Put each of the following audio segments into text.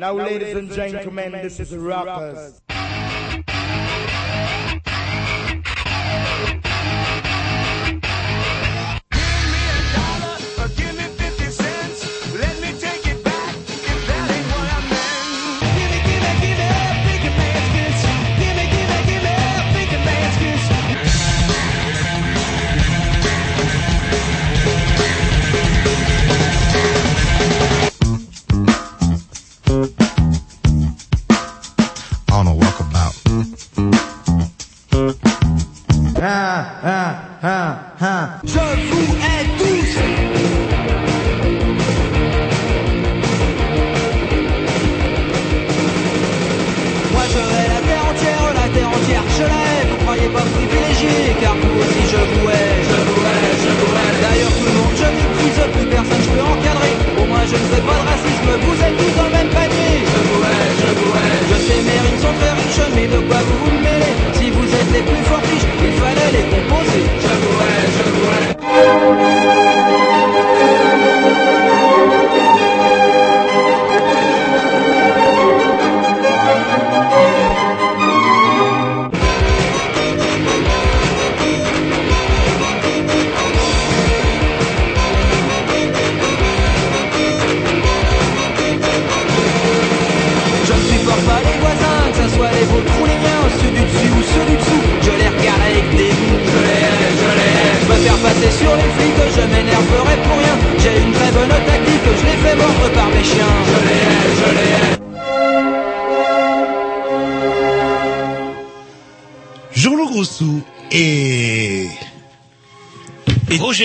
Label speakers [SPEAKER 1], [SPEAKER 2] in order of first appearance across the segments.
[SPEAKER 1] Now, ladies and gentlemen, this is Rockers.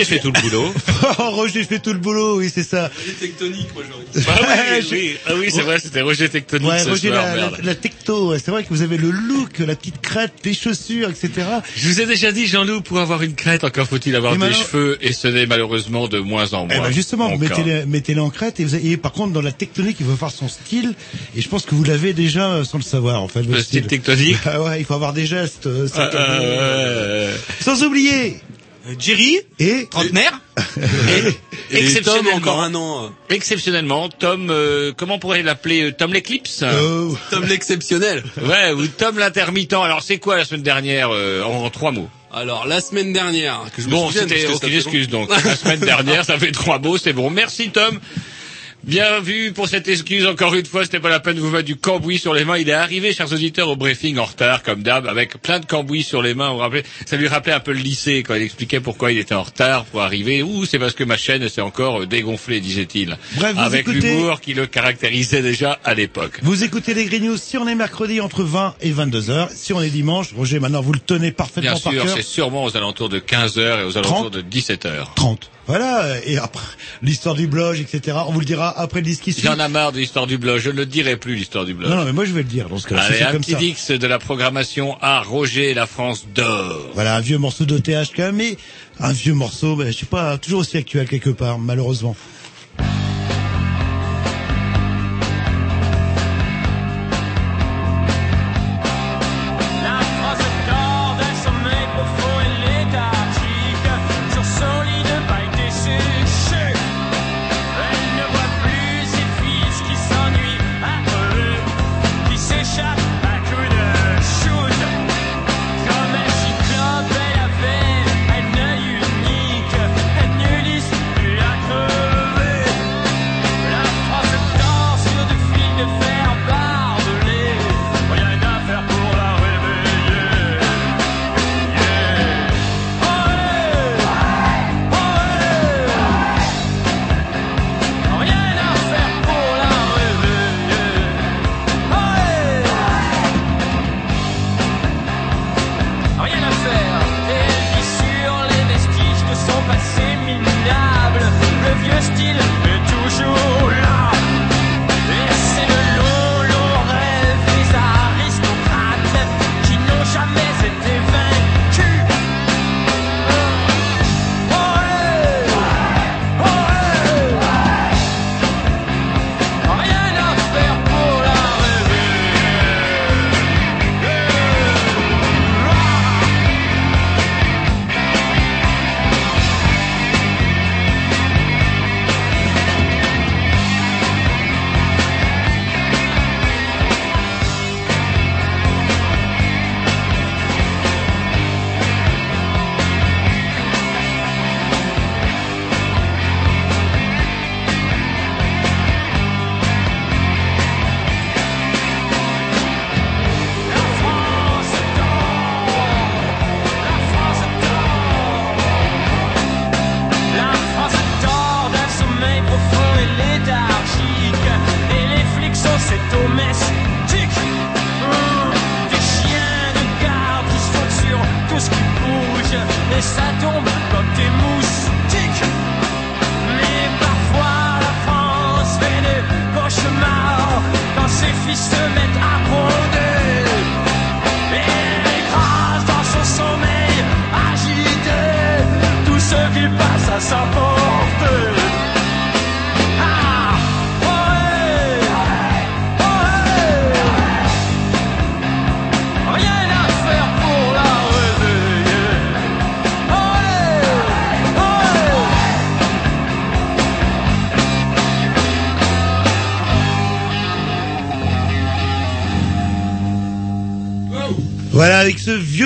[SPEAKER 2] Fait tout le boulot.
[SPEAKER 3] Oh, Roger fait tout le boulot, oui, c'est ça.
[SPEAKER 4] tectonique, moi j'aurais dit.
[SPEAKER 2] Ah oui,
[SPEAKER 3] Je-
[SPEAKER 2] oui, ah oui c'est vrai, c'était Roger Tectonique
[SPEAKER 3] Ouais,
[SPEAKER 2] ce
[SPEAKER 3] Roger,
[SPEAKER 2] soir,
[SPEAKER 3] la, la, ouais, c'est vrai que vous avez le look, la petite crête, les chaussures, etc.
[SPEAKER 2] Je vous ai déjà dit, Jean-Loup, pour avoir une crête, encore faut-il avoir
[SPEAKER 3] Et
[SPEAKER 2] des
[SPEAKER 3] maintenant-
[SPEAKER 2] cheveux, et ce n'est malheureusement de moins en moins.
[SPEAKER 3] Eh ben justement, mettez-les mettez en crête et, vous avez- et par contre dans la tectonique, il faut faire son style et je pense que vous l'avez déjà euh, sans le savoir en fait.
[SPEAKER 2] Le style tectonique
[SPEAKER 3] Ah ouais, il faut avoir des gestes. euh,
[SPEAKER 2] Ah,
[SPEAKER 3] saccadés.
[SPEAKER 2] euh,
[SPEAKER 3] Sans oublier
[SPEAKER 4] Jerry,
[SPEAKER 3] et
[SPEAKER 4] trentenaire. Et
[SPEAKER 2] Exceptionnellement.
[SPEAKER 4] Tom, encore un an. euh,
[SPEAKER 2] Exceptionnellement, Tom, euh, comment on pourrait l'appeler euh, Tom l'éclipse
[SPEAKER 3] euh,
[SPEAKER 4] Tom l'exceptionnel.
[SPEAKER 2] Ouais, ou Tom l'intermittent. Alors c'est quoi la semaine dernière euh, en, en trois mots
[SPEAKER 4] Alors, la semaine dernière, que je me
[SPEAKER 2] Bon, c'était aucune
[SPEAKER 4] fait
[SPEAKER 2] excuse donc. La semaine dernière, ça fait trois mots, c'est bon. Merci Tom. Bien vu pour cette excuse, encore une fois, c'était pas la peine de vous mettre du cambouis sur les mains. Il est arrivé, chers auditeurs, au briefing en retard, comme d'hab, avec plein de cambouis sur les mains. Vous rappelez ça lui rappelait un peu le lycée, quand il expliquait pourquoi il était en retard pour arriver. Ouh, c'est parce que ma chaîne s'est encore dégonflée, disait-il.
[SPEAKER 3] Bref,
[SPEAKER 2] Avec
[SPEAKER 3] écoutez-
[SPEAKER 2] l'humour qui le caractérisait déjà à l'époque.
[SPEAKER 3] Vous écoutez les Grignoux si on est mercredi entre 20 et 22 heures. Si on est dimanche, Roger, maintenant vous le tenez parfaitement
[SPEAKER 2] Bien
[SPEAKER 3] par
[SPEAKER 2] sûr, c'est sûrement aux alentours de 15 heures et aux alentours de 17 heures.
[SPEAKER 3] 30. Voilà, et après, l'histoire du blog, etc. On vous le dira après le disque.
[SPEAKER 2] J'en ai marre de l'histoire du blog. Je ne le dirai plus, l'histoire du blog.
[SPEAKER 3] Non, non, mais moi je vais le dire dans ce cas-là. si
[SPEAKER 2] Allez, un
[SPEAKER 3] comme
[SPEAKER 2] petit
[SPEAKER 3] ça.
[SPEAKER 2] dix de la programmation à Roger la France d'or.
[SPEAKER 3] Voilà, un vieux morceau quand même, mais un vieux morceau, ben, je sais pas, toujours aussi actuel quelque part, malheureusement.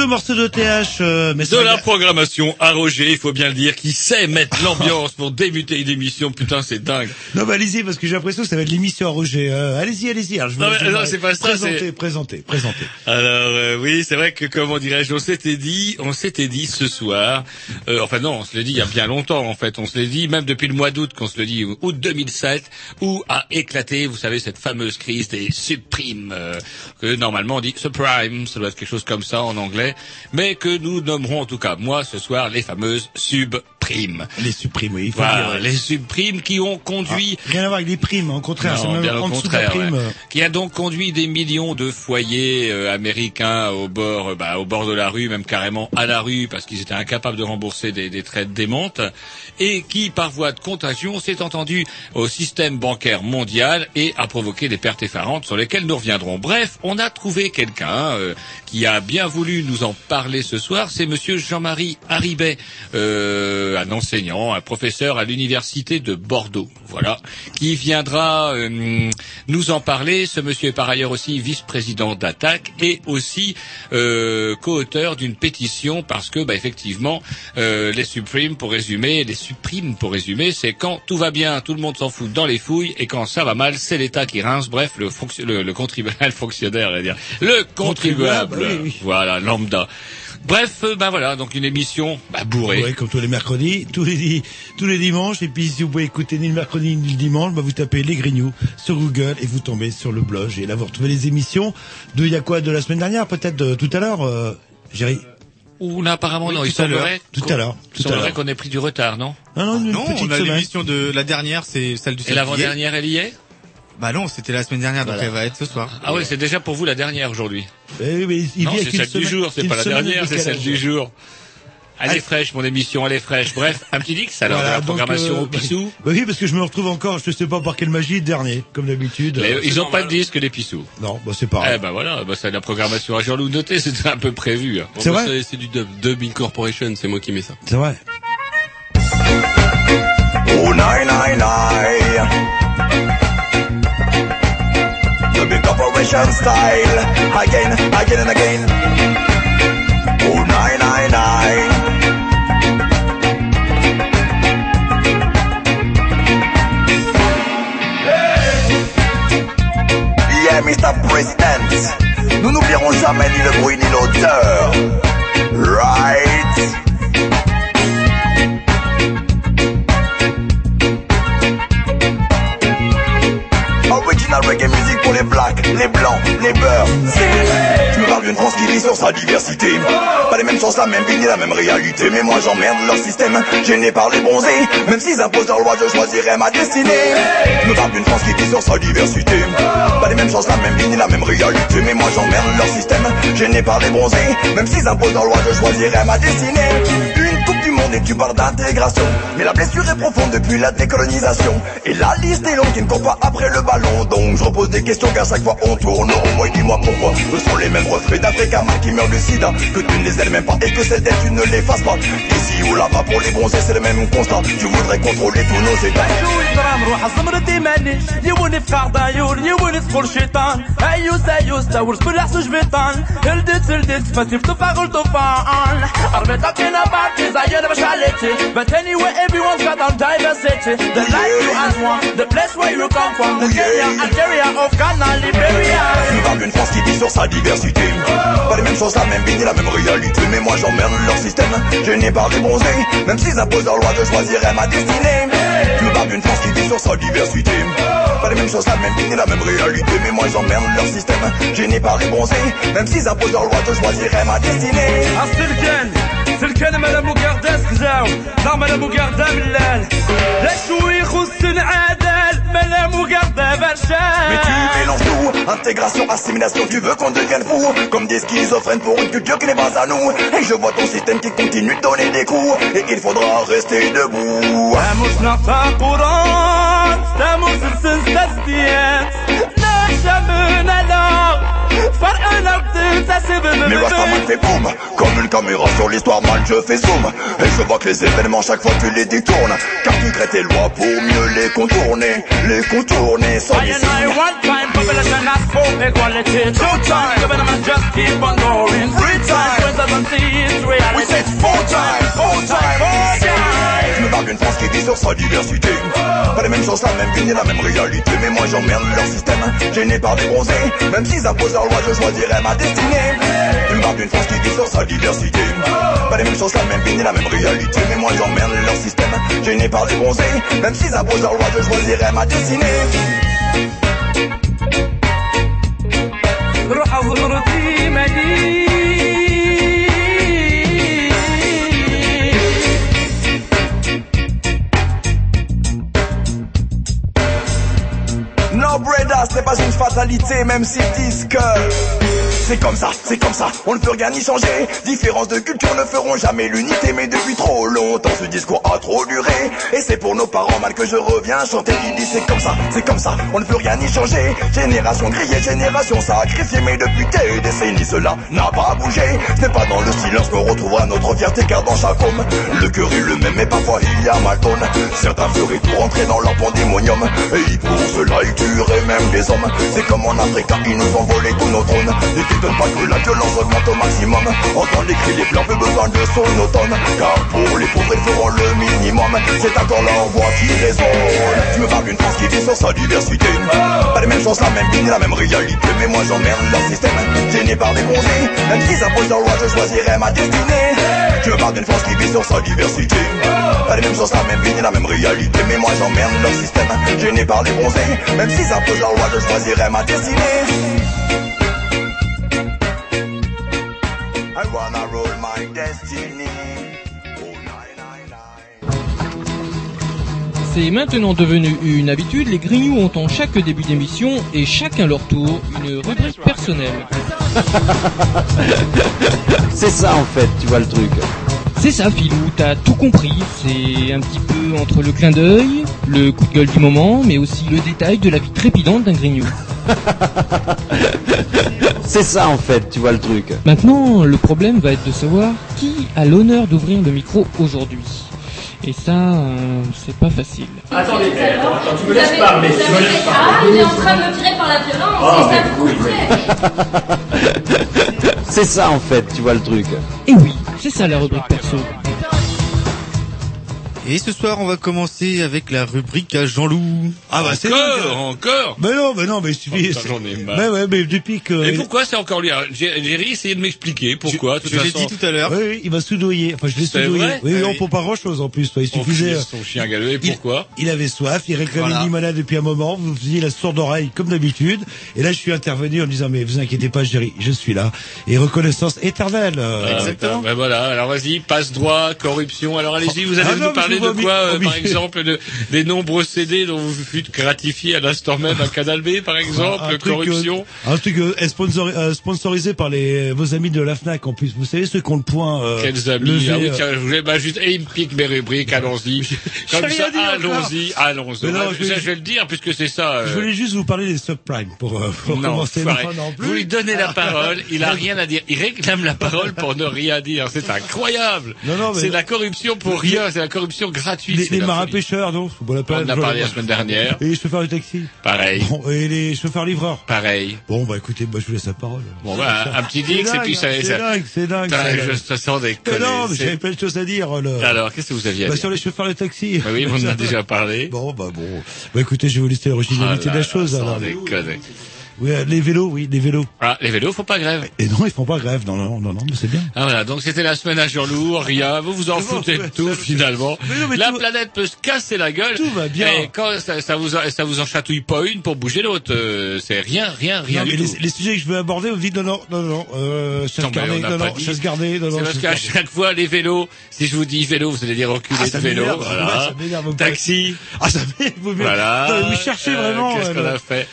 [SPEAKER 3] Avec de TH, euh, mais
[SPEAKER 2] De la programmation à Roger, il faut bien le dire, qui sait mettre l'ambiance pour débuter une émission. Putain, c'est dingue.
[SPEAKER 3] Non, bah allez-y, parce que j'ai l'impression que ça va être l'émission à Roger. Euh, allez-y, allez-y. Alors, je vous-
[SPEAKER 2] Non, mais c'est pas ça,
[SPEAKER 3] Présentez,
[SPEAKER 2] c'est-
[SPEAKER 3] présentez, présentez.
[SPEAKER 2] Alors euh, oui, c'est vrai que comment dirais-je, on s'était dit, on s'était dit ce soir. euh, enfin non, on se l'est dit il y a bien longtemps en fait. On se l'est dit même depuis le mois d'août qu'on se le dit, août 2007, où a éclaté, vous savez, cette fameuse crise des subprimes euh, que normalement on dit subprime, ça doit être quelque chose comme ça en anglais, mais que nous nommerons en tout cas moi ce soir les fameuses
[SPEAKER 3] Les supprimes, oui. il faut le
[SPEAKER 2] Voilà,
[SPEAKER 3] dire.
[SPEAKER 2] les subprimes qui ont conduit
[SPEAKER 3] Rien à voir avec les primes, au contraire.
[SPEAKER 2] non,
[SPEAKER 3] même
[SPEAKER 2] bien
[SPEAKER 3] en
[SPEAKER 2] au
[SPEAKER 3] dessous de la
[SPEAKER 2] contraire,
[SPEAKER 3] prime.
[SPEAKER 2] ouais. qui a donc conduit des millions de foyers euh, américains au bord, euh, bah, au bord de la rue, même carrément à la rue, parce qu'ils étaient incapables de rembourser des, des traites démentes, et qui, par voie de contagion, s'est entendu au système bancaire mondial et a provoqué des pertes effarantes sur lesquelles nous reviendrons. Bref, on a trouvé quelqu'un euh, qui a bien voulu nous en parler ce soir. C'est Monsieur Jean-Marie Haribet, euh, un enseignant, un professeur à l'université de Bordeaux. Voilà, qui viendra euh, nous en parler. Ce monsieur est par ailleurs aussi vice-président d'Attaque et aussi euh, co-auteur d'une pétition parce que, bah, effectivement, euh, les supprimes, pour résumer, les supprimes, pour résumer, c'est quand tout va bien, tout le monde s'en fout dans les fouilles, et quand ça va mal, c'est l'État qui rince. Bref, le, fonction- le, le contribuable, le fonctionnaire, dire, le contribuable,
[SPEAKER 3] Contribuable, oui, oui.
[SPEAKER 2] voilà, lambda. Bref, euh, ben voilà, donc une émission bah, bourrée.
[SPEAKER 3] Ouais, comme tous les mercredis, tous les tous les dimanches. Et puis si vous pouvez écouter ni le mercredi ni le dimanche, bah vous tapez les Grignoux sur Google et vous tombez sur le blog. Et là vous retrouvez les émissions de il y a quoi de la semaine dernière, peut-être de tout à l'heure. Euh, Géry?
[SPEAKER 2] Ou là, apparemment,
[SPEAKER 3] Oui,
[SPEAKER 2] non, il
[SPEAKER 3] tout à l'heure,
[SPEAKER 2] semblerait
[SPEAKER 3] tout
[SPEAKER 2] qu'on-
[SPEAKER 3] à l'heure,
[SPEAKER 2] il
[SPEAKER 3] tout à
[SPEAKER 2] semblerait
[SPEAKER 3] l'heure.
[SPEAKER 2] qu'on ait pris du retard, non?
[SPEAKER 3] Non, non, une
[SPEAKER 5] Non,
[SPEAKER 3] petite
[SPEAKER 5] on a l'émission de la dernière, c'est celle du
[SPEAKER 2] Et
[SPEAKER 5] 7 juillet.
[SPEAKER 2] l'avant-dernière, elle y est?
[SPEAKER 5] Bah non, c'était la semaine dernière, donc
[SPEAKER 3] Voilà.
[SPEAKER 5] elle va être ce soir.
[SPEAKER 2] Ah ouais, c'est déjà pour vous la dernière aujourd'hui.
[SPEAKER 3] Eh oui, mais il
[SPEAKER 2] Non, c'est celle du
[SPEAKER 3] semaine-
[SPEAKER 2] jour, c'est pas la dernière, c'est celle du jour. Elle est
[SPEAKER 3] Allez.
[SPEAKER 2] fraîche, mon émission, elle est fraîche. Bref, un petit Dix, alors,
[SPEAKER 3] Voilà,
[SPEAKER 2] de la programmation
[SPEAKER 3] euh,
[SPEAKER 2] au Pissou.
[SPEAKER 3] Bah oui, parce que je me retrouve encore, je sais pas par quelle magie, dernier, comme d'habitude.
[SPEAKER 2] Mais
[SPEAKER 3] Euh,
[SPEAKER 2] ils ont pas de disque, les Pissous.
[SPEAKER 3] Non, bah c'est pareil.
[SPEAKER 2] Eh ben voilà, bah c'est la programmation à Jean-Loup noté, c'était un peu prévu. hein.
[SPEAKER 4] Bon,
[SPEAKER 3] C'est
[SPEAKER 4] bah,
[SPEAKER 3] vrai
[SPEAKER 4] C'est du dub, Dubbing Corporation, c'est moi qui mets ça.
[SPEAKER 3] C'est vrai.
[SPEAKER 6] Oh nine nine nine The big corporation style. Again, again and again. Oh nine nine nine. Yeah, Mr. President. Nous n'oublierons jamais ni le bruit ni l'odeur. Right les blacks, les blancs, les beurs. Tu me parles d'une France qui vit sur sa diversité. Pas les mêmes chances, la même vie, ni la même réalité. Mais moi j'emmerde leur système, gêné par les bronzés. Même s'ils imposent leur loi, je choisirai ma destinée. Tu me parles d'une France qui vit sur sa diversité. Pas les mêmes chances, la même vie, ni la même réalité. Mais moi j'emmerde leur système, gêné par les bronzés. Même s'ils imposent leur loi, je choisirai ma destinée Une coupe du monde et tu parles d'intégration. Mais la blessure est profonde depuis la décolonisation. Et la liste est longue qui ne court pas après le ballon. Donc je repose des questions qu'à chaque fois on tourne au moi. Dis-moi pourquoi ce sont les mêmes reflets d'Africa mal qui meurent de sida. Que tu ne les aimes même pas et que celles d'elles tu ne les fasses pas. Ici ou là-bas pour les bronzés c'est le même constat. Tu voudrais contrôler tous nos états.
[SPEAKER 7] الكرام روح زمرتي مانيش يوني في قعد عيون يوني تقول locality. But anyway, everyone's got our diversity. The life you as one, the place where you come from, the Kenya, Algeria, of Ghana, Liberia.
[SPEAKER 6] Une France qui vit sur sa diversité. Pas les mêmes choses, la même vie, la même réalité. Mais moi j'emmerde leur système, je n'ai pas bronzés. Même s'ils imposent leur loi, je choisirais ma destinée. Tu parles d'une France qui vit sur sa diversité. Pas les mêmes choses, la même vie, la même réalité. Mais moi j'emmerde leur système, je n'ai pas bronzés. Même s'ils imposent leur loi, je choisirais ma destinée.
[SPEAKER 7] Africaine. سلكان مالا مقردة سكزاو لا مالا مقردة ملال لا شوي يخص عدال مالا مقردة
[SPEAKER 6] Mais tu
[SPEAKER 7] برشال
[SPEAKER 6] mélanges tout, intégration, assimilation, tu veux qu'on devienne fou Comme des schizophrènes pour une culture qui n'est pas à nous Et je vois ton système qui continue de donner des coups Et il faudra rester debout
[SPEAKER 7] تاموس نعطى قران تاموس السنس Faire un acte, ça c'est bébé
[SPEAKER 6] Mais Rasta me fait boum. Comme une caméra sur l'histoire mal je fais zoom. Et je vois que les événements chaque fois tu les détournes. Car tu crées tes lois pour mieux les contourner. Les contourner sans les signes
[SPEAKER 7] one time, population has hope,
[SPEAKER 8] equality. Two time, government just keep on going.
[SPEAKER 6] Three time, We said four time, four time, four time Je me parle d'une France qui vit sur sa diversité oh. Pas les mêmes choses, la même vie, la même réalité. Mais moi j'emmerde leur système Gêné par des bronzés. Même s'ils imposent loi, je choisirais ma destinée. Je me d'une France qui vit sur sa diversité. Pas les mêmes choses, la même vie ni la même réalité. Mais moi j'emmerde leur système, gêné par des bronzés. Même s'ils imposent leur loi, je choisirais ma destinée. Ce n'est pas une fatalité, même s'ils disent que c'est comme ça, c'est comme ça, on ne peut rien y changer. Différences de culture ne feront jamais l'unité, mais depuis trop longtemps ce discours a trop duré. Et c'est pour nos parents mal que je reviens chanter. Il dit c'est comme ça, c'est comme ça, on ne peut rien y changer. Génération grillée, génération sacrifiée, mais depuis des décennies cela n'a pas bougé. Ce n'est pas dans le silence qu'on retrouvera notre fierté, car dans chaque homme, le cœur est le même, mais parfois il y a mal donne. Certains feraient tout rentrer dans leur pandémonium, et pour cela ils tueraient même des hommes. C'est comme en Afrique, ils nous ont volé tous nos trônes. Ne t'étonne pas que la violence augmente au maximum. Entends les cris des peu besoin de son automne. Car pour les pauvres, ils feront le minimum. C'est encore leur voix qui résonne. Tu me parles d'une France qui vit sur sa diversité. Pas les mêmes choses, la même ni la même réalité. Mais moi j'emmerde leur système, gêné par des bronzés. Même s'ils imposent leur loi, je choisirais ma destinée. Tu me parles d'une France qui vit sur sa diversité. Pas les mêmes choses, la même ni la même réalité. Mais moi j'emmerde leur système, gêné par des bronzés. Même s'ils imposent leur loi, je choisirais ma destinée. I wanna roll my destiny. Oh, nine, nine, nine.
[SPEAKER 9] C'est maintenant devenu une habitude, les Grignoux ont en chaque début d'émission et chacun leur tour une rubrique personnelle.
[SPEAKER 10] C'est ça en fait, tu vois le truc.
[SPEAKER 9] C'est ça Philou, t'as tout compris, c'est un petit peu entre le clin d'œil, le coup de gueule du moment, mais aussi le détail de la vie trépidante d'un Grignou.
[SPEAKER 10] C'est ça en fait, tu vois le truc.
[SPEAKER 9] Maintenant, le problème va être de savoir qui a l'honneur d'ouvrir le micro aujourd'hui. Et ça, euh, c'est pas facile.
[SPEAKER 11] Attendez, attends, attends, tu me laisses parler, tu me laisses
[SPEAKER 12] Ah, il est en train de me tirer par la violence,
[SPEAKER 11] Ah,
[SPEAKER 12] c'est ça le secret.
[SPEAKER 10] C'est ça en fait, tu vois le truc.
[SPEAKER 9] Et oui, c'est ça la rubrique perso.
[SPEAKER 5] Et ce soir, on va commencer avec la rubrique à Jean-Loup.
[SPEAKER 3] Ah bah c'est
[SPEAKER 2] Encore, encore.
[SPEAKER 3] Mais non, mais non, mais il suffit.
[SPEAKER 2] Oh, j'en ai marre.
[SPEAKER 3] Mais ouais, mais depuis que.
[SPEAKER 2] Et pourquoi c'est encore lui? J'ai j'ai essayé de m'expliquer pourquoi. toute
[SPEAKER 5] Je l'ai dit tout à l'heure.
[SPEAKER 3] Oui, oui, il m'a soudoyé. Enfin, je l'ai
[SPEAKER 2] C'est
[SPEAKER 3] soudoyé.
[SPEAKER 2] vrai?
[SPEAKER 3] Oui, oui,
[SPEAKER 5] Ah
[SPEAKER 3] on peut pas grand chose en plus. toi. Il suffisait.
[SPEAKER 2] son chien galeux. Et pourquoi?
[SPEAKER 3] Il avait soif, il réclamait
[SPEAKER 5] Voilà.
[SPEAKER 3] une limonade depuis un moment, vous faisiez la sourde oreille comme d'habitude, et là je suis intervenu en disant mais vous inquiétez pas Jerry, je suis là, et reconnaissance éternelle. euh,
[SPEAKER 2] Ah,
[SPEAKER 5] Exactement.
[SPEAKER 2] Ben voilà, alors vas-y, passe droit, corruption. Alors allez-y, vous allez
[SPEAKER 3] Ah
[SPEAKER 2] nous parler de quoi, euh, par exemple, de, des nombreux CD dont vous fûtes gratifié à l'instant même à Canal B, par exemple,
[SPEAKER 3] un truc,
[SPEAKER 2] corruption.
[SPEAKER 3] euh, un truc euh, sponsori- euh, sponsorisé par les vos amis de la Fnac en plus. Vous savez ceux qui ont le point. euh,
[SPEAKER 2] Quels amis
[SPEAKER 3] levé,
[SPEAKER 2] Ah oui,
[SPEAKER 3] euh,
[SPEAKER 2] tiens, je voulais bah, juste et il me pique mes rubriques, allons-y. Comme ça, allons-y, allons-y. Ça, je vais le dire puisque c'est ça. euh,
[SPEAKER 3] Je voulais juste vous parler des subprimes pour, euh, pour
[SPEAKER 2] non,
[SPEAKER 3] commencer. Non, non plus.
[SPEAKER 2] Vous lui donnez la parole, il a rien à dire. Il réclame la parole pour ne rien dire. C'est incroyable.
[SPEAKER 3] Non, non, mais-
[SPEAKER 2] C'est la corruption pour rien. C'est la corruption
[SPEAKER 3] les, marins pêcheurs, non bon, la
[SPEAKER 2] On en a parlé la semaine dernière.
[SPEAKER 3] Et les chauffeurs de taxi.
[SPEAKER 2] Pareil.
[SPEAKER 3] Bon, et les chauffeurs livreurs.
[SPEAKER 2] Pareil.
[SPEAKER 3] Bon, bah écoutez, bah, je vous laisse la parole.
[SPEAKER 2] Bon, bah, un petit dix, et puis ça,
[SPEAKER 3] C'est dingue, c'est dingue.
[SPEAKER 2] Je, sent des
[SPEAKER 3] Mais non, mais j'avais plein de choses à dire. Le...
[SPEAKER 2] Alors, qu'est-ce que vous aviez à
[SPEAKER 3] bah,
[SPEAKER 2] dire
[SPEAKER 3] sur les chauffeurs de taxi.
[SPEAKER 2] Bah oui, on en a déjà parlé.
[SPEAKER 3] Bon, bah bon. Bah écoutez, je vais vous laisser l'originalité
[SPEAKER 2] Ah
[SPEAKER 3] de
[SPEAKER 2] là
[SPEAKER 3] la chose.
[SPEAKER 2] là,
[SPEAKER 3] alors.
[SPEAKER 2] déconner.
[SPEAKER 3] Oui, euh, les vélos, oui, les vélos.
[SPEAKER 2] Ah, les vélos, faut pas grève.
[SPEAKER 3] Et non, ils font pas grève. Non, non, non, non, mais c'est bien.
[SPEAKER 2] Ah voilà, donc c'était la semaine à Jean-Loup, rien, vous vous en foutez de tout finalement.
[SPEAKER 3] Mais non, mais
[SPEAKER 2] la
[SPEAKER 3] tout-
[SPEAKER 2] planète peut se casser la gueule.
[SPEAKER 3] Tout va bien.
[SPEAKER 2] Et quand ça, ça vous a- ça vous en chatouille pas une pour bouger l'autre, euh, c'est rien, rien, rien
[SPEAKER 3] Non,
[SPEAKER 2] du
[SPEAKER 3] mais
[SPEAKER 2] tout.
[SPEAKER 3] les, les sujets que je veux aborder, vous dites non, non, non, non, euh, chasse gardée, non, non, chasse gardée, non, non.
[SPEAKER 2] C'est parce qu'à chaque fois les vélos, si je vous dis vélo, vous allez dire reculer
[SPEAKER 3] Ah,
[SPEAKER 2] de vélo,
[SPEAKER 3] m'énerve,
[SPEAKER 2] voilà.
[SPEAKER 3] m'énerve.
[SPEAKER 2] Taxi,
[SPEAKER 3] Ah, ça m'énervez.
[SPEAKER 2] voilà.
[SPEAKER 3] Vous cherchez
[SPEAKER 2] Euh,
[SPEAKER 3] vraiment.
[SPEAKER 2] Qu'est-ce qu'on a fait?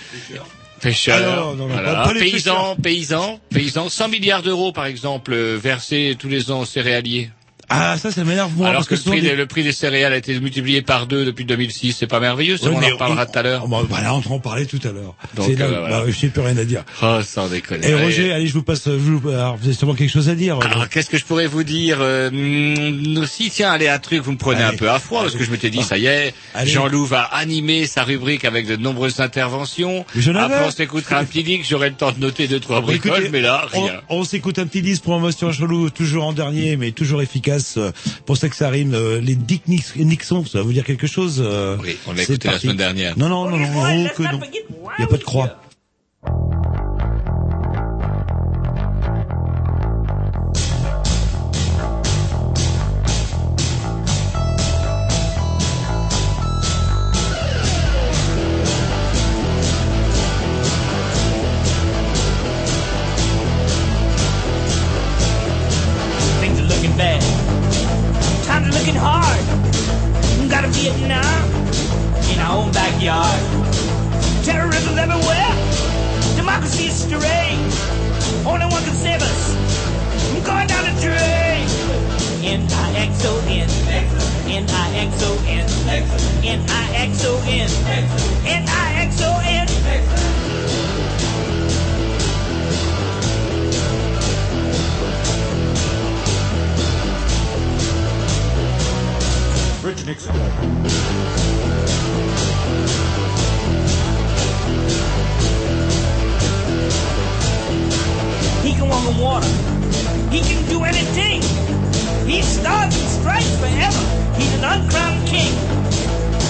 [SPEAKER 2] Pêcheurs,
[SPEAKER 3] Ah,
[SPEAKER 2] voilà.
[SPEAKER 3] les
[SPEAKER 2] paysans, paysans, paysans, 100 milliards d'euros par exemple euh, versés tous les ans aux céréaliers.
[SPEAKER 3] Ah, ça, ça m'énerve moi.
[SPEAKER 2] Alors
[SPEAKER 3] parce
[SPEAKER 2] que, le, prix
[SPEAKER 3] des-
[SPEAKER 2] le prix des céréales a été multiplié par deux depuis 2006, c'est pas merveilleux, ça on en reparlera tout à l'heure.
[SPEAKER 3] Oh, bah, voilà, on en parlait tout à l'heure.
[SPEAKER 2] Donc,
[SPEAKER 3] C'est là,
[SPEAKER 2] euh, voilà.
[SPEAKER 3] bah, je n'ai plus rien à dire.
[SPEAKER 2] Oh, sans déconner.
[SPEAKER 3] Et Roger, allez, je vous passe, je vous, alors, vous avez sûrement quelque chose à dire.
[SPEAKER 2] Alors, qu'est-ce que je pourrais vous dire euh, Si, tiens, allez, un truc, vous me prenez
[SPEAKER 3] Allez.
[SPEAKER 2] un peu à froid, parce que je m'étais dit, ça y est. Jean-Loup va animer sa rubrique avec de nombreuses interventions.
[SPEAKER 3] Avais.
[SPEAKER 2] Après, on s'écoutera un petit disque, j'aurai le temps de noter deux, trois
[SPEAKER 3] Bon,
[SPEAKER 2] bricoles, mais là, rien.
[SPEAKER 3] On, s'écoute un petit disque promotion chelou, toujours en dernier, mais toujours efficace. Euh, Pour ça que ça rime, euh, les Dick Nix- Nixon, ça va vous dire quelque chose euh,
[SPEAKER 2] Oui, on l'a écouté la semaine dernière.
[SPEAKER 3] Non, non, non, non, oh, que non. Il n'y a pas de croix.
[SPEAKER 10] Our own backyard. Terrorism everywhere. Democracy is strange. Only one can save us. I'm going down the drain. N-I-X-O-N. N-I-X-O-N. N-I-X-O-N. N-I-X-O-N.
[SPEAKER 13] Rich Nixon.
[SPEAKER 10] He can walk on water. He can do anything. He starves and strikes forever. He's an uncrowned king.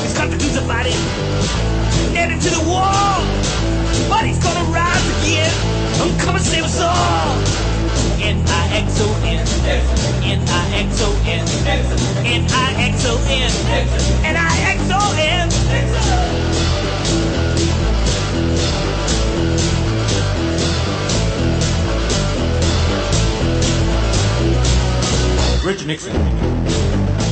[SPEAKER 10] His country needs a body. Nailed him to the wall. But he's gonna rise again. I'm coming to save us all. N-I-X-O-N. N-I-X-O-N. N-I-X-O-N. N-I-X-O-N.
[SPEAKER 13] Nixon.
[SPEAKER 12] Mixing.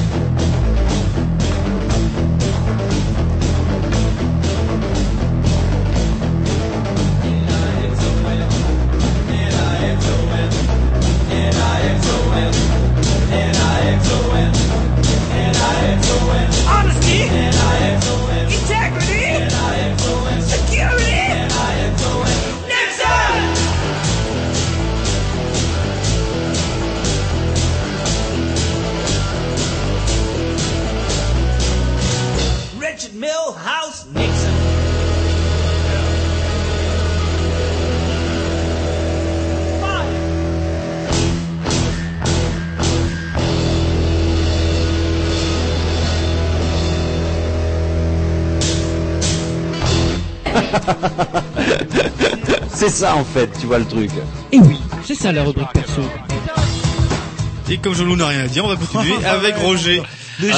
[SPEAKER 12] Ça en fait, tu vois le truc.
[SPEAKER 9] Et oui, c'est ça la rubrique perso.
[SPEAKER 5] Et comme Jean-Loup n'a rien à dire, on va continuer avec Roger.
[SPEAKER 2] Ah.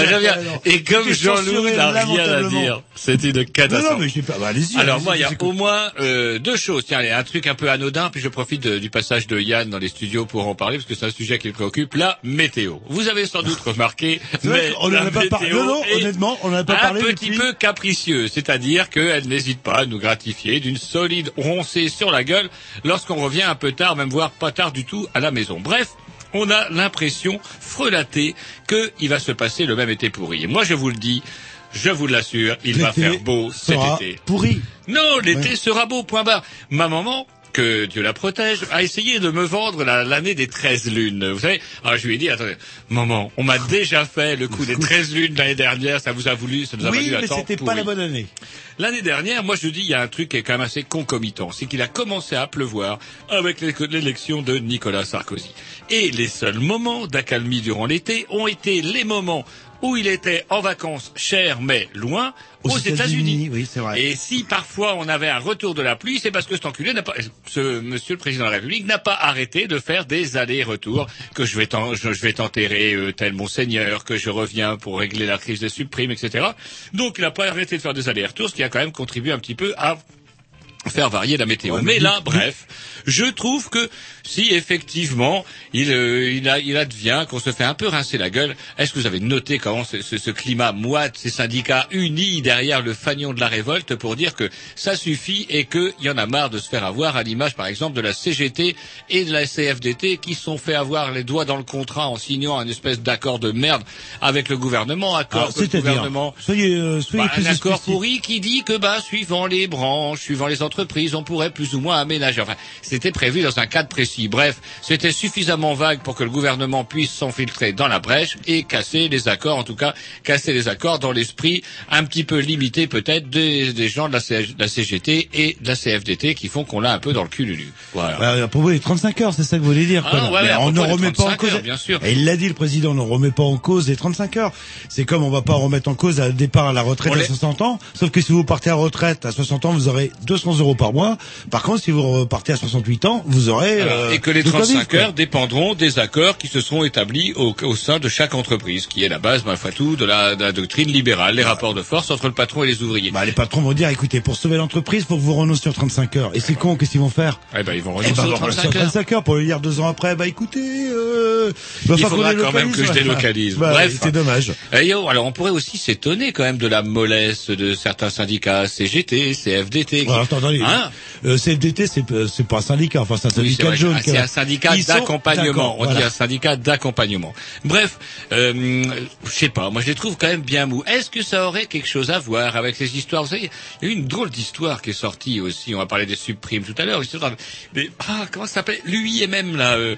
[SPEAKER 2] Et comme Jean-Loup n'a rien à dire, une
[SPEAKER 3] Non,
[SPEAKER 2] catastrophe.
[SPEAKER 3] non, mais j'ai pas, bah, allez-y.
[SPEAKER 2] Alors moi, il y a au moins euh, deux choses. Tiens, allez, un truc un peu anodin, puis je profite de- du passage de Yann dans les studios pour en parler, parce que c'est un sujet qui le préoccupe, la météo. Vous avez sans doute remarqué, mais
[SPEAKER 3] qu'on en
[SPEAKER 2] la
[SPEAKER 3] a pas parlé. Non, non, honnêtement, on en a pas
[SPEAKER 2] un
[SPEAKER 3] parlé
[SPEAKER 2] petit
[SPEAKER 3] depuis.
[SPEAKER 2] peu capricieuse, c'est-à-dire qu'elle n'hésite pas à nous gratifier d'une solide roncée sur la gueule lorsqu'on revient un peu tard, même voire pas tard du tout à la maison. Bref, on a l'impression frelatée qu'il va se passer le même été pourri. Et moi, je vous le dis, je vous l'assure, il va faire beau cet
[SPEAKER 3] sera
[SPEAKER 2] été.
[SPEAKER 3] Pourri.
[SPEAKER 2] Non, l'été
[SPEAKER 3] Ouais.
[SPEAKER 2] sera beau, point barre. Ma maman, que Dieu la protège, a essayé de me vendre la- l'année des 13 lunes. Vous savez, alors je lui ai dit, attendez, maman, on m'a déjà fait le coup des 13 lunes l'année dernière, ça vous a voulu, ça nous a
[SPEAKER 3] Oui,
[SPEAKER 2] valu
[SPEAKER 3] mais c'était pas la bonne année.
[SPEAKER 2] L'année dernière, moi je dis, il y a un truc qui est quand même assez concomitant, c'est qu'il a commencé à pleuvoir avec l'é- l'élection de Nicolas Sarkozy. Et les seuls moments d'accalmie durant l'été ont été les moments où il était en vacances, cher mais loin, aux, États-Unis.
[SPEAKER 3] Oui, c'est vrai.
[SPEAKER 2] Et si parfois on avait un retour de la pluie, c'est parce que cet enculé n'a pas, ce monsieur le président de la République n'a pas arrêté de faire des allers-retours, que je vais je, je vais t'enterrer euh, tel monseigneur, que je reviens pour régler la crise des subprimes, etc. Donc il n'a pas arrêté de faire des allers-retours, ce qui a quand même contribué un petit peu à faire varier la météo. Mais là, bref, je trouve que si effectivement il, euh, il, a, il advient qu'on se fait un peu rincer la gueule, est-ce que vous avez noté comment ce, ce, ce climat moite, ces syndicats unis derrière le fanion de la révolte pour dire que ça suffit et qu'il y en a marre de se faire avoir à l'image par exemple de la CGT et de la CFDT qui sont fait avoir les doigts dans le contrat en signant un espèce d'accord de merde avec le gouvernement, accord le
[SPEAKER 3] c'est-à-dire,
[SPEAKER 2] gouvernement
[SPEAKER 3] soyez, euh, soyez
[SPEAKER 2] bah, un accord pourri qui dit que bah suivant les branches, suivant les entreprises, on pourrait plus ou moins aménager. Enfin, c'était prévu dans un cadre précis. Bref, c'était suffisamment vague pour que le gouvernement puisse s'enfiltrer dans la brèche et casser les accords, en tout cas casser les accords dans l'esprit un petit peu limité peut-être des, des gens de la, CG de la CGT et de la CFDT qui font qu'on l'a un peu dans le cul lulu. Voilà.
[SPEAKER 3] Bah, pour vous, les 35 heures, c'est ça que vous voulez dire.
[SPEAKER 2] Ah
[SPEAKER 3] quoi, là.
[SPEAKER 2] ouais,
[SPEAKER 3] Mais
[SPEAKER 2] à
[SPEAKER 3] on ne remet pas en
[SPEAKER 2] 35
[SPEAKER 3] cause.
[SPEAKER 2] heures, bien sûr.
[SPEAKER 3] Et il l'a dit, le président, on ne remet pas en cause les 35 heures. C'est comme on va pas remettre en cause un départ à la retraite
[SPEAKER 2] On
[SPEAKER 3] à
[SPEAKER 2] les-
[SPEAKER 3] 60 ans. Sauf que si vous partez à retraite à 60 ans, vous aurez 200 euros par mois. Par contre, si vous repartez à 68 ans, vous aurez...
[SPEAKER 2] Alors,
[SPEAKER 3] euh,
[SPEAKER 2] et que les
[SPEAKER 3] de quoi
[SPEAKER 2] 35
[SPEAKER 3] vivre, quoi.
[SPEAKER 2] heures dépendront des accords qui se seront établis au, au sein de chaque entreprise, qui est la base, ma foi, tout, de la, de la doctrine libérale, les rapports de force entre le patron et les ouvriers.
[SPEAKER 3] Bah, les patrons vont dire, écoutez, pour sauver l'entreprise, faut que vous renoncez sur 35 heures. Et c'est con, qu'est-ce qu'ils vont faire?
[SPEAKER 2] Eh ben, ils vont
[SPEAKER 3] Eh
[SPEAKER 2] renoncer
[SPEAKER 3] ben,
[SPEAKER 2] aux
[SPEAKER 3] on va renoncer
[SPEAKER 2] 35
[SPEAKER 3] sur
[SPEAKER 2] heures.
[SPEAKER 3] 35 heures pour lui dire deux ans après, bah écoutez, euh,
[SPEAKER 2] Il faudra quand même que je
[SPEAKER 3] délocalise. Bah,
[SPEAKER 2] Bref.
[SPEAKER 3] c'est dommage.
[SPEAKER 2] Eh alors on pourrait aussi s'étonner quand même de la mollesse de certains syndicats, CGT, CFDT. qui-
[SPEAKER 3] Alors, attends, attendez.
[SPEAKER 2] Hein
[SPEAKER 3] Euh, CFDT, c'est euh, c'est pas un syndicat, enfin c'est un syndicat jaune.
[SPEAKER 2] Ah, C'est un syndicat d'accompagnement. On dit un syndicat d'accompagnement. Bref, euh, je sais pas. Moi, je les trouve quand même bien mous. Est-ce que ça aurait quelque chose à voir avec les histoires? Vous savez, il y a eu une drôle d'histoire qui est sortie aussi. On va parler des supprimes tout à l'heure. Mais ah, comment ça s'appelle? Lui et même là. Euh,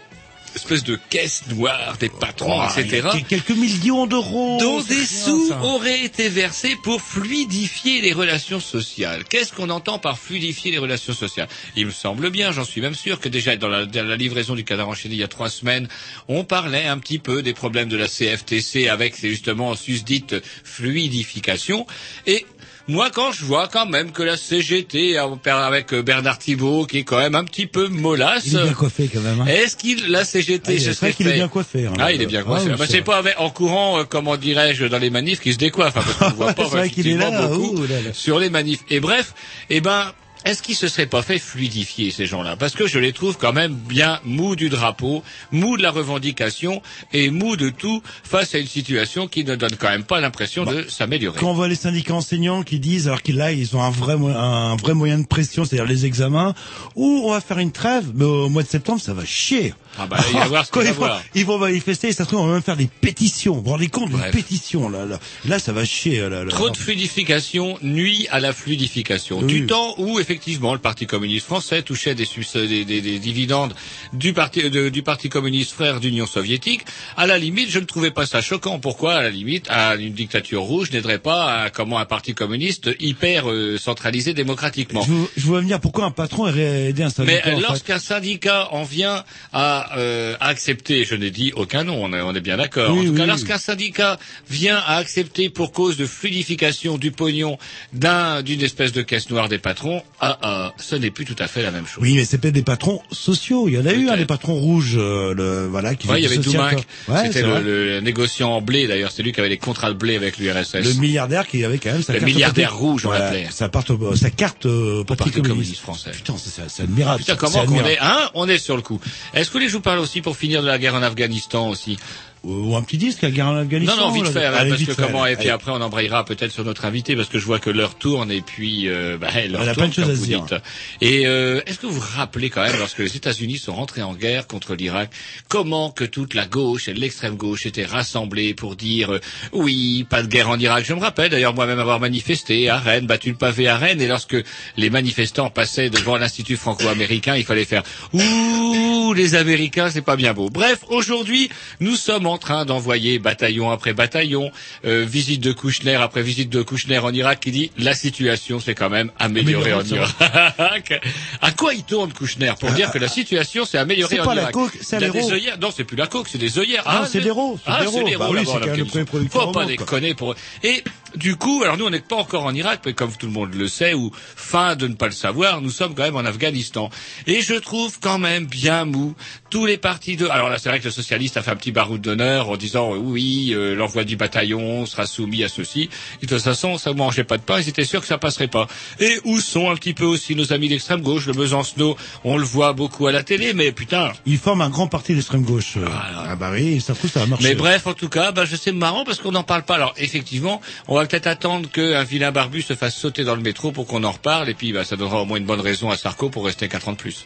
[SPEAKER 2] espèce de caisse noire des patrons,
[SPEAKER 3] Oh, y
[SPEAKER 2] etc
[SPEAKER 3] a quelques millions d'euros.
[SPEAKER 2] dont des sous
[SPEAKER 3] ça.
[SPEAKER 2] auraient été versés pour fluidifier les relations sociales. Qu'est-ce qu'on entend par fluidifier les relations sociales? Il me semble bien, j'en suis même sûr, que déjà dans la, dans la livraison du cadre enchaîné il y a trois semaines, on parlait un petit peu des problèmes de la CFTC avec justement susdite fluidification. Et moi, quand je vois quand même que la CGT, avec Bernard Thibault, qui est quand même un petit peu mollasse,
[SPEAKER 3] Il est bien coiffé quand même. hein.
[SPEAKER 2] est-ce qu'il, la CGT,
[SPEAKER 3] Ah, est-
[SPEAKER 2] serait
[SPEAKER 3] vrai qu'il est bien coiffé, hein,
[SPEAKER 2] ah, il est bien
[SPEAKER 3] Ah,
[SPEAKER 2] coiffé.
[SPEAKER 3] oui,
[SPEAKER 2] Bah,
[SPEAKER 3] c'est
[SPEAKER 2] pas avec- en courant, euh, comment dirais-je, dans les manifs qu'il se décoiffe, hein, parce qu'on ne voit pas
[SPEAKER 3] C'est vrai qu'il est là,
[SPEAKER 2] beaucoup
[SPEAKER 3] ouh là là.
[SPEAKER 2] sur les manifs. Et bref, eh ben, est-ce qu'ils se seraient pas fait fluidifier ces gens-là? Parce que je les trouve quand même bien mous du drapeau, mous de la revendication et mous de tout face à une situation qui ne donne quand même pas l'impression de s'améliorer.
[SPEAKER 3] Quand on voit les syndicats enseignants qui disent, alors qu'ils là, ils ont un vrai, un vrai moyen de pression, c'est-à-dire les examens, ou on va faire une trêve, mais au mois de septembre, ça va chier.
[SPEAKER 2] Ah bah, il va voir ce
[SPEAKER 3] Quand
[SPEAKER 2] va
[SPEAKER 3] ils, vont,
[SPEAKER 2] voir.
[SPEAKER 3] ils vont manifester, et ça se trouve, on va même faire des pétitions. Vous vous rendez compte d'une
[SPEAKER 2] Bref.
[SPEAKER 3] pétition, là, là. Là, ça va chier, là, là.
[SPEAKER 2] Trop de fluidification nuit à la fluidification.
[SPEAKER 3] Oui.
[SPEAKER 2] Du temps où effectivement le Parti communiste français touchait des, sus- des, des- des dividendes du parti de- du Parti communiste frère d'Union soviétique, à la limite, je ne trouvais pas ça choquant. Pourquoi à la limite, à une dictature rouge n'aiderait pas à comment un parti communiste hyper euh, centralisé démocratiquement?
[SPEAKER 3] Je, veux venir pourquoi un patron aurait aidé un
[SPEAKER 2] Mais
[SPEAKER 3] syndicat.
[SPEAKER 2] euh,
[SPEAKER 3] fait?
[SPEAKER 2] lorsqu'un syndicat en vient à euh, accepter, je n'ai dit aucun nom, on est, on est bien d'accord.
[SPEAKER 3] Oui,
[SPEAKER 2] en tout
[SPEAKER 3] oui,
[SPEAKER 2] cas,
[SPEAKER 3] oui.
[SPEAKER 2] lorsqu'un syndicat vient à accepter pour cause de fluidification du pognon d'un d'une espèce de caisse noire des patrons, ah ah, ce n'est plus tout à fait la même chose.
[SPEAKER 3] Oui, mais peut-être des patrons sociaux. Il y en a eu, hein, des patrons rouges, euh, le, voilà, qui
[SPEAKER 2] Ouais, il y avait
[SPEAKER 3] quoi. Ouais,
[SPEAKER 2] c'était le, le négociant en blé d'ailleurs, c'est lui qui avait les contrats de blé avec l'URSS.
[SPEAKER 3] Le milliardaire qui avait quand même sa
[SPEAKER 2] Le
[SPEAKER 3] carte
[SPEAKER 2] milliardaire
[SPEAKER 3] au-
[SPEAKER 2] rouge, on
[SPEAKER 3] Voilà,
[SPEAKER 2] l'appelait.
[SPEAKER 3] Sa, part au- sa carte euh, Parti, communiste.
[SPEAKER 2] communiste français.
[SPEAKER 3] Putain, c'est admirable.
[SPEAKER 2] Putain, comment qu'on est, hein, on est sur le coup. Est-ce que que je vous parle aussi pour finir de la guerre en Afghanistan aussi
[SPEAKER 3] Ou un petit disque, la guerre en Afghanistan.
[SPEAKER 2] Non, non, vite
[SPEAKER 3] là.
[SPEAKER 2] fait,
[SPEAKER 3] Allez,
[SPEAKER 2] parce
[SPEAKER 3] vite
[SPEAKER 2] que comment, et puis après on embrayera peut-être sur notre invité, parce que je vois que l'heure tourne, et puis, euh, bah, l'heure tourne,
[SPEAKER 3] plein de choses
[SPEAKER 2] comme
[SPEAKER 3] à
[SPEAKER 2] vous
[SPEAKER 3] dire.
[SPEAKER 2] dites. Et euh, est-ce que vous vous rappelez quand même, lorsque les États-Unis sont rentrés en guerre contre l'Irak, comment que toute la gauche et l'extrême gauche étaient rassemblées pour dire, euh, oui, pas de guerre en Irak? Je me rappelle d'ailleurs moi-même avoir manifesté à Rennes, battu le pavé à Rennes, et lorsque les manifestants passaient devant l'Institut franco-américain, il fallait faire, ouh, les Américains, c'est pas bien beau. Bref, aujourd'hui, nous sommes en train d'envoyer bataillon après bataillon, euh, visite de Kouchner après visite de Kouchner en Irak, qui dit la situation s'est quand même améliorée en Irak. à quoi il tourne Kouchner pour dire que la situation s'est améliorée
[SPEAKER 3] C'est
[SPEAKER 2] en
[SPEAKER 3] pas la
[SPEAKER 2] Irak?
[SPEAKER 3] coke, c'est l'héros.
[SPEAKER 2] des œillères. Non, c'est plus la coke, c'est des œillères.
[SPEAKER 3] Ah, c'est l'héros, c'est
[SPEAKER 2] Ah, c'est l'héros
[SPEAKER 3] Bah oui, c'est
[SPEAKER 2] en
[SPEAKER 3] quand même le premier producteur
[SPEAKER 2] Faut
[SPEAKER 3] au
[SPEAKER 2] pas déconner pour. Et Du coup, alors nous, on n'est pas encore en Irak, mais comme tout le monde le sait, ou fin de ne pas le savoir, nous sommes quand même en Afghanistan. Et je trouve quand même bien mou tous les partis de... Alors là, c'est vrai que le socialiste a fait un petit baroud d'honneur en disant euh, oui, euh, l'envoi du bataillon sera soumis à ceci. Et de toute façon, ça ne mangeait pas de pain, ils étaient sûrs que ça passerait pas. Et où sont un petit peu aussi nos amis d'extrême gauche, le Besancenot, on le voit beaucoup à la télé, mais putain...
[SPEAKER 3] Ils forment un grand parti d'extrême gauche. euh. Ah bah oui, ça trouve ça va marcher.
[SPEAKER 2] Mais bref, en tout cas, bah, je sais marrant parce qu'on n'en parle pas. Alors effectivement, on va peut-être attendre qu'un vilain barbu se fasse sauter dans le métro pour qu'on en reparle, et puis bah, ça donnera au moins une bonne raison à Sarko pour rester 4 ans de plus.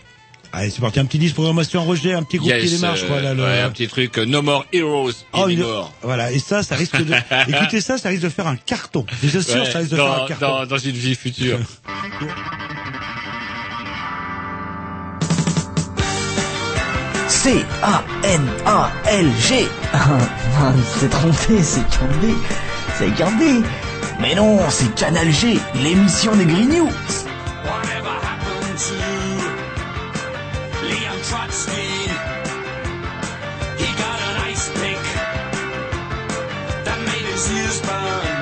[SPEAKER 3] Allez, c'est parti, un petit disque programmation Roger, un petit groupe qui démarche,
[SPEAKER 2] euh,
[SPEAKER 3] voilà. Le...
[SPEAKER 2] ouais, un petit truc, euh, No More Heroes
[SPEAKER 3] Oh, une-
[SPEAKER 2] anymore.
[SPEAKER 3] Voilà, et ça, ça risque de... Écoutez ça, ça risque de faire un carton. Je suis sûr,
[SPEAKER 2] Ouais,
[SPEAKER 3] ça risque de faire un carton.
[SPEAKER 2] dans, dans une vie future.
[SPEAKER 14] C-A-N-A-L-G. Ah, c'est trompé, c'est Cambé. C'est Cambé. Mais non, c'est Canal G, l'émission des Green News.
[SPEAKER 8] He got an ice pick that made his ears burn.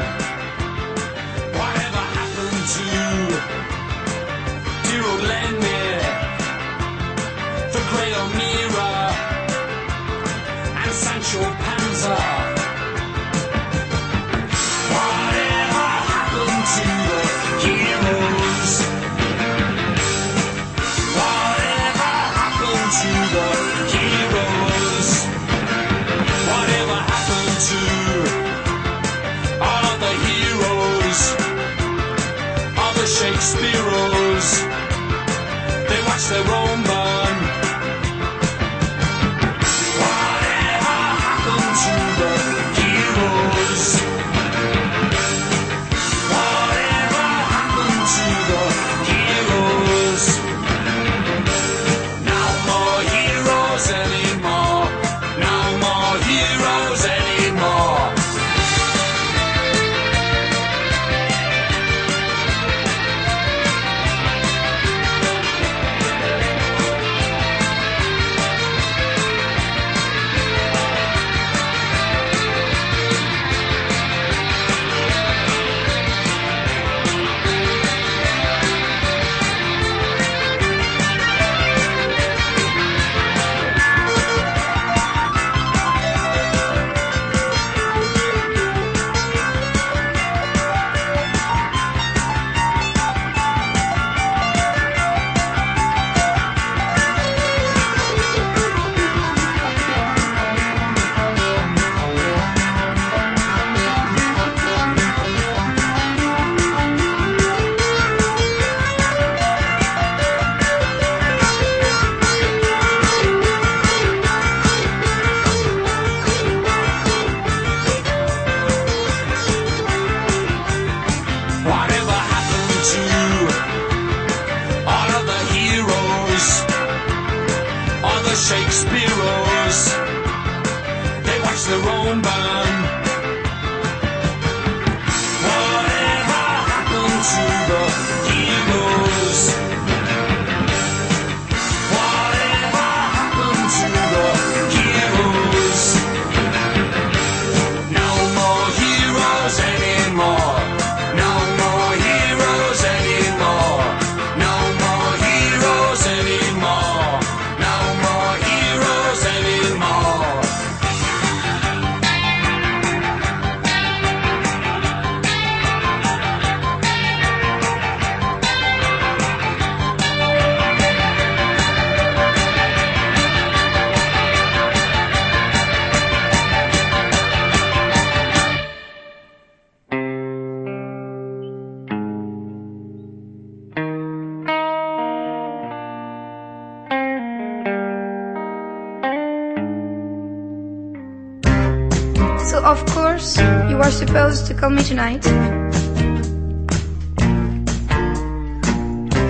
[SPEAKER 15] Tonight.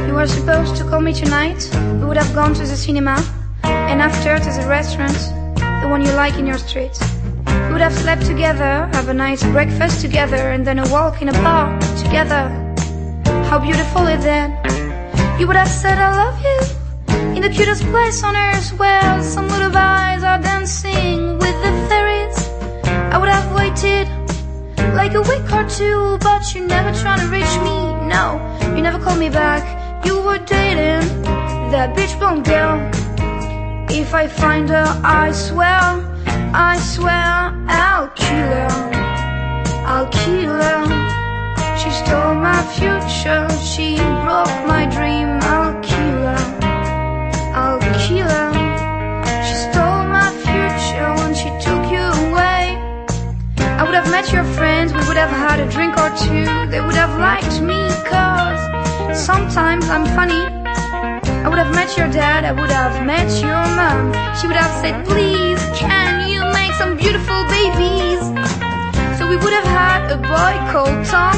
[SPEAKER 15] You were supposed to call me tonight. We would have gone to the cinema and after to the restaurant, the one you like in your street. We would have slept together, have a nice breakfast together, and then a walk in a park together. How beautiful is that? You would have said I love you in the cutest place on earth where some lullabies are dancing with the fairies. I would have waited like a week or two, but you're never try to reach me. No, you never called me back. You were dating that bitch blonde girl. If I find her, I swear, I swear, I'll kill her. I'll kill her. She stole my future, she broke my dream. Have met your friends, we would have had a drink or two. They would have liked me, cause sometimes I'm funny. I would have met your dad, I would have met your mom. She would have said, please, can you make some beautiful babies? So we would have had a boy called Tom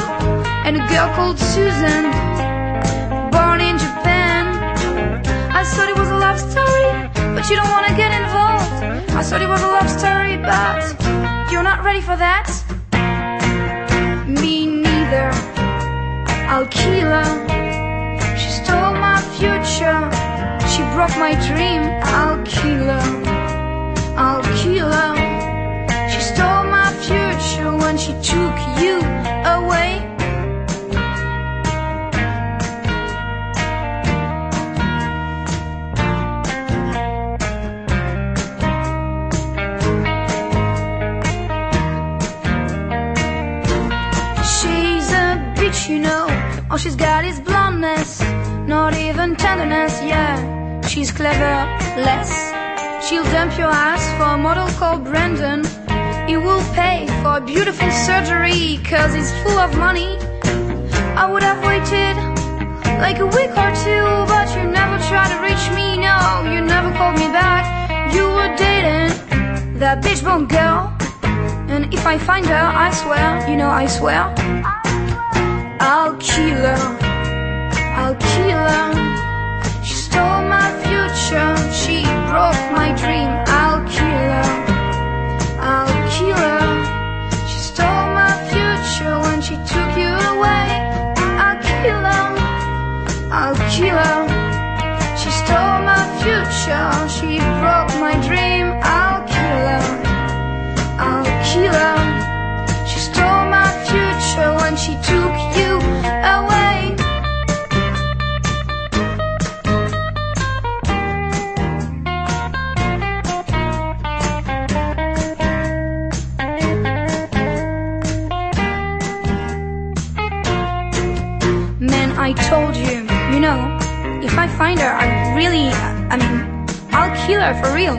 [SPEAKER 15] and a girl called Susan, born in Japan. I thought it was a love story, but you don't want to get involved. I thought it was a love story, but you're not ready for that. Me neither. I'll kill her. She stole my future. She broke my dream. I'll kill her. I'll kill her. She stole my future when she took you away. You know. All she's got is blondness, not even tenderness, yeah. She's clever, less. She'll dump your ass for a model called Brandon. He will pay for a beautiful surgery, cause he's full of money. I would have waited like a week or two, but you never tried to reach me, no, you never called me back. You were dating that bitch bone girl. And if I find her, I swear, you know, I swear, I'll kill her. I'll kill her. She stole my future. She broke my dream. I'll kill her. I'll kill her. If I find really, I mean, I'll kill her for real.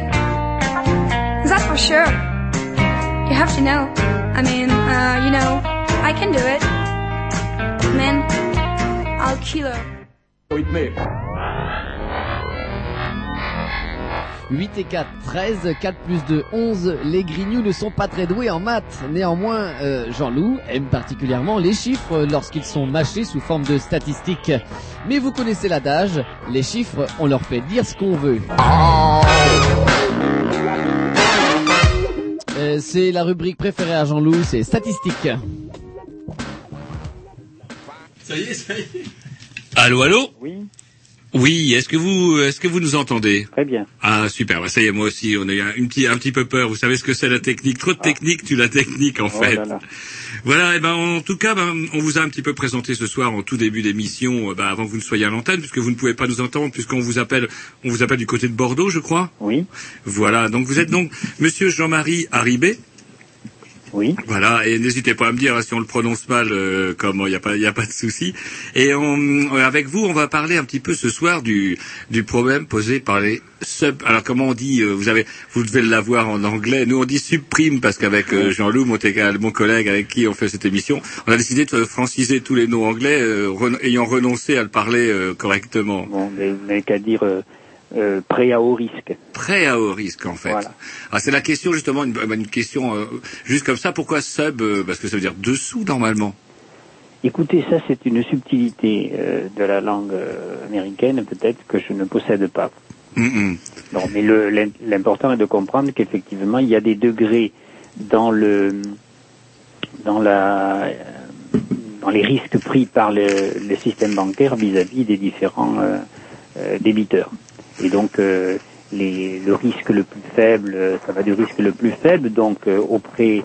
[SPEAKER 15] That's for sure. You have to know. I mean, uh, you know, I can do it. Man, I'll kill her.
[SPEAKER 16] 8 et 4, 13, 4 plus 2, 11. Les grignoux ne sont pas très doués en maths. Néanmoins, euh, Jean-Loup aime particulièrement les chiffres lorsqu'ils sont mâchés sous forme de statistiques. Mais vous connaissez l'adage, les chiffres, on leur fait dire ce qu'on veut. Euh, c'est la rubrique préférée à Jean-Loup, c'est statistiques.
[SPEAKER 4] Ça y est, ça y est.
[SPEAKER 2] Allô, allô?
[SPEAKER 17] Oui.
[SPEAKER 2] Oui, est-ce que vous, est-ce que vous nous entendez?
[SPEAKER 17] Très bien.
[SPEAKER 2] Ah super, bah, ça y est, moi aussi, on a eu un, une petit, un petit peu peur. Vous savez ce que c'est la technique? Trop de technique, tu la technique en
[SPEAKER 17] Oh
[SPEAKER 2] fait.
[SPEAKER 17] là là.
[SPEAKER 2] Voilà, et ben en tout cas, ben, on vous a un petit peu présenté ce soir en tout début d'émission, euh, ben, avant que vous ne soyez à l'antenne, puisque vous ne pouvez pas nous entendre, puisqu'on vous appelle, on vous appelle du côté de Bordeaux, je crois.
[SPEAKER 17] Oui.
[SPEAKER 2] Voilà, donc vous êtes donc Monsieur Jean-Marie Haribé.
[SPEAKER 17] Oui.
[SPEAKER 2] Voilà, et n'hésitez pas à me dire hein, si on le prononce mal, euh, comme il n'y a pas, y a pas de souci. Et on, euh, avec vous, on va parler un petit peu ce soir du, du problème posé par les sub. Alors comment on dit euh, Vous avez, vous devez l'avoir en anglais. Nous on dit subprime parce qu'avec euh, Jean-Loup, mon, mon collègue avec qui on fait cette émission, on a décidé de franciser tous les noms anglais, euh, ren- ayant renoncé à le parler euh, correctement.
[SPEAKER 17] Bon, mais n'avez qu'à dire euh, prêt à haut risque.
[SPEAKER 2] Prêt à haut risque en fait.
[SPEAKER 17] Voilà.
[SPEAKER 2] Ah, c'est la question justement, une, une question euh, juste comme ça. Pourquoi sub euh, Parce que ça veut dire dessous normalement?
[SPEAKER 17] Écoutez, ça c'est une subtilité euh, de la langue américaine peut-être que je ne possède pas.
[SPEAKER 2] Mm-mm.
[SPEAKER 17] Non, mais l'important est de comprendre qu'effectivement il y a des degrés dans le dans la dans les risques pris par le, le système bancaire vis-à-vis des différents débiteurs. Et donc les, le risque le plus faible, euh, ça va du risque le plus faible, donc euh, auprès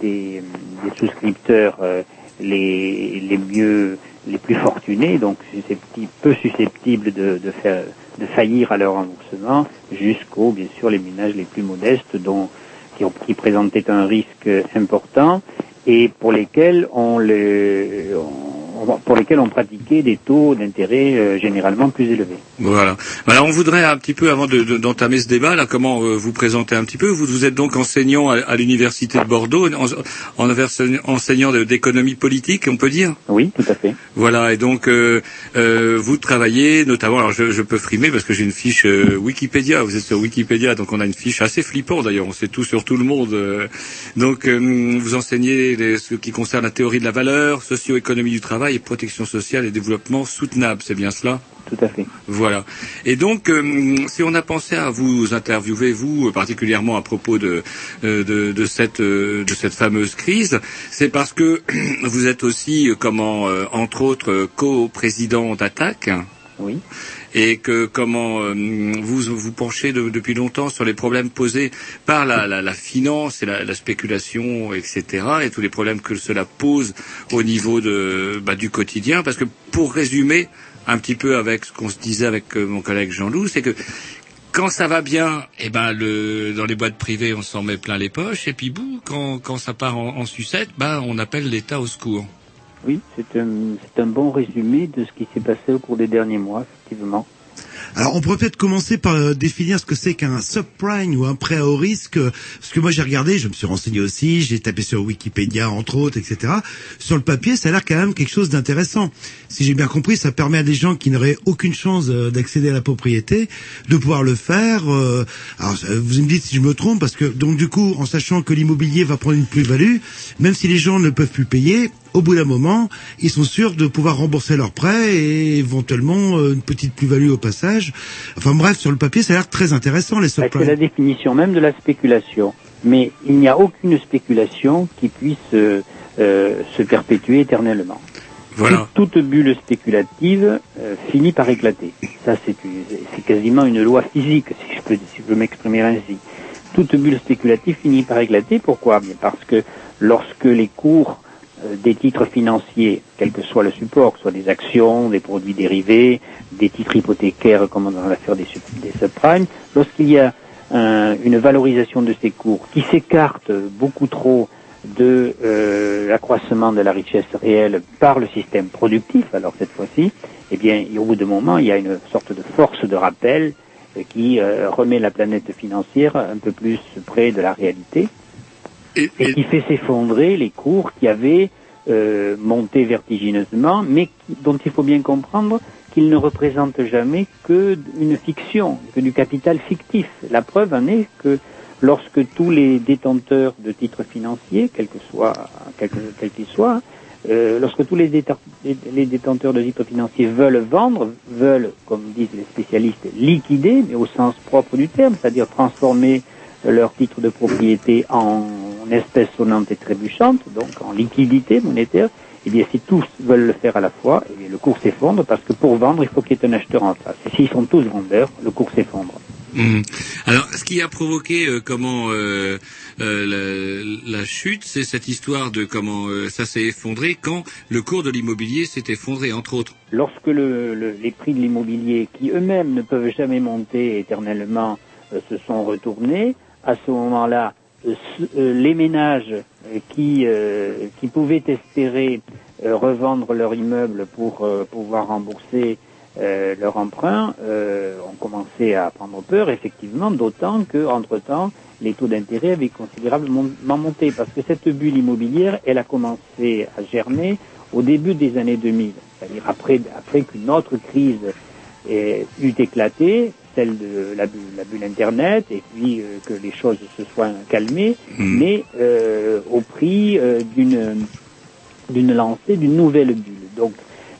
[SPEAKER 17] des, des souscripteurs euh, les, les mieux les plus fortunés, donc susceptibles, peu susceptibles de, de, faire, de faillir à leur remboursement, jusqu'aux bien sûr les ménages les plus modestes dont qui, ont, qui présentaient un risque important et pour lesquels on les on- pour lesquels on pratiquait des taux d'intérêt euh, généralement plus élevés.
[SPEAKER 2] Voilà. Alors on voudrait un petit peu, avant de- de- d'entamer ce débat, là, comment euh, vous présenter un petit peu. Vous, vous êtes donc enseignant à, à l'université de Bordeaux, en, en enseignant de- d'économie politique, on peut dire?
[SPEAKER 17] Oui, tout à fait.
[SPEAKER 2] Voilà. Et donc euh, euh, vous travaillez notamment. Alors je, je peux frimer parce que j'ai une fiche euh, Wikipédia. Vous êtes sur Wikipédia, donc on a une fiche assez flippante d'ailleurs. On sait tout sur tout le monde. euh. donc euh, vous enseignez les- ce qui concerne la théorie de la valeur, socio-économie du travail et protection sociale et développement soutenable. C'est bien cela?
[SPEAKER 17] Tout à fait.
[SPEAKER 2] Voilà. Et donc, euh, si on a pensé à vous interviewer, vous euh, particulièrement à propos de euh, de, de cette de cette fameuse crise, c'est parce que vous êtes aussi, comment, entre autres, co-président d'Attaque.
[SPEAKER 17] Oui.
[SPEAKER 2] Et que comment euh, vous vous penchez de- depuis longtemps sur les problèmes posés par la, la, finance et la, la spéculation, etc. et tous les problèmes que cela pose au niveau bah, du quotidien. Parce que pour résumer, un petit peu avec ce qu'on se disait avec euh, mon collègue Jean-Loup, c'est que quand ça va bien, eh ben dans les boîtes privées, on s'en met plein les poches, et puis bouh, quand, ça part en, en sucette, ben on appelle l'État au secours.
[SPEAKER 17] Oui, c'est un, un bon résumé de ce qui s'est passé au cours des derniers mois, effectivement.
[SPEAKER 3] Alors, on pourrait peut-être commencer par euh, définir ce que c'est qu'un subprime ou un prêt à haut risque, euh, parce que moi j'ai regardé, je me suis renseigné aussi, j'ai tapé sur Wikipédia entre autres, etc. Sur le papier, ça a l'air quand même quelque chose d'intéressant. Si j'ai bien compris, ça permet à des gens qui n'auraient aucune chance euh, d'accéder à la propriété de pouvoir le faire. alors, vous me dites si je me trompe, parce que donc du coup, en sachant que l'immobilier va prendre une plus-value, même si les gens ne peuvent plus payer, au bout d'un moment, ils sont sûrs de pouvoir rembourser leurs prêts et éventuellement euh, une petite plus-value au passage. Enfin bref, sur le papier, ça a l'air très intéressant les
[SPEAKER 17] Bah, C'est la
[SPEAKER 3] subprimes.
[SPEAKER 17] définition même de la spéculation. Mais il n'y a aucune spéculation qui puisse euh, euh, se perpétuer éternellement.
[SPEAKER 2] Voilà.
[SPEAKER 17] Toute, toute bulle spéculative euh, finit par éclater. Ça, c'est quasiment une loi physique, si je peux, si peux m'exprimer ainsi. Toute bulle spéculative finit par éclater. Pourquoi? Bien Parce que lorsque les cours des titres financiers, quel que soit le support, que ce soit des actions, des produits dérivés, des titres hypothécaires comme dans l'affaire des, des subprimes, lorsqu'il y a un- une valorisation de ces cours qui s'écarte beaucoup trop de euh, l'accroissement de la richesse réelle par le système productif, alors cette fois-ci, eh bien, au bout de moment, il y a une sorte de force de rappel euh, qui euh, remet la planète financière un peu plus près de la réalité
[SPEAKER 2] et,
[SPEAKER 17] qui fait s'effondrer les cours qui avaient euh, monté vertigineusement, mais qui- dont il faut bien comprendre qu'ils ne représentent jamais que une fiction, que du capital fictif. La preuve en est que lorsque tous les détenteurs de titres financiers, quels que soient, quels que- quels qu'ils soient, euh, lorsque tous les détenteurs de titres financiers veulent vendre, veulent, comme disent les spécialistes, liquider, mais au sens propre du terme, c'est-à-dire transformer leur titre de propriété en espèces sonnantes et trébuchantes, donc en liquidité monétaire, eh bien si tous veulent le faire à la fois, eh bien, le cours s'effondre parce que pour vendre, il faut qu'il y ait un acheteur en face. Et s'ils sont tous vendeurs, le cours s'effondre.
[SPEAKER 2] Mhm. Alors, ce qui a provoqué euh, comment euh, euh, la, la chute, c'est cette histoire de comment ça s'est effondré quand le cours de l'immobilier s'est effondré, entre autres.
[SPEAKER 17] Lorsque le- le- les prix de l'immobilier, qui eux-mêmes ne peuvent jamais monter éternellement, se sont retournés, à ce moment-là, euh, euh, les ménages euh, qui, pouvaient espérer revendre leur immeuble pour pouvoir rembourser leur emprunt ont commencé à prendre peur, effectivement, d'autant que, entre-temps, les taux d'intérêt avaient considérablement monté, parce que cette bulle immobilière, elle a commencé à germer au début des années 2000, c'est-à-dire après, qu'une autre crise eut éclaté, celle de la bulle, la bulle Internet, et puis euh, que les choses se soient calmées, mais euh, au prix euh, d'une d'une lancée d'une nouvelle bulle. Donc,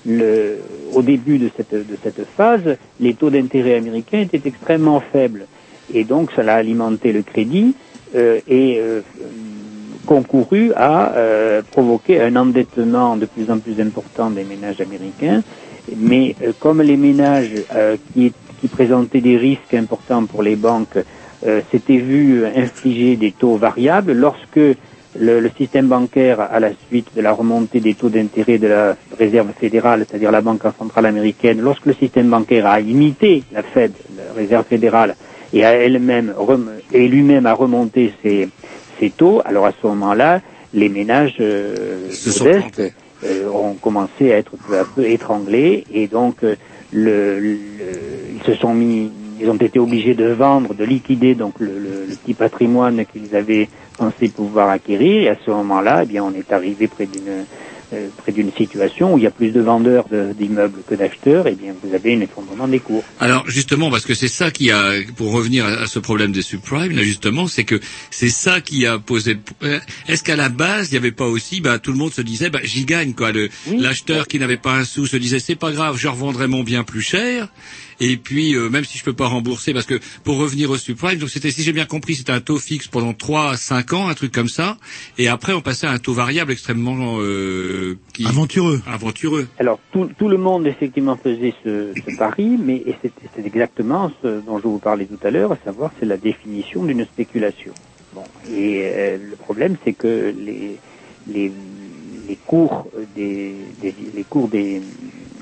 [SPEAKER 17] le, au début de cette, de cette phase, les taux d'intérêt américains étaient extrêmement faibles. Et donc, cela a alimenté le crédit et concouru à provoquer un endettement de plus en plus important des ménages américains. Mais euh, comme les ménages euh, qui, qui présentaient des risques importants pour les banques euh, s'étaient vus infliger des taux variables, lorsque le, le système bancaire, à la suite de la remontée des taux d'intérêt de la réserve fédérale, c'est-à-dire la Banque centrale américaine, lorsque le système bancaire a imité la Fed, la réserve fédérale, et a elle-même et lui-même a remonté ses, ses taux, alors à ce moment-là, les ménages euh, modestes euh, ont commencé à être peu à peu étranglés et donc euh, le, le- ils se sont mis, ils ont été obligés de vendre, de liquider donc le, le- petit patrimoine qu'ils avaient pensé pouvoir acquérir. Et à ce moment-là, eh bien, on est arrivé près d'une euh, près d'une situation où il y a plus de vendeurs de- d'immeubles que d'acheteurs, et bien vous avez un effondrement des cours.
[SPEAKER 2] Alors justement, parce que c'est ça qui a, pour revenir à, à ce problème des subprimes, là justement, c'est que c'est ça qui a posé. le- euh, Est-ce qu'à la base, il n'y avait pas aussi, bah, tout le monde se disait, bah, j'y gagne quoi. L'acheteur qui n'avait pas un sou se disait, c'est pas grave, je revendrai mon bien plus cher. Et puis, euh, même si je peux pas rembourser, parce que pour revenir au subprime, donc c'était, si j'ai bien compris, c'était un taux fixe pendant 3 à 5 ans, un truc comme ça. Et après, on passait à un taux variable extrêmement euh, qui...
[SPEAKER 3] aventureux.
[SPEAKER 2] Aventureux.
[SPEAKER 17] Alors tout, tout le monde effectivement faisait ce, ce pari, mais c'est exactement ce dont je vous parlais tout à l'heure, à savoir c'est la définition d'une spéculation. Bon, et euh, le problème c'est que les, les, les cours des, des- les cours des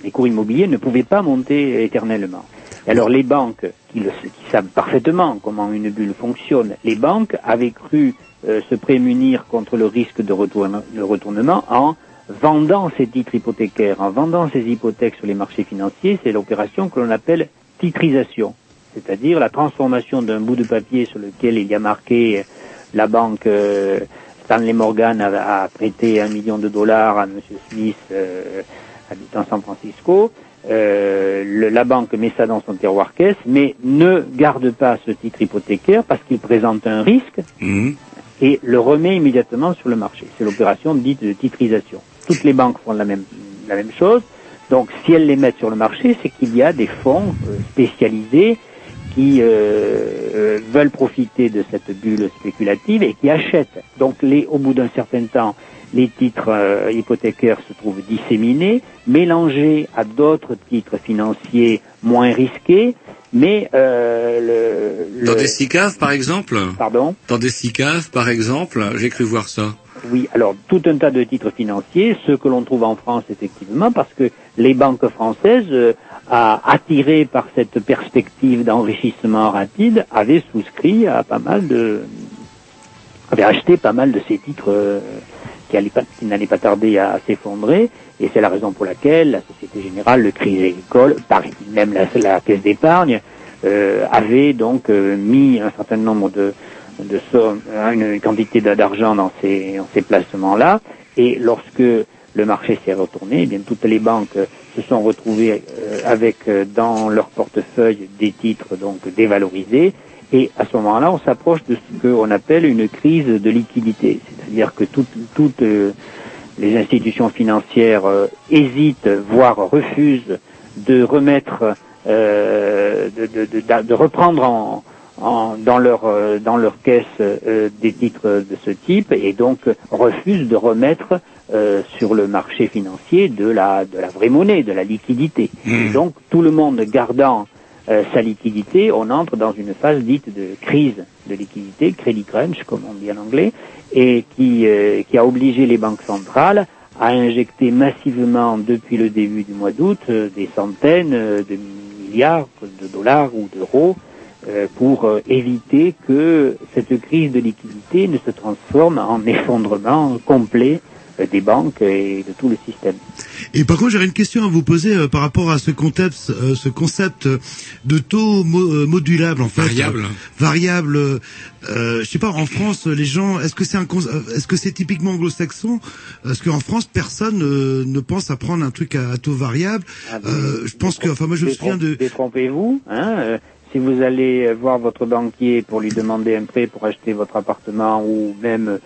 [SPEAKER 17] les cours immobiliers ne pouvaient pas monter éternellement. Alors les banques qui, le, savent parfaitement comment une bulle fonctionne, les banques avaient cru euh, se prémunir contre le risque de de retournement en vendant ces titres hypothécaires, en vendant ces hypothèques sur les marchés financiers, c'est l'opération que l'on appelle titrisation, c'est-à-dire la transformation d'un bout de papier sur lequel il y a marqué euh, la banque euh, Stanley Morgan a, prêté un million de dollars à M. Smith habitant San Francisco. Euh, le- la banque met ça dans son tiroir caisse, mais ne garde pas ce titre hypothécaire parce qu'il présente un risque et le remet immédiatement sur le marché. C'est l'opération dite de titrisation. Toutes les banques font la même, la même chose. Donc, si elles les mettent sur le marché, c'est qu'il y a des fonds euh, spécialisés qui euh, euh, veulent profiter de cette bulle spéculative et qui achètent. Donc, les, au bout d'un certain temps, les titres euh, hypothécaires se trouvent disséminés, mélangés à d'autres titres financiers moins risqués, mais euh, le, le-
[SPEAKER 2] Dans des SICAV, par exemple?
[SPEAKER 17] Pardon?
[SPEAKER 2] Dans des SICAV, par exemple, j'ai cru voir ça.
[SPEAKER 17] Oui, alors tout un tas de titres financiers, ceux que l'on trouve en France effectivement, parce que les banques françaises, euh, à- attirées par cette perspective d'enrichissement rapide, avaient souscrit à pas mal de, avaient acheté pas mal de ces titres euh, qui, allaient pas- qui n'allaient pas tarder à s'effondrer, et c'est la raison pour laquelle la Société Générale, le Crédit Agricole, même la, la Caisse d'épargne, euh, avait donc euh, mis un certain nombre de, de sommes, hein, une quantité d'a- d'argent dans ces, dans ces placements-là, et lorsque le marché s'est retourné, eh bien toutes les banques se sont retrouvées euh, avec euh, dans leur portefeuille des titres donc dévalorisés, et à ce moment-là, on s'approche de ce qu'on appelle une crise de liquidité, c'est-à-dire que toutes, euh, les institutions financières hésitent, voire refusent de remettre, euh, de, reprendre en, en- dans leur dans leur caisse des titres de ce type et donc refusent de remettre euh, sur le marché financier de la de la vraie monnaie, de la liquidité. Et donc tout le monde gardant euh, sa liquidité, on entre dans une phase dite de crise de liquidité, credit crunch comme on dit en anglais, et qui euh, qui a obligé les banques centrales à injecter massivement depuis le début du mois d'août euh, des centaines euh, de milliards de dollars ou d'euros pour éviter que cette crise de liquidité ne se transforme en effondrement complet des banques et de tout le système.
[SPEAKER 3] Et par contre, j'aurais une question à vous poser euh, par rapport à ce concept, euh, ce concept euh, de taux mo- modulable en fait.
[SPEAKER 2] Variable.
[SPEAKER 3] Euh, variable. euh, je sais pas. En France, les gens, est-ce que c'est un, est-ce que c'est typiquement anglo-saxon? Parce qu'en France, personne euh, ne pense à prendre un truc à, à taux variable. Euh, je pense que, enfin, moi, je me souviens de.
[SPEAKER 17] Détrompez-vous. Hein, euh, si vous allez euh, voir votre banquier pour lui demander un prêt pour acheter votre appartement ou même, euh,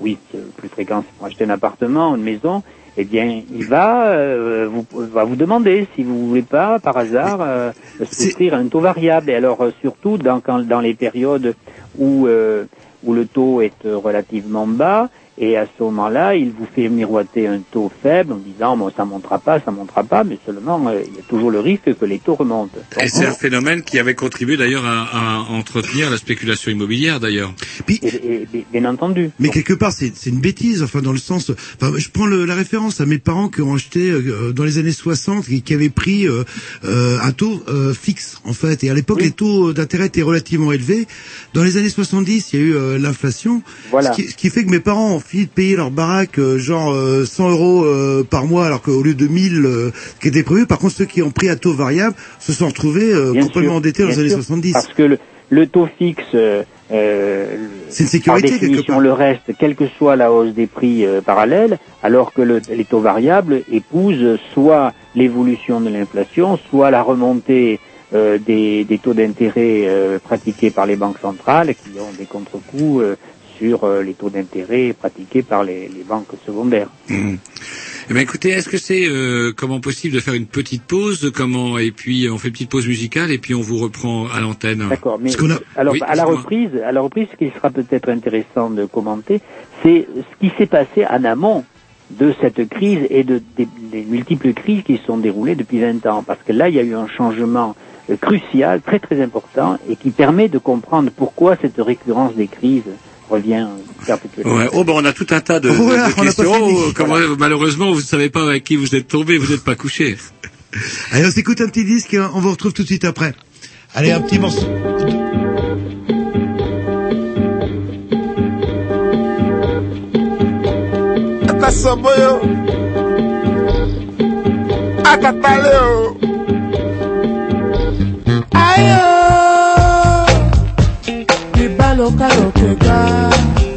[SPEAKER 17] oui, le plus fréquent, c'est pour acheter un appartement, une maison, eh bien, il va, euh, vous, va vous demander si vous voulez pas, par hasard, euh, souscrire à un taux variable. Et alors, euh, surtout dans, quand, dans les périodes où, euh, où le taux est euh, relativement bas Et à ce moment-là, il vous fait miroiter un taux faible en disant bon, ça montera pas, ça montera pas, mais seulement euh, il y a toujours le risque que les taux remontent.
[SPEAKER 2] Et c'est un phénomène qui avait contribué d'ailleurs à, à entretenir la spéculation immobilière d'ailleurs.
[SPEAKER 17] Et- et- et- bien entendu.
[SPEAKER 3] Mais quelque part, c'est c'est une bêtise. Enfin, dans le sens, enfin, je prends le- la référence à mes parents qui ont acheté euh, dans les années 60 et qui avaient pris euh, euh, un taux euh, fixe en fait. Et à l'époque, les taux d'intérêt étaient relativement élevés. Dans les années 70, il y a eu euh, l'inflation,
[SPEAKER 17] Voilà.
[SPEAKER 3] ce, qui, ce qui fait que mes parents fini de payer leur baraque euh, genre euh, 100 euros euh, par mois, alors qu'au lieu de 1000 euh, qui était prévu. Par contre, ceux qui ont pris à taux variable se sont retrouvés euh, complètement
[SPEAKER 17] sûr,
[SPEAKER 3] endettés dans les années
[SPEAKER 17] sûr,
[SPEAKER 3] 70.
[SPEAKER 17] Parce que le, le taux fixe, euh, euh,
[SPEAKER 3] C'est une sécurité,
[SPEAKER 17] par
[SPEAKER 3] quelque
[SPEAKER 17] définition,
[SPEAKER 3] part.
[SPEAKER 17] le reste, quelle que soit la hausse des prix euh, parallèles, alors que le- les taux variables épousent soit l'évolution de l'inflation, soit la remontée euh, des, des taux d'intérêt euh, pratiqués par les banques centrales, qui ont des contre-coups euh, sur euh, les taux d'intérêt pratiqués par les, les banques secondaires.
[SPEAKER 2] Mhm. Eh ben écoutez, est-ce que c'est euh, comment possible de faire une petite pause, comment et puis on fait une petite pause musicale et puis on vous reprend à l'antenne?
[SPEAKER 17] D'accord, mais
[SPEAKER 2] a-
[SPEAKER 17] alors
[SPEAKER 2] Oui,
[SPEAKER 17] à la reprise, à la reprise, ce qui sera peut-être intéressant de commenter, c'est ce qui s'est passé en amont de cette crise et de, des, des multiples crises qui se sont déroulées depuis 20 ans. Parce que là, il y a eu un changement euh, crucial, très très important, et qui permet de comprendre pourquoi cette récurrence des crises revient perpétuellement.
[SPEAKER 2] Ouais. Oh ben on a tout un tas de, questions. Oh, comment- malheureusement, vous ne savez pas avec qui vous êtes tombé, vous n'êtes pas couché.
[SPEAKER 3] Allez, on s'écoute un petit disque et on vous retrouve tout de suite après. Allez, un petit morceau.
[SPEAKER 18] Akataleo Ayo
[SPEAKER 16] God.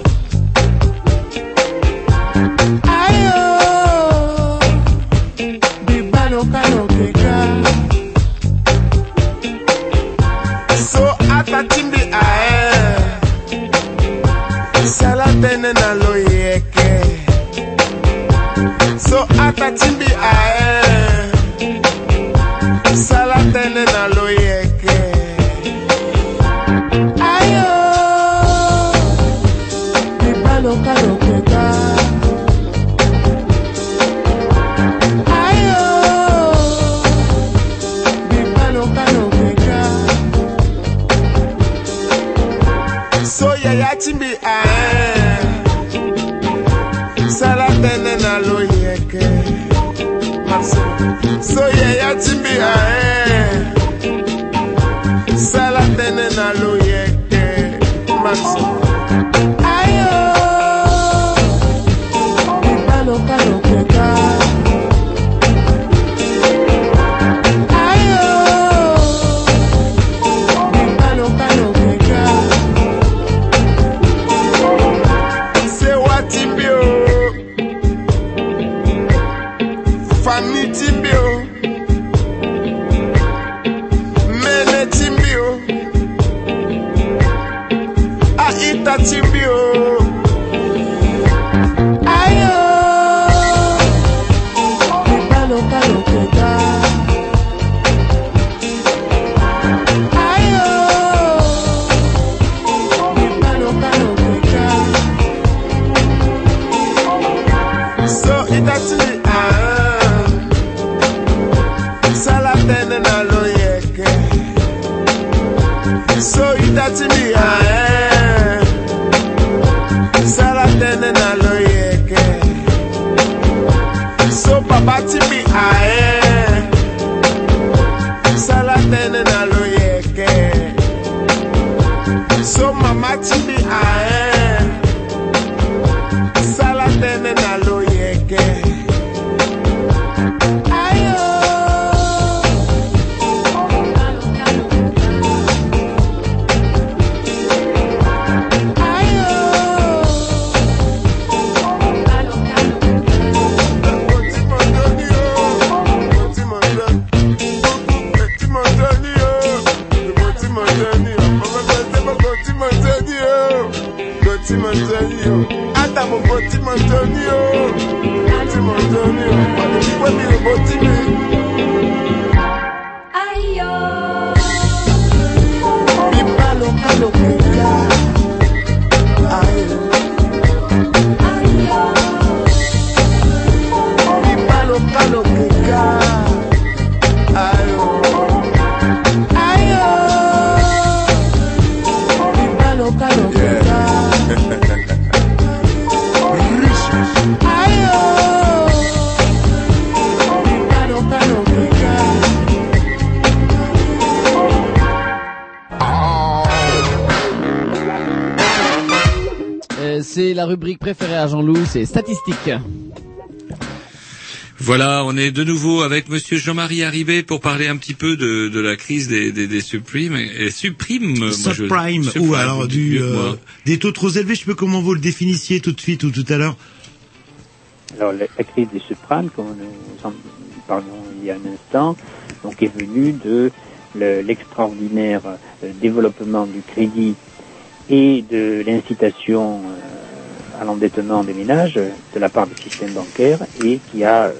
[SPEAKER 16] C'est statistiques.
[SPEAKER 2] Voilà, on est de nouveau avec Monsieur Jean-Marie Arribé pour parler un petit peu de, de la crise des, des, des suprimes et, et suprimes. moi, je-
[SPEAKER 3] Subprime,
[SPEAKER 2] subprime,
[SPEAKER 3] ou alors du, euh, des taux trop élevés, je sais pas comment vous le définissiez tout de suite ou tout à l'heure.
[SPEAKER 17] Alors la, la crise des subprimes, comme nous en parlions il y a un instant, donc est venue de le- l'extraordinaire euh, développement du crédit et de l'incitation euh, à l'endettement des ménages euh, de la part du système bancaire et qui a euh,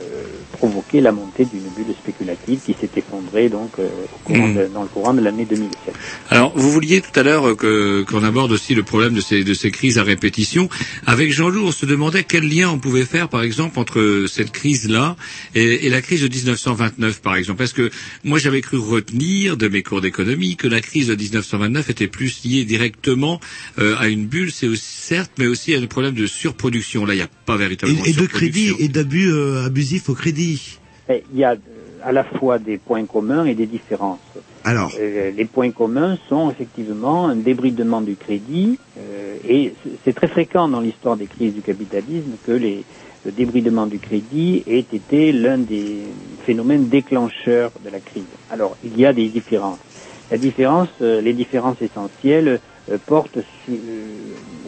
[SPEAKER 17] provoqué la montée d'une bulle spéculative qui s'est effondrée donc euh, au courant de- dans le courant de l'année 2007.
[SPEAKER 2] Alors, vous vouliez tout à l'heure euh, que- qu'on aborde aussi le problème de ces, de ces crises à répétition. Avec Jean-Loup, on se demandait quel lien on pouvait faire, par exemple, entre cette crise-là et, et la crise de 1929, par exemple. Parce que moi, j'avais cru retenir de mes cours d'économie que la crise de 1929 était plus liée directement euh, à une bulle, c'est aussi- certes, mais aussi à un problème de surproduction. Là, il n'y a pas véritablement
[SPEAKER 3] Et, et de crédit et d'abus euh, abusifs au crédit.
[SPEAKER 17] Et Il y a euh, à la fois des points communs et des différences.
[SPEAKER 3] Alors
[SPEAKER 17] Euh, les points communs sont effectivement un débridement du crédit euh, et c'est très fréquent dans l'histoire des crises du capitalisme que les, le débridement du crédit ait été l'un des phénomènes déclencheurs de la crise. Alors il y a des différences. La différence, euh, les différences essentielles euh, portent sur, euh,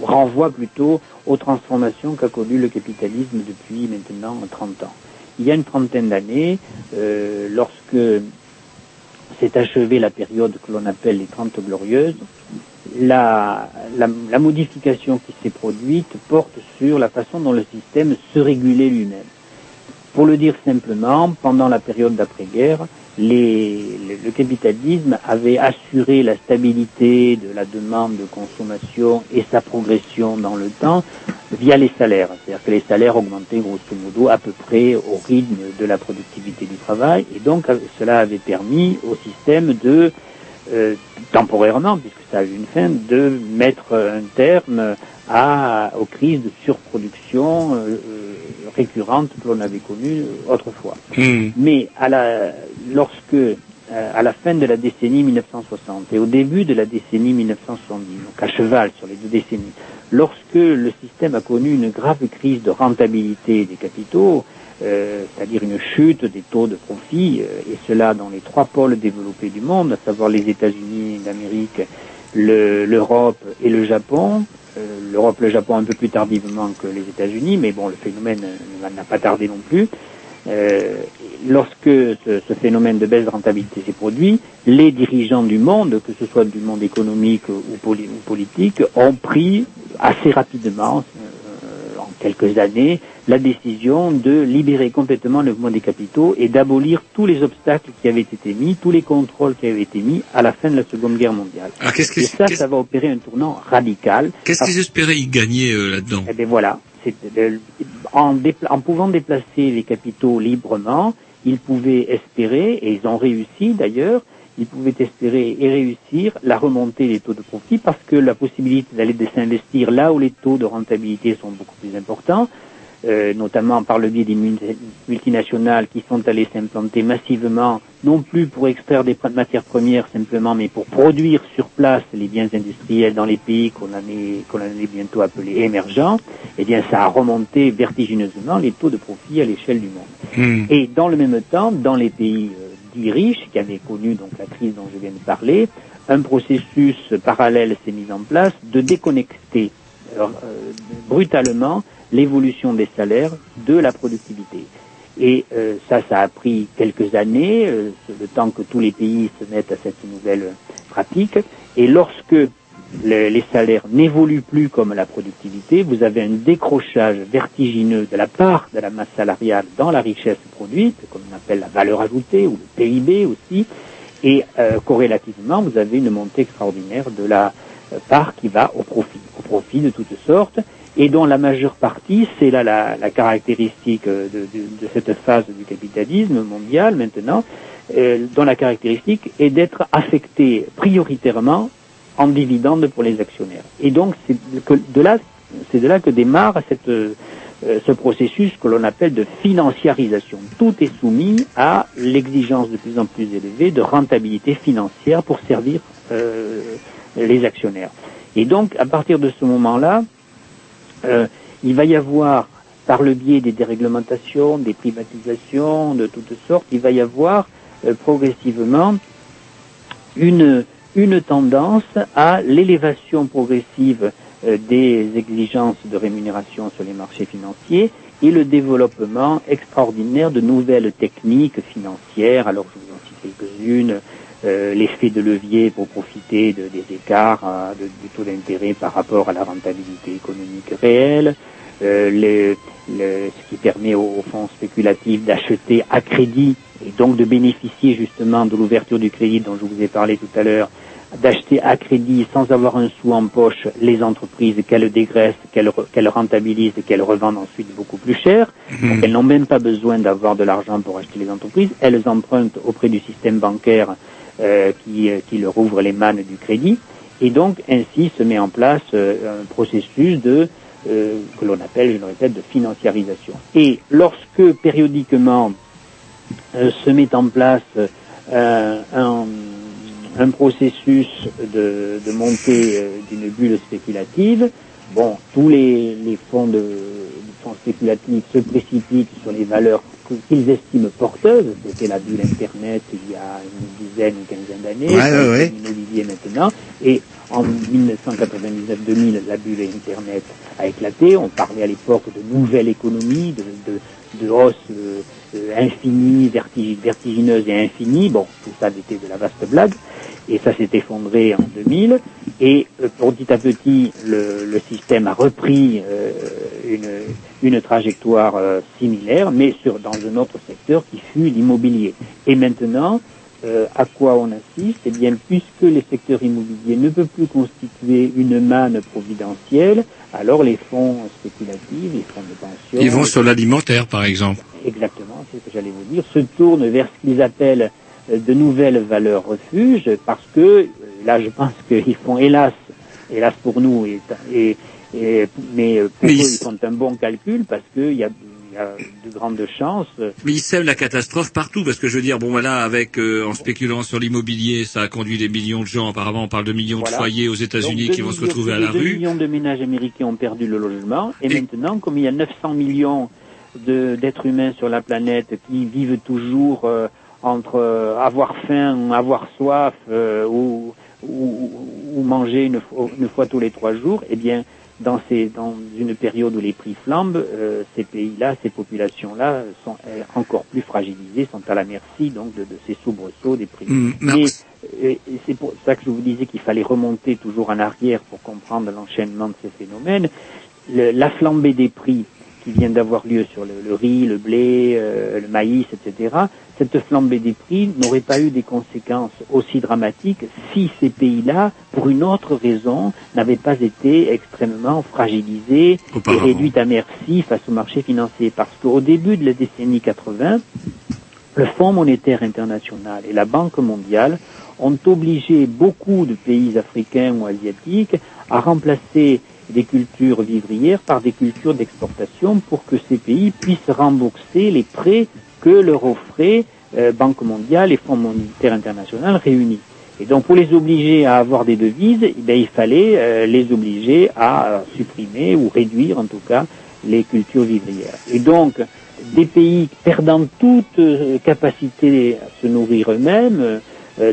[SPEAKER 17] renvoient plutôt aux transformations qu'a connues le capitalisme depuis maintenant 30 ans. Il y a une trentaine d'années, euh, lorsque s'est achevée la période que l'on appelle les Trente Glorieuses, la, la, la modification qui s'est produite porte sur la façon dont le système se régulait lui-même. Pour le dire simplement, pendant la période d'après-guerre, le, le capitalisme avait assuré la stabilité de la demande de consommation et sa progression dans le temps via les salaires. C'est-à-dire que les salaires augmentaient grosso modo à peu près au rythme de la productivité du travail et donc euh, cela avait permis au système de euh, temporairement, puisque ça a eu une fin, de mettre un terme à, aux crises de surproduction euh, récurrentes que l'on avait connues euh, autrefois.
[SPEAKER 2] Hmm.
[SPEAKER 17] Mais à la, lorsque, euh, à la fin de la décennie 1960 et au début de la décennie 1970, donc à cheval sur les deux décennies, lorsque le système a connu une grave crise de rentabilité des capitaux, euh, c'est-à-dire une chute des taux de profit, euh, et cela dans les trois pôles développés du monde, à savoir les États-Unis d'Amérique, le- l'Europe et le Japon. Euh, L'Europe, le Japon un peu plus tardivement que les États-Unis, mais bon, le phénomène euh, n'a pas tardé non plus. Euh, lorsque ce, phénomène de baisse de rentabilité s'est produit, les dirigeants du monde, que ce soit du monde économique ou, poli- ou politique, ont pris assez rapidement, en quelques années, la décision de libérer complètement le mouvement des capitaux et d'abolir tous les obstacles qui avaient été mis, tous les contrôles qui avaient été mis à la fin de la Seconde Guerre mondiale.
[SPEAKER 2] Alors, qu'est-ce que-
[SPEAKER 17] et ça, ça va opérer un tournant radical.
[SPEAKER 2] Qu'est-ce qu'ils espéraient y gagner euh, là-dedans?
[SPEAKER 17] Eh bien voilà, de- en, dépla- en pouvant déplacer les capitaux librement, ils pouvaient espérer, et ils ont réussi d'ailleurs, ils pouvaient espérer et réussir la remontée des taux de profit parce que la possibilité d'aller s'investir là où les taux de rentabilité sont beaucoup plus importants, euh, notamment par le biais des multi- multinationales qui sont allées s'implanter massivement, non plus pour extraire des matières premières simplement, mais pour produire sur place les biens industriels dans les pays qu'on allait, qu'on allait bientôt appeler émergents, eh bien ça a remonté vertigineusement les taux de profit à l'échelle du monde.
[SPEAKER 2] Hmm.
[SPEAKER 17] Et dans le même temps, dans les pays euh, dits riches, qui avaient connu donc la crise dont je viens de parler, un processus parallèle s'est mis en place de déconnecter euh, euh, brutalement l'évolution des salaires de la productivité. Et euh, ça, ça a pris quelques années, euh, le temps que tous les pays se mettent à cette nouvelle pratique. Et lorsque le- les salaires n'évoluent plus comme la productivité, vous avez un décrochage vertigineux de la part de la masse salariale dans la richesse produite, comme on appelle la valeur ajoutée ou le PIB aussi, et euh, corrélativement, vous avez une montée extraordinaire de la euh, part qui va au profit, au profit de toutes sortes, et dont la majeure partie, c'est là la, la caractéristique euh, de, de- de cette phase du capitalisme mondial maintenant, euh, dont la caractéristique est d'être affectée prioritairement en dividendes pour les actionnaires. Et donc, c'est de là, c'est de là que démarre cette, euh, ce processus que l'on appelle de financiarisation. Tout est soumis à l'exigence de plus en plus élevée de rentabilité financière pour servir euh, les actionnaires. Et donc, à partir de ce moment-là, euh, il va y avoir, par le biais des déréglementations, des privatisations de toutes sortes, il va y avoir euh, progressivement une, tendance à l'élévation progressive euh, des exigences de rémunération sur les marchés financiers et le développement extraordinaire de nouvelles techniques financières. Alors, je vous en cite quelques-unes. Euh, l'effet de levier pour profiter de- des écarts de- du taux d'intérêt par rapport à la rentabilité économique réelle, euh, le- le- ce qui permet aux, aux fonds spéculatifs d'acheter à crédit et donc de bénéficier justement de l'ouverture du crédit dont je vous ai parlé tout à l'heure, d'acheter à crédit sans avoir un sou en poche les entreprises qu'elles dégraissent, qu'elles re- qu'elles rentabilisent et qu'elles revendent ensuite beaucoup plus cher. Donc elles n'ont même pas besoin d'avoir de l'argent pour acheter les entreprises. Elles empruntent auprès du système bancaire qui, euh, qui leur ouvre les mannes du crédit. Et donc ainsi se met en place euh, un processus de euh, que l'on appelle, je le répète, de financiarisation. Et lorsque périodiquement euh, se met en place euh, un, un processus de, de montée euh, d'une bulle spéculative, bon, tous les, les fonds de les fonds spéculatifs se précipitent sur les valeurs qu'ils estiment porteuses. C'était la bulle Internet il y a une dizaine, une quinzaine d'années.
[SPEAKER 3] Ouais, ouais, ouais.
[SPEAKER 17] L'immobilier maintenant. Et en 1999-2000, la bulle Internet a éclaté. On parlait à l'époque de nouvelle économie, de, de, de hausse euh, euh, infinie, vertig- vertigineuse et infinie. Bon, tout ça était de la vaste blague. Et ça s'est effondré en 2000. Et euh, petit à petit, le, le système a repris euh, une, une trajectoire euh, similaire, mais sur, dans un autre secteur qui fut l'immobilier. Et maintenant, euh, à quoi on assiste? Eh bien, puisque les secteurs immobiliers ne peuvent plus constituer une manne providentielle, alors les fonds spéculatifs, les fonds de pension,
[SPEAKER 2] Ils vont sur l'alimentaire, par exemple.
[SPEAKER 17] exactement, c'est ce que j'allais vous dire, se tournent vers ce qu'ils appellent de nouvelles valeurs refuges, parce que euh, là, je pense qu'ils font, hélas, hélas pour nous, et, et, et- mais pour
[SPEAKER 2] Mais
[SPEAKER 17] eux,
[SPEAKER 2] ils-
[SPEAKER 17] font un bon calcul, parce qu'il y a, il y a de grandes chances.
[SPEAKER 2] Mais ils sèment la catastrophe partout, parce que je veux dire, bon voilà, avec euh, en spéculant sur l'immobilier, ça a conduit des millions de gens. Apparemment, on parle de millions
[SPEAKER 17] Voilà.
[SPEAKER 2] de foyers aux États-Unis qui vont se retrouver à la rue.
[SPEAKER 17] millions de ménages américains ont perdu le logement. Et, maintenant, comme il y a 900 millions de- d'êtres humains sur la planète qui vivent toujours euh, entre euh, avoir faim, avoir soif euh, ou, ou, ou manger une, fois- une fois tous les trois jours, eh bien, dans, ces, dans une période où les prix flambent, euh, ces pays-là, ces populations-là sont euh, encore plus fragilisées, sont à la merci donc de, de ces soubresauts des prix.
[SPEAKER 2] Mm,
[SPEAKER 17] euh, et c'est pour ça que je vous disais qu'il fallait remonter toujours en arrière pour comprendre l'enchaînement de ces phénomènes. Le- la flambée des prix qui vient d'avoir lieu sur le, le riz, le blé, euh, le maïs, etc., cette flambée des prix n'aurait pas eu des conséquences aussi dramatiques si ces pays-là, pour une autre raison, n'avaient pas été extrêmement fragilisés et réduits à merci face au marché financier. Parce qu'au début de la décennie 80, le Fonds monétaire international et la Banque mondiale ont obligé beaucoup de pays africains ou asiatiques à remplacer des cultures vivrières par des cultures d'exportation pour que ces pays puissent rembourser les prêts que leur offraient euh, Banque mondiale et Fonds monétaire international réunis. Et donc pour les obliger à avoir des devises, eh il fallait euh, les obliger à euh, supprimer ou réduire en tout cas les cultures vivrières. Et donc des pays perdant toute capacité à se nourrir eux-mêmes,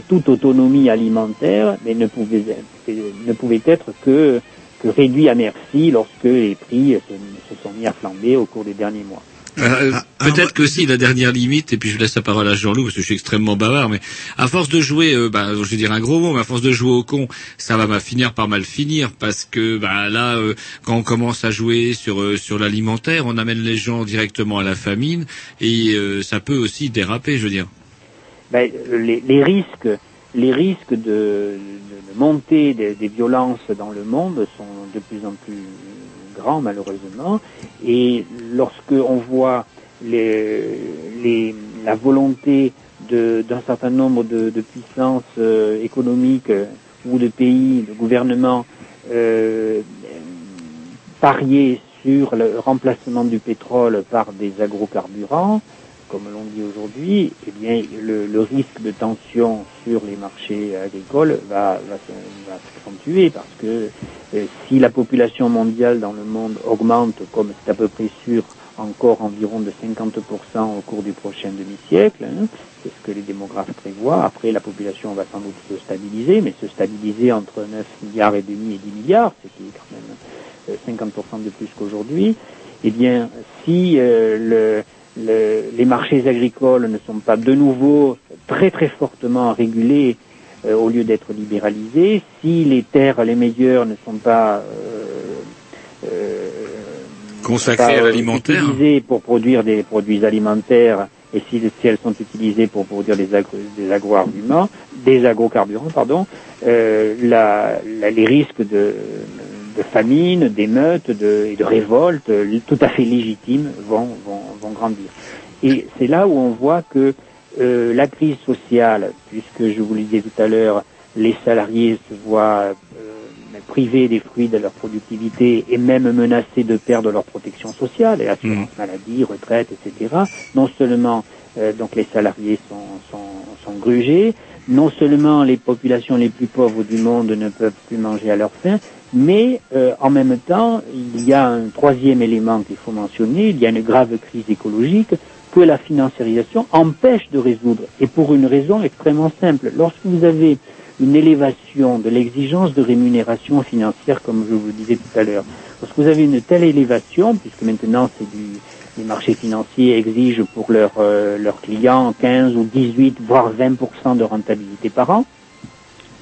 [SPEAKER 17] toute autonomie alimentaire, mais ne pouvaient, ne pouvaient être que, que réduits à merci lorsque les prix se, se sont mis à flamber au cours des derniers mois.
[SPEAKER 2] Euh, Peut-être que si la dernière limite, et puis je laisse la parole à Jean-Loup parce que je suis extrêmement bavard, mais à force de jouer, euh, bah, je vais dire un gros mot, mais à force de jouer au con, ça va finir par mal finir parce que bah, là, euh, quand on commence à jouer sur euh, sur l'alimentaire, on amène les gens directement à la famine et euh, ça peut aussi déraper, je veux dire.
[SPEAKER 17] Ben, les, les risques, les risques de, montée des, violences dans le monde sont de plus en plus grands malheureusement. Et lorsque on voit la volonté d'un certain nombre de, de puissances euh, économiques euh, ou de pays, de gouvernements euh, parier sur le remplacement du pétrole par des agrocarburants, comme l'on dit aujourd'hui, eh bien, le, risque de tension sur les marchés agricoles va, va, s'accentuer parce que euh, si la population mondiale dans le monde augmente, comme c'est à peu près sûr, encore environ de 50% au cours du prochain demi-siècle, hein, c'est ce que les démographes prévoient. Après, la population va sans doute se stabiliser, mais se stabiliser entre 9 milliards et demi et 10 milliards, ce qui est quand même euh, 50% de plus qu'aujourd'hui. Eh bien, si euh, le, le- les marchés agricoles ne sont pas de nouveau très très fortement régulés euh, au lieu d'être libéralisés, si les terres les meilleures ne sont pas euh, euh,
[SPEAKER 2] Consacré
[SPEAKER 17] pas,
[SPEAKER 2] à l'alimentaire.
[SPEAKER 17] utilisées pour produire des produits alimentaires et si, si elles sont utilisées pour produire des, agro, des agroarguments, des agrocarburants, pardon, euh, la, la- les risques de, de famine, d'émeutes de, et de révolte euh, tout à fait légitimes vont, vont, vont grandir. Et c'est là où on voit que euh, la crise sociale, puisque je vous le disais tout à l'heure, les salariés se voient euh, privés des fruits de leur productivité et même menacés de perdre leur protection sociale, et assurance maladie, retraite, etc. Non seulement euh, donc les salariés sont, sont, sont grugés, non seulement les populations les plus pauvres du monde ne peuvent plus manger à leur faim, mais euh, en même temps, il y a un troisième élément qu'il faut mentionner, il y a une grave crise écologique que la financiarisation empêche de résoudre, et pour une raison extrêmement simple. Lorsque vous avez une élévation de l'exigence de rémunération financière, comme je vous le disais tout à l'heure, lorsque vous avez une telle élévation, puisque maintenant c'est du, les marchés financiers exigent pour leurs euh, leurs clients 15 ou 18, voire 20% de rentabilité par an,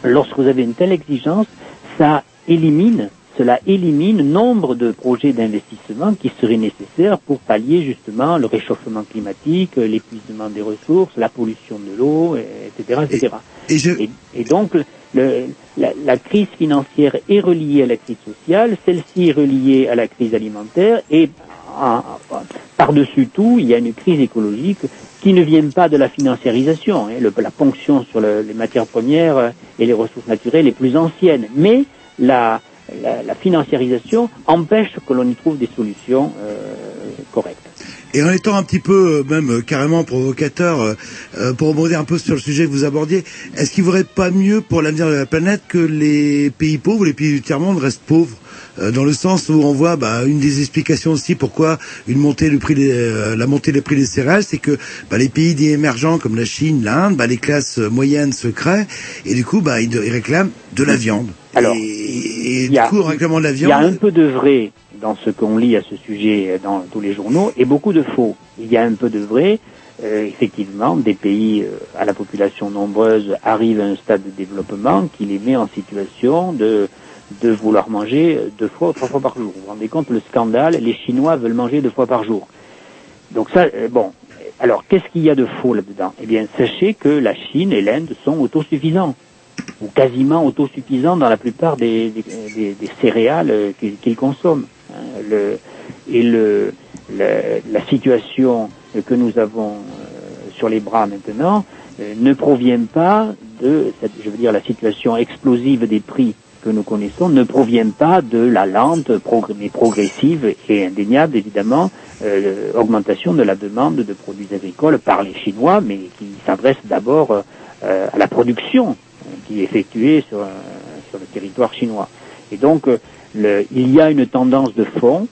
[SPEAKER 17] lorsque vous avez une telle exigence, ça élimine, cela élimine nombre de projets d'investissement qui seraient nécessaires pour pallier justement le réchauffement climatique, l'épuisement des ressources, la pollution de l'eau, etc., etc. Et, et donc, le- la, la crise financière est reliée à la crise sociale, celle-ci est reliée à la crise alimentaire, et par-dessus tout, il y a une crise écologique qui ne vient pas de la financiarisation, hein, le- la ponction sur le- les matières premières euh, et les ressources naturelles les plus anciennes, mais la, la, financiarisation empêche que l'on y trouve des solutions euh, correctes.
[SPEAKER 3] Et en étant un petit peu, euh, même euh, carrément provocateur, pour rebondir un peu sur le sujet que vous abordiez, est-ce qu'il ne vaudrait pas mieux pour l'avenir de la planète que les pays pauvres, les pays du tiers-monde restent pauvres dans le sens où on voit bah, une des explications aussi pourquoi une montée du prix la montée des prix des céréales, c'est que bah, les pays dits émergents comme la Chine, l'Inde, bah, les classes moyennes se créent et du coup bah, ils réclament de la viande.
[SPEAKER 17] Alors,
[SPEAKER 3] et, et
[SPEAKER 17] il y a-
[SPEAKER 3] du coup, en réclamant de la
[SPEAKER 17] Il y a un peu de vrai dans ce qu'on lit à ce sujet dans tous les journaux et beaucoup de faux. Il y a un peu de vrai. Euh, effectivement, des pays euh, à la population nombreuse arrivent à un stade de développement qui les met en situation de de vouloir manger deux fois ou trois fois par jour. Vous vous rendez compte le scandale Les Chinois veulent manger deux fois par jour. Donc ça, euh, bon. Alors, qu'est-ce qu'il y a de faux là-dedans? Eh bien, sachez que la Chine et l'Inde sont autosuffisants ou quasiment autosuffisants dans la plupart des, céréales euh, qu'ils consomment. hein. Et la situation que nous avons euh, sur les bras maintenant euh, ne provient pas de, je veux dire, la situation explosive des prix que nous connaissons ne provient pas de la lente, mais progressive et indéniable évidemment, augmentation de la demande de produits agricoles par les Chinois, mais qui s'adresse d'abord à la production qui est effectuée sur, le territoire chinois. Et donc, euh, il y a une tendance de fond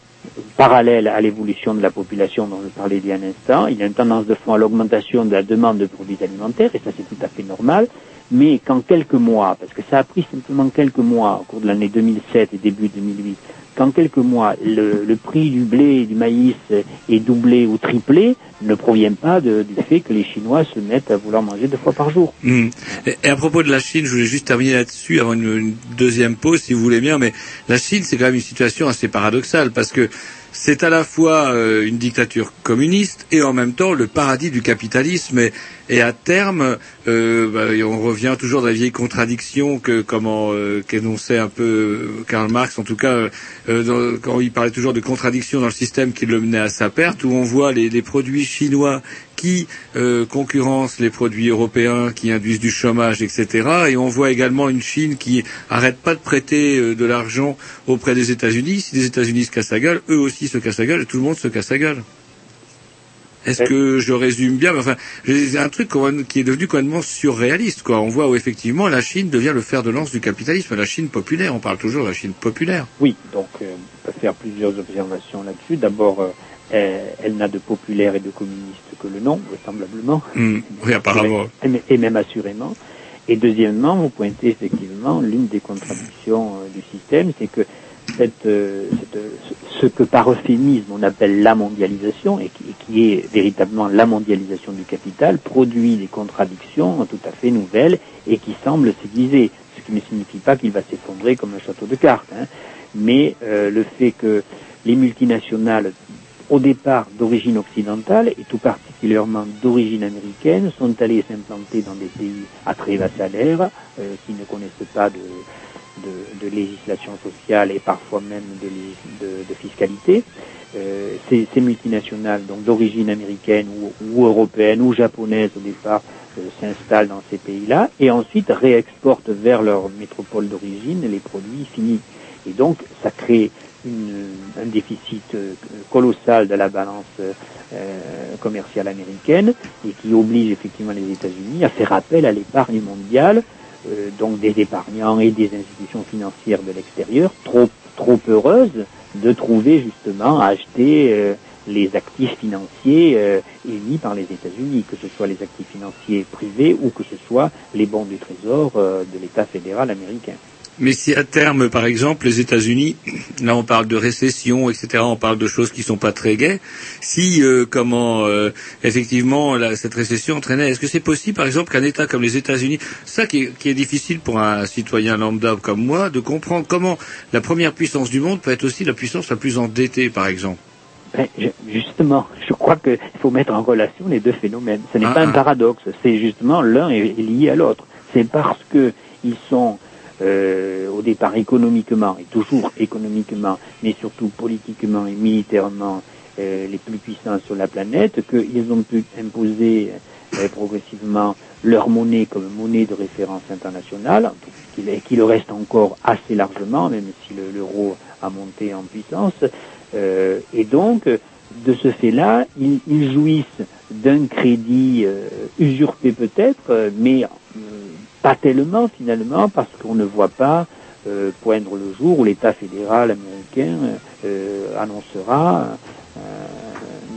[SPEAKER 17] parallèle à l'évolution de la population dont je parlais il y a un instant. Il y a une tendance de fond à l'augmentation de la demande de produits alimentaires, et ça c'est tout à fait normal. Mais qu'en quelques mois, parce que ça a pris simplement quelques mois au cours de l'année 2007 et début 2008, qu'en quelques mois le, prix du blé et du maïs est doublé ou triplé, ne provient pas du fait que les Chinois se mettent à vouloir manger deux fois par jour.
[SPEAKER 2] Hmm. Et, à propos de la Chine, je voulais juste terminer là-dessus avant une deuxième pause, si vous voulez bien. Mais la Chine, c'est quand même une situation assez paradoxale parce que c'est à la fois euh, une dictature communiste et en même temps le paradis du capitalisme. Et, à terme, euh, bah, on revient toujours dans la vieille contradiction que comment euh, qu'énonçait un peu Karl Marx, en tout cas quand il parlait toujours de contradiction dans le système qui le menait à sa perte, où on voit les produits chinois qui euh, concurrencent les produits européens, qui induisent du chômage, etc. Et on voit également une Chine qui arrête pas de prêter euh, de l'argent auprès des États-Unis. Si les États-Unis se cassent la gueule, eux aussi se cassent la gueule et tout le monde se casse la gueule. Est-ce que je résume bien? Enfin, c'est un truc qui est devenu complètement surréaliste. Quoi. On voit où effectivement la Chine devient le fer de lance du capitalisme, la Chine populaire. On parle toujours de la Chine populaire.
[SPEAKER 17] Oui, donc euh, on peut faire plusieurs observations là-dessus. D'abord, euh, elle, elle n'a de populaire et de communiste que le nom, vraisemblablement.
[SPEAKER 2] Hmm, Oui, apparemment.
[SPEAKER 17] Et, même assurément. Et deuxièmement, vous pointez effectivement l'une des contradictions euh, du système, c'est que cette, euh, cette, euh, ce que par euphémisme on appelle la mondialisation, et qui, et qui est véritablement la mondialisation du capital, produit des contradictions tout à fait nouvelles et qui semblent s'aiguiser, ce qui ne signifie pas qu'il va s'effondrer comme un château de cartes. hein. Mais euh, le fait que les multinationales au départ d'origine occidentale et tout particulièrement d'origine américaine sont allées s'implanter dans des pays à très bas salaire euh, qui ne connaissent pas de, législation sociale et parfois même de, fiscalité. Euh, ces, multinationales donc d'origine américaine ou, ou européenne ou japonaise au départ euh, s'installent dans ces pays-là et ensuite réexportent vers leur métropole d'origine les produits finis. Et donc ça crée un déficit euh, colossal de la balance euh, commerciale américaine et qui oblige effectivement les États-Unis à faire appel à l'épargne mondiale, euh, donc des épargnants et des institutions financières de l'extérieur, trop, trop heureuses de trouver justement à acheter les actifs financiers émis par les États-Unis, que ce soit les actifs financiers privés ou que ce soit les bons du Trésor de l'État fédéral américain.
[SPEAKER 2] Mais si à terme, par exemple, les États-Unis, là on parle de récession, etc., on parle de choses qui sont pas très gaies, si euh, comment euh, effectivement la- cette récession entraînait, est-ce que c'est possible, par exemple, qu'un État comme les États-Unis, ça qui est, qui est difficile pour un citoyen lambda comme moi, de comprendre comment la première puissance du monde peut être aussi la puissance la plus endettée, par exemple?
[SPEAKER 17] Ben, je- justement, je crois qu'il faut mettre en relation les deux phénomènes. Ce n'est
[SPEAKER 2] Ah,
[SPEAKER 17] pas un
[SPEAKER 2] ah.
[SPEAKER 17] paradoxe, c'est justement l'un est, est lié à l'autre. C'est parce que ils sont euh, au départ économiquement et toujours économiquement, mais surtout politiquement et militairement euh, les plus puissants sur la planète qu'ils ont pu imposer euh, progressivement leur monnaie comme monnaie de référence internationale, qu'il qu'il le reste encore assez largement, même si le- l'euro a monté en puissance. Euh, et donc, de ce fait-là, ils, ils jouissent d'un crédit euh, usurpé peut-être, mais euh, pas tellement finalement, parce qu'on ne voit pas euh, poindre le jour où l'État fédéral américain euh, annoncera, euh,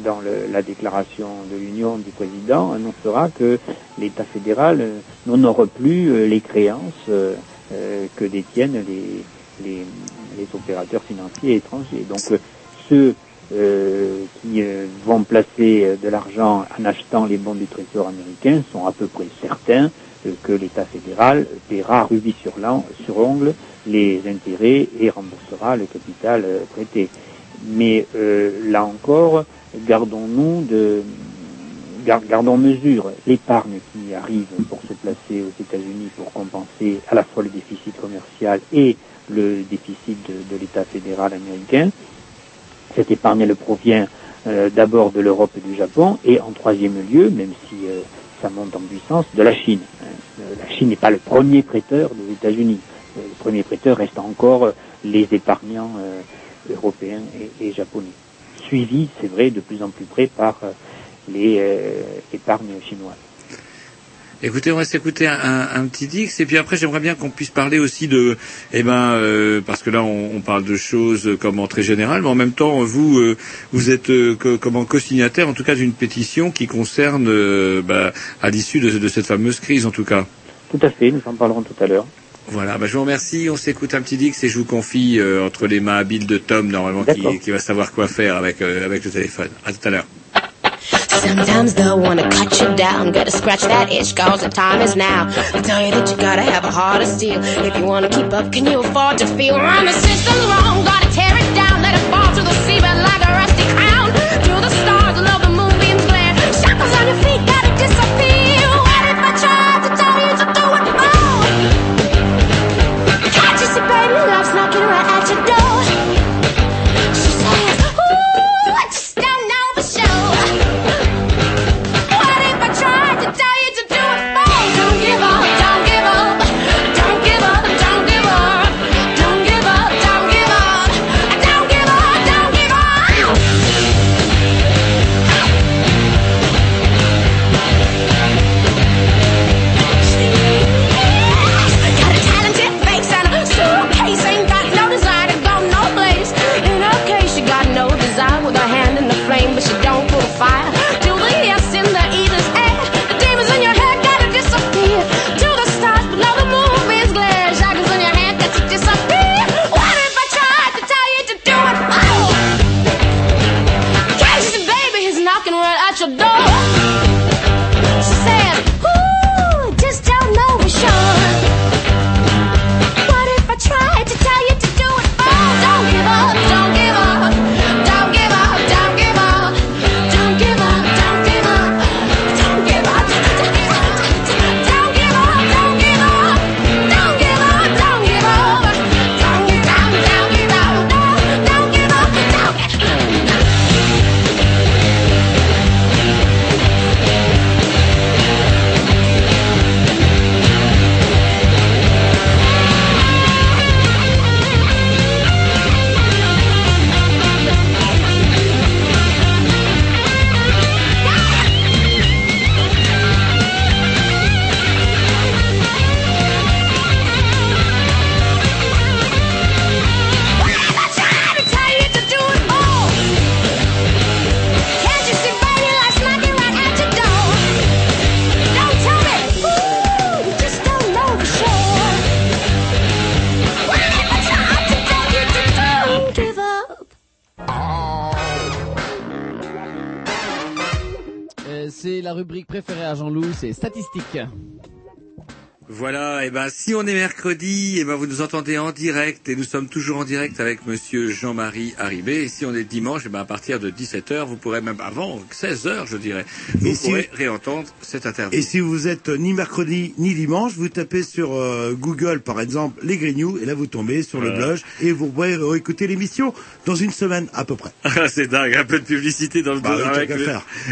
[SPEAKER 17] dans la déclaration de l'Union du président, annoncera que l'État fédéral n'honore plus les créances que détiennent les, les, les opérateurs financiers étrangers. Donc ceux qui vont placer de l'argent en achetant les bons du Trésor américain sont à peu près certains que l'État fédéral paiera rubis sur, sur ongle les intérêts et remboursera le capital euh, prêté. Mais euh, là encore, gardons-nous de gar- gardons mesure. L'épargne qui arrive pour se placer aux États-Unis pour compenser à la fois le déficit commercial et le déficit de, l'État fédéral américain, cette épargne elle provient euh, d'abord de l'Europe et du Japon et en troisième lieu, même si ça monte en puissance, de la Chine. La Chine n'est pas le premier prêteur des États-Unis. Euh, Le premier prêteur reste encore euh, les épargnants euh, européens et, japonais. Suivi, c'est vrai, de plus en plus près par les épargnes chinoises.
[SPEAKER 2] Écoutez, on va s'écouter un, un, un petit Dix, et puis après j'aimerais bien qu'on puisse parler aussi de, eh ben, euh, parce que là on, on parle de choses comme en très général, mais en même temps vous, euh, vous êtes euh, co- comment co-signataire, en tout cas d'une pétition qui concerne, euh, bah, à l'issue de, de cette fameuse crise en tout cas.
[SPEAKER 17] Tout à fait, nous en parlerons tout à l'heure.
[SPEAKER 2] Voilà, bah, je vous remercie. On s'écoute un petit Dix et je vous confie euh, entre les mains habiles de Tom normalement qui, qui va savoir quoi faire avec euh, avec le téléphone. À tout à l'heure.
[SPEAKER 19] Sometimes they'll wanna cut you down, gotta scratch that itch, cause the time is now. They tell you that you gotta have a heart of steel. If you wanna keep up, can you afford to feel? Run the system wrong, gotta tear it down, let it fall to the seabed like a rusty
[SPEAKER 16] rubrique préférée à Jean-Loup, c'est statistiques.
[SPEAKER 2] Voilà, et ben si on est mercredi, et ben vous nous entendez en direct et nous sommes toujours en direct avec Monsieur Jean-Marie Haribé. Et si on est dimanche, et ben à partir de 17h, vous pourrez même avant 16h, je dirais, vous
[SPEAKER 3] Et si-
[SPEAKER 2] pourrez réentendre cette interview.
[SPEAKER 3] Et si vous êtes ni mercredi ni dimanche, vous tapez sur euh, Google par exemple les Grignoux et là vous tombez sur le blog et vous pourrez écouter l'émission dans une semaine à peu près.
[SPEAKER 2] Ah, c'est dingue, un peu de publicité dans le
[SPEAKER 3] Bah oui,
[SPEAKER 2] le-.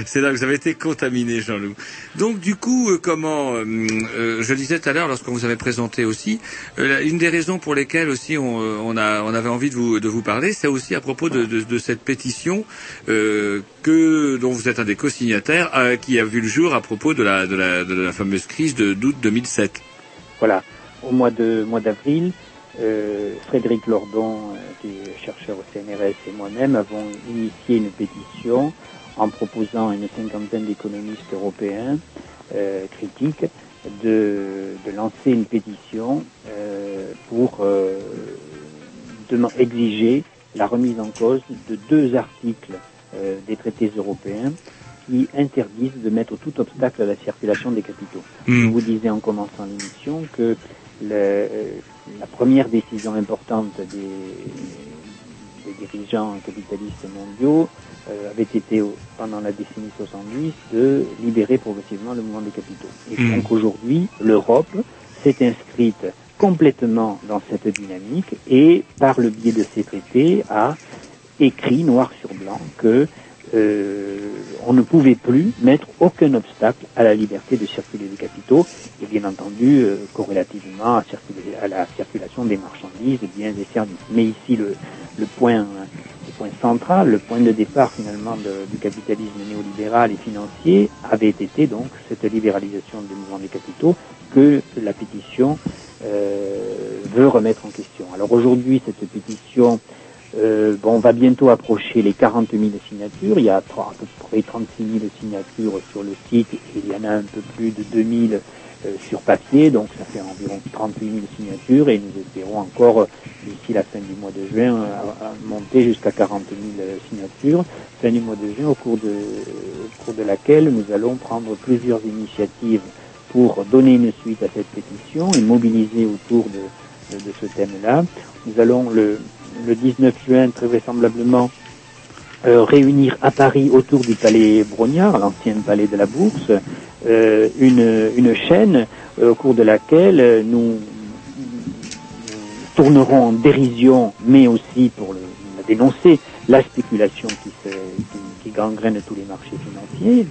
[SPEAKER 2] C'est dingue, vous avez été contaminé, Jean-Loup. Donc, du coup, euh, comment, euh, je disais tout lorsqu'on vous avait présenté aussi, euh, une des raisons pour lesquelles aussi on, euh, avait envie de vous, parler, c'est aussi à propos de, cette pétition euh, que, dont vous êtes un des co-signataires, qui a vu le jour à propos de la, de la, de fameuse crise d'août 2007.
[SPEAKER 17] Voilà. Au mois de mois d'avril, Frédéric Lordon, qui est chercheur au CNRS, et moi-même avons initié une pétition en proposant une cinquantaine d'économistes européens critiques de, de lancer une pétition euh, pour euh, exiger la remise en cause de deux articles euh, des traités européens qui interdisent de mettre tout obstacle à la circulation des capitaux.
[SPEAKER 2] Mm.
[SPEAKER 17] Je vous disais en commençant l'émission que le- euh, la première décision importante des, des dirigeants capitalistes mondiaux avait été pendant la décennie 70 de libérer progressivement le mouvement des capitaux. Et
[SPEAKER 2] Mm.
[SPEAKER 17] donc aujourd'hui, l'Europe s'est inscrite complètement dans cette dynamique et par le biais de ces traités a écrit noir sur blanc que euh, on ne pouvait plus mettre aucun obstacle à la liberté de circuler des capitaux et bien entendu euh, corrélativement à, la circulation des marchandises, biens et services. Mais ici le, le point le point central, le point de départ finalement du capitalisme néolibéral et financier avait été donc cette libéralisation du mouvement des capitaux que la pétition euh, veut remettre en question. Alors aujourd'hui, cette pétition euh, bon, on va bientôt approcher les 40 000 signatures. Il y a à peu près 36 000 signatures sur le site et il y en a un peu plus de 2 000 euh, sur papier. Donc ça fait environ 38 000 signatures et nous espérons encore, euh, d'ici la fin du mois de juin, euh, monter jusqu'à 40 000 signatures. Fin du mois de juin, au cours de, au cours de laquelle nous allons prendre plusieurs initiatives pour donner une suite à cette pétition et mobiliser autour de, de, de ce thème-là. Nous allons le, le 19 juin, très vraisemblablement, euh, réunir à Paris autour du palais Brognard, l'ancien palais de la Bourse, euh, une, une chaîne euh, au cours de laquelle euh, nous tournerons en dérision, mais aussi pour le, dénoncer la spéculation qui, se, qui, qui gangrène tous les marchés financiers,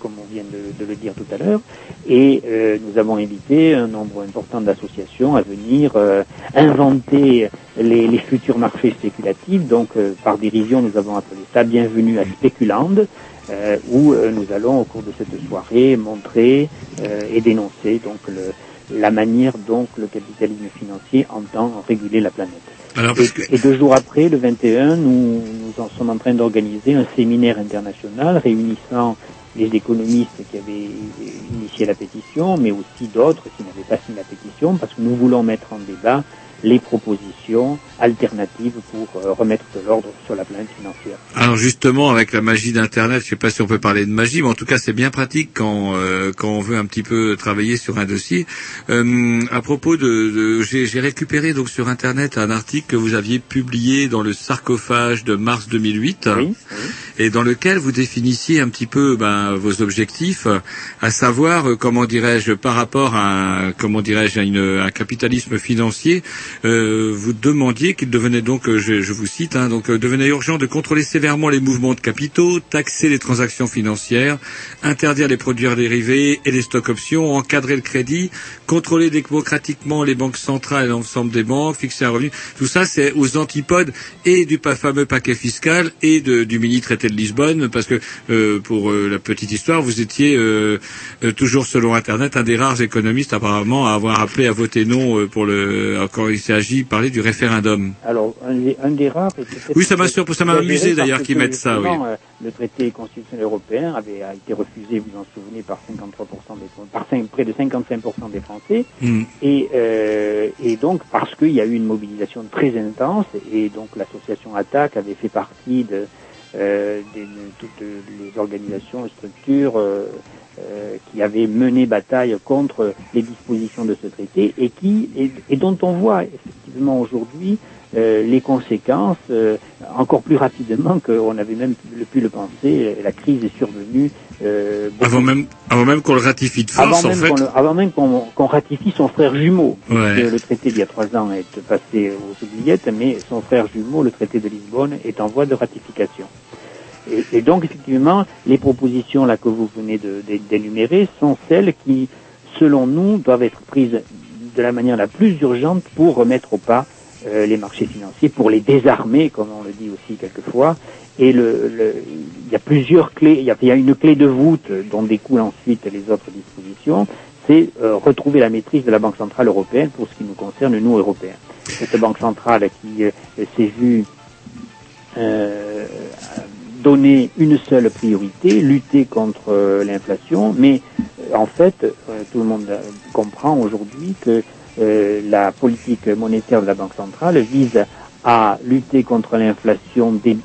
[SPEAKER 17] comme on vient de, de le dire tout à l'heure. Et euh, nous avons invité un nombre important d'associations à venir euh, inventer les, les futurs marchés spéculatifs. Donc, euh, par dérision, nous avons appelé ça Bienvenue à Spéculand, euh, où euh, nous allons, au cours de cette soirée, montrer euh, et dénoncer donc le, la manière dont le capitalisme financier entend réguler la planète.
[SPEAKER 2] Alors,
[SPEAKER 17] Et,
[SPEAKER 2] parce que-
[SPEAKER 17] et deux jours après, le 21, nous, nous en sommes en train d'organiser un séminaire international réunissant les économistes qui avaient initié la pétition, mais aussi d'autres qui n'avaient pas signé la pétition, parce que nous voulons mettre en débat les propositions alternatives pour euh, remettre de l'ordre sur la planète financière.
[SPEAKER 2] Alors justement, avec la magie d'Internet, je sais pas si on peut parler de magie, mais en tout cas c'est bien pratique quand euh, quand on veut un petit peu travailler sur un dossier. Euh, à propos de, de- j'ai j'ai récupéré donc sur Internet un article que vous aviez publié dans le sarcophage de mars 2008, et dans lequel vous définissiez un petit peu ben, vos objectifs, à savoir euh, comment dirais-je par rapport à un- comment dirais-je à une- un capitalisme financier, euh, vous demandiez qu'il devenait donc, euh, je, je vous cite, hein, donc euh, devenait urgent de contrôler sévèrement les mouvements de capitaux, taxer les transactions financières, interdire les produits dérivés et les stocks options, encadrer le crédit, contrôler démocratiquement les banques centrales et l'ensemble des banques, fixer un revenu. Tout ça, c'est aux antipodes et du fameux paquet fiscal et de- du mini traité de Lisbonne, parce que euh, pour euh, la petite histoire, vous étiez euh, euh, toujours selon Internet un des rares économistes apparemment à avoir appelé à voter non euh, pour le quand il s'agit de parler du référendum.
[SPEAKER 17] Alors, un des, un des rares...
[SPEAKER 2] Oui, ça m'a ça m'a amusé, d'ailleurs, qu'ils mettent ça, oui.
[SPEAKER 17] le traité constitutionnel européen avait a été refusé, vous en souvenez, par 53% des, par près de 55% des Français.
[SPEAKER 2] Mm.
[SPEAKER 17] Et, euh, et donc, parce qu'il y a eu une mobilisation très intense, et donc l'association Attaque avait fait partie de, euh, de- toutes les organisations, les structures euh, euh, qui avaient mené bataille contre les dispositions de ce traité et qui et, et dont on voit effectivement aujourd'hui euh, les conséquences euh, encore plus rapidement qu'on avait même pu, pu le penser. La crise est survenue euh,
[SPEAKER 2] Avant même, avant même qu'on le ratifie de force, en fait.
[SPEAKER 17] le- avant même qu'on ratifie son frère jumeau.
[SPEAKER 2] Ouais.
[SPEAKER 17] Le traité d'il y a trois ans est passé aux oubliettes, mais son frère jumeau, le traité de Lisbonne, est en voie de ratification. Et, et donc, effectivement, les propositions là que vous venez d'énumérer sont celles qui, selon nous, doivent être prises de la manière la plus urgente pour remettre au pas euh, les marchés financiers, pour les désarmer, comme on le dit aussi quelquefois. Et le, le- il y a plusieurs clés, il y a, une clé de voûte dont découlent ensuite les autres dispositions, c'est euh, retrouver la maîtrise de la Banque Centrale Européenne pour ce qui nous concerne, nous, Européens. Cette Banque Centrale qui euh, s'est vue euh, donner une seule priorité, lutter contre l'inflation, mais en fait, tout le monde comprend aujourd'hui que euh, la politique monétaire de la Banque centrale vise à lutter contre l'inflation des,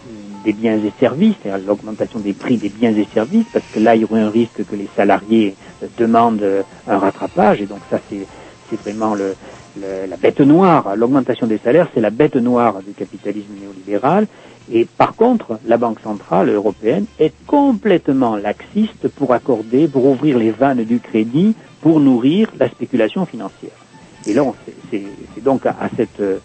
[SPEAKER 17] biens et services, c'est-à-dire l'augmentation des prix des biens et services, parce que là, il y aurait un risque que les salariés demandent un rattrapage, et donc ça, c'est vraiment la bête noire. L'augmentation des salaires, c'est la bête noire du capitalisme néolibéral. Et par contre, la Banque centrale européenne est complètement laxiste pour accorder, pour ouvrir les vannes du crédit, pour nourrir la spéculation financière. Et là, c'est- donc euh,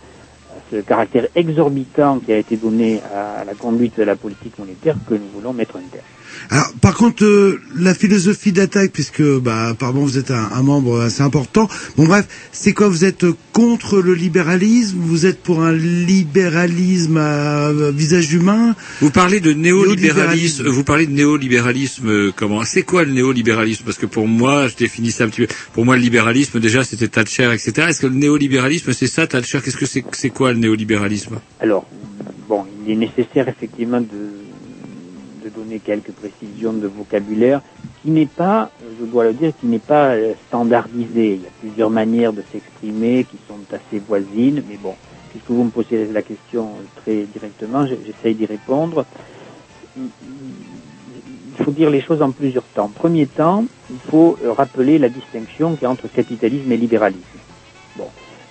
[SPEAKER 17] à ce caractère exorbitant qui a été donné à la conduite de la politique monétaire que nous voulons mettre un terme.
[SPEAKER 3] Alors, par contre, euh, la philosophie d'attaque, puisque, bah, apparemment, vous êtes un, un membre assez important. Bon, bref, c'est quoi Vous êtes contre le libéralisme? Vous êtes pour un libéralisme à visage humain?
[SPEAKER 2] Vous parlez de néolibéralisme.
[SPEAKER 3] Néolibéralisme.
[SPEAKER 2] Vous parlez de néolibéralisme. euh, comment? C'est quoi le néolibéralisme? Parce que pour moi, je définis ça un petit peu. Pour moi, le libéralisme, déjà, c'était Thatcher, etc. Est-ce que le néolibéralisme, c'est ça, Thatcher? Qu'est-ce que c'est C'est quoi le néolibéralisme?
[SPEAKER 17] Alors, bon, il est nécessaire effectivement de, de donner quelques précisions de vocabulaire qui n'est pas, je dois le dire, qui n'est pas euh, standardisé. Il y a plusieurs manières de s'exprimer qui sont assez voisines, mais bon, puisque vous me posez la question très directement, j'essaye d'y répondre. Il faut dire les choses en plusieurs temps. Premier temps, il faut euh, rappeler la distinction qu'il y a entre capitalisme et libéralisme. Bon,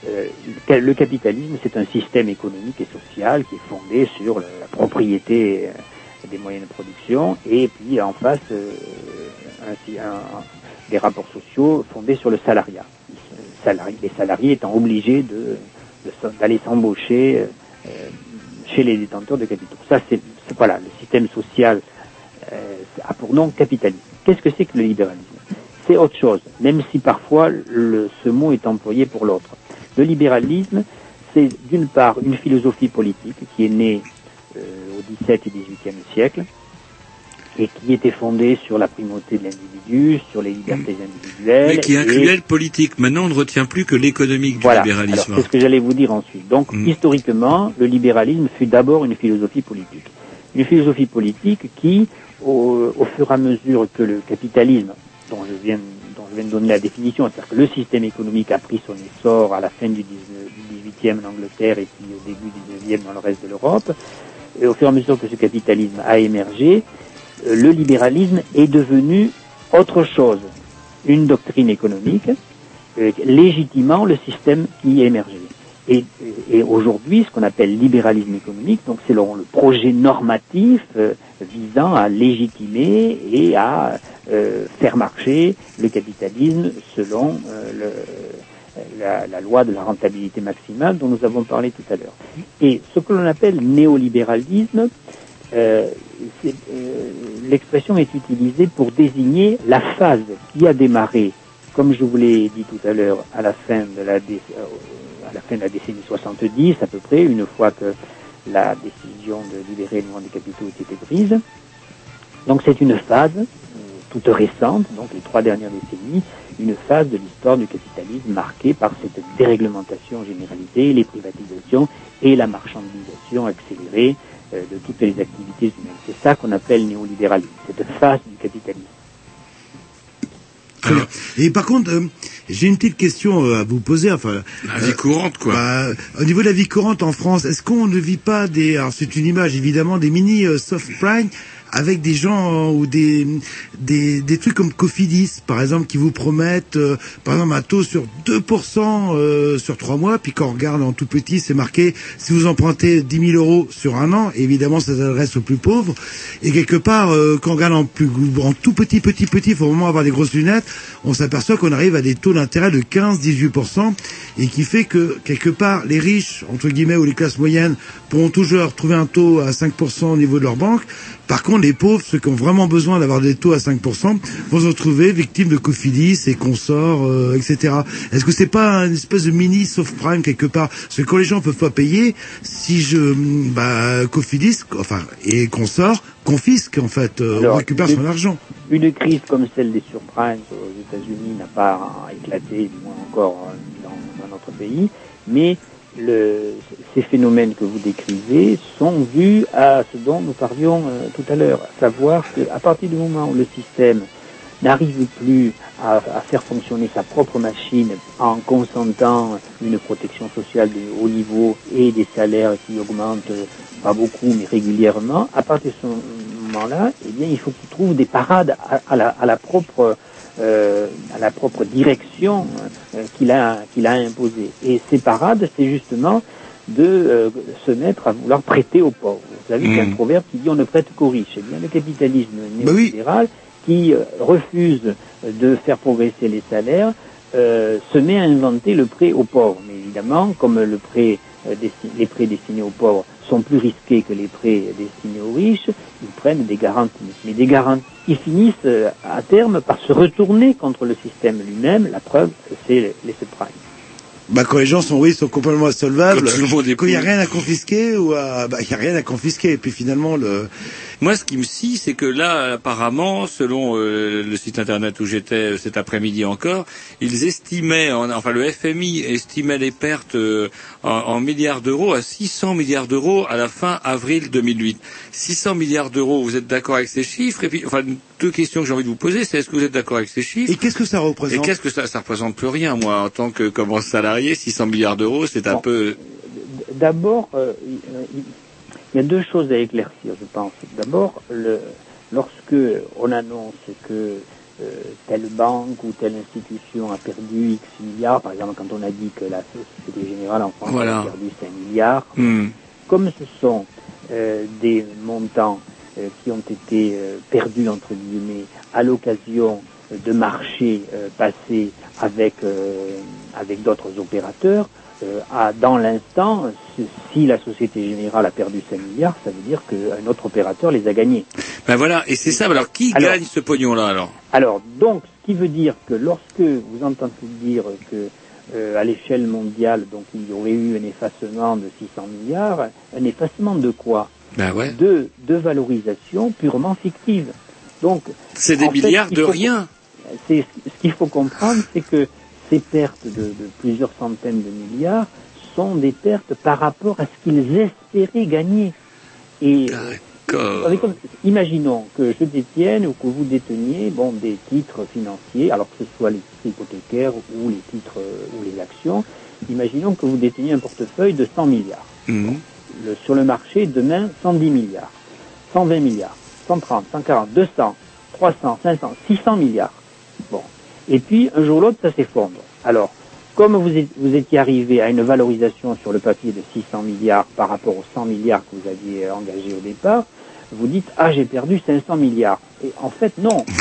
[SPEAKER 17] euh, le- capitalisme, c'est un système économique et social qui est fondé sur la, propriété des moyens de production et puis en face euh, des rapports sociaux fondés sur le salariat. Les salariés, étant obligés d'aller s'embaucher euh, chez les détenteurs de capitaux. Ça, c'est voilà le système social euh, a pour nom capitalisme. Qu'est-ce que c'est que le libéralisme? C'est autre chose, même si parfois ce mot est employé pour l'autre. Le libéralisme, c'est d'une part une philosophie politique qui est née euh, au XVIIe et XVIIIe siècle et qui était fondée sur la primauté de l'individu, sur les libertés individuelles.
[SPEAKER 2] Mais qui
[SPEAKER 17] et-
[SPEAKER 2] incluait le politique. Maintenant, on ne retient plus que l'économique du
[SPEAKER 17] voilà.
[SPEAKER 2] Libéralisme.
[SPEAKER 17] c'est ce que j'allais vous dire ensuite. Donc,
[SPEAKER 2] Mm.
[SPEAKER 17] historiquement, le libéralisme fut d'abord une philosophie politique. Une philosophie politique qui, au, au fur et à mesure que le capitalisme, dont je viens, dont je viens de donner la définition, c'est-à-dire que le système économique a pris son essor à la fin du 18e en Angleterre et puis au début du 19e dans le reste de l'Europe, et au fur et à mesure que ce capitalisme a émergé, euh, le libéralisme est devenu autre chose, une doctrine économique, euh, légitimant le système qui émergé. Et, et aujourd'hui, ce qu'on appelle libéralisme économique, donc c'est le, projet normatif euh, visant à légitimer et à faire marcher le capitalisme selon le, la, la loi de la rentabilité maximale dont nous avons parlé tout à l'heure. Et ce que l'on appelle néolibéralisme, euh, euh, l'expression est utilisée pour désigner la phase qui a démarré, comme je vous l'ai dit tout à l'heure, à la fin de la, euh, à la fin de la décennie 70 à peu près, une fois que la décision de libérer le monde des capitaux a été prise. Donc c'est une phase euh, toute récente, donc les trois dernières décennies, une phase de l'histoire du capitalisme marquée par cette déréglementation généralisée, les privatisations et la marchandisation accélérée euh, de toutes les activités humaines. C'est ça qu'on appelle néolibéralisme, cette phase du capitalisme.
[SPEAKER 3] Bien. Et par contre, euh, j'ai une petite question euh, à vous poser. Enfin,
[SPEAKER 2] La vie courante, quoi.
[SPEAKER 3] bah, au niveau de la vie courante en France, est-ce qu'on ne vit pas des, alors c'est une image évidemment, des mini euh, soft prime avec des gens euh, ou des, des des trucs comme Cofidis par exemple qui vous promettent euh, par exemple un taux sur 2% euh, sur trois mois. Puis quand on regarde en tout petit c'est marqué si vous empruntez 10 000 euros sur un an évidemment ça s'adresse aux plus pauvres. Et quelque part euh, quand on regarde en plus en tout petit petit petit il faut vraiment avoir des grosses lunettes on s'aperçoit qu'on arrive à des taux d'intérêt de 15-18% et qui fait que quelque part les riches entre guillemets ou les classes moyennes pourront toujours trouver un taux à 5% au niveau de leur banque par contre, les pauvres, ceux qui ont vraiment besoin d'avoir des taux à 5%, vont se retrouver victimes de Cofidis et consorts, euh, etc. Est-ce que c'est pas une espèce de mini soft prime quelque part? Parce que quand les gens peuvent pas payer, si je, bah, Cofidis, enfin, et consorts, confisquent en fait, euh,
[SPEAKER 17] Alors, une-
[SPEAKER 3] son argent.
[SPEAKER 17] Une crise comme celle des surprimes aux États-Unis n'a pas éclaté, du moins encore euh, dans, dans notre pays, mais le, ces phénomènes que vous décrivez sont dus à ce dont nous parlions euh, tout à l'heure, à savoir qu'à partir du moment où le système n'arrive plus à, à faire fonctionner sa propre machine en consentant une protection sociale de haut niveau et des salaires qui augmentent euh, pas beaucoup mais régulièrement, à partir de ce moment-là, eh bien, il faut qu'il trouve des parades à, à la, à la propre euh, à la propre direction euh, qu'il a qu'il a imposée. Et ces parades, c'est justement de euh, se mettre à vouloir prêter aux pauvres. Vous savez qu'il y a un proverbe qui dit on ne prête qu'aux riches. Eh bien, le capitalisme
[SPEAKER 3] Bah oui.
[SPEAKER 17] néolibéral qui refuse de faire progresser les salaires se met à inventer le prêt aux pauvres. Mais évidemment, comme le prêt, desti- les prêts destinés aux pauvres sont plus risqués que les prêts destinés aux riches, ils prennent des garanties. Mais des garanties qui finissent euh, à terme par se retourner contre le système lui-même. La preuve, c'est les subprimes.
[SPEAKER 3] Bah, quand les gens sont, oui, sont complètement insolvables,
[SPEAKER 2] Quand
[SPEAKER 3] il y a rien à confisquer ou à, bah, il y a rien à confisquer. Et puis finalement, le,
[SPEAKER 2] Moi, ce qui me scie, c'est que là, apparemment, selon euh, le site internet où j'étais euh, cet après-midi encore, ils estimaient, en- enfin le FMI estimait les pertes euh, en, en milliards d'euros à 600 milliards d'euros à la fin avril 2008. 600 milliards d'euros, vous êtes d'accord avec ces chiffres? Et puis, enfin, deux questions que j'ai envie de vous poser, c'est est-ce que vous êtes d'accord avec ces chiffres?
[SPEAKER 3] Et qu'est-ce que ça représente?
[SPEAKER 2] Et qu'est-ce que ça, ça représente plus rien, moi, en tant que comment salarié, 600 milliards d'euros, c'est un
[SPEAKER 17] Bon.
[SPEAKER 2] peu.
[SPEAKER 17] D'abord, euh, il y a deux choses à éclaircir, je pense. D'abord, lorsque on annonce que euh, telle banque ou telle institution a perdu X milliards, par exemple quand on a dit que la Société Générale en France
[SPEAKER 2] Voilà.
[SPEAKER 17] a perdu 5 milliards,
[SPEAKER 2] Hmm.
[SPEAKER 17] comme ce sont euh, des montants euh, qui ont été euh, perdus entre guillemets à l'occasion de marchés euh, passés avec euh, avec d'autres opérateurs, euh, à, dans l'instant, si- la Société Générale a perdu 5 milliards, ça veut dire qu'un autre opérateur les a gagnés.
[SPEAKER 2] Ben voilà, et c'est ça. Alors, qui
[SPEAKER 17] Alors-
[SPEAKER 2] gagne ce pognon-là, alors?
[SPEAKER 17] Alors, donc, ce qui veut dire que lorsque vous entendez dire que euh, à l'échelle mondiale, donc il y aurait eu un effacement de 600 milliards, un effacement de quoi?
[SPEAKER 2] Ben ouais.
[SPEAKER 17] de, de valorisation purement fictive. Donc,
[SPEAKER 2] C'est des
[SPEAKER 17] fait,
[SPEAKER 2] milliards
[SPEAKER 17] il
[SPEAKER 2] de
[SPEAKER 17] faut-
[SPEAKER 2] rien.
[SPEAKER 17] c'est ce qu'il faut comprendre, c'est que ces pertes de, de plusieurs centaines de milliards sont des pertes par rapport à ce qu'ils espéraient gagner. Et imaginons que je détienne ou que vous déteniez bon, des titres financiers, alors que ce soit les titres hypothécaires ou les titres euh, ou les actions. Imaginons que vous déteniez un portefeuille de 100 milliards.
[SPEAKER 2] Mhm.
[SPEAKER 17] Le- sur le marché, demain, 110 milliards, 120 milliards, 130, 140, 200, 300, 500, 600 milliards. Bon. Et puis, un jour ou l'autre, ça s'effondre. Alors, comme vous, étiez arrivé à une valorisation sur le papier de 600 milliards par rapport aux 100 milliards que vous aviez engagés au départ, vous dites, ah, j'ai perdu 500 milliards. Et en fait, non.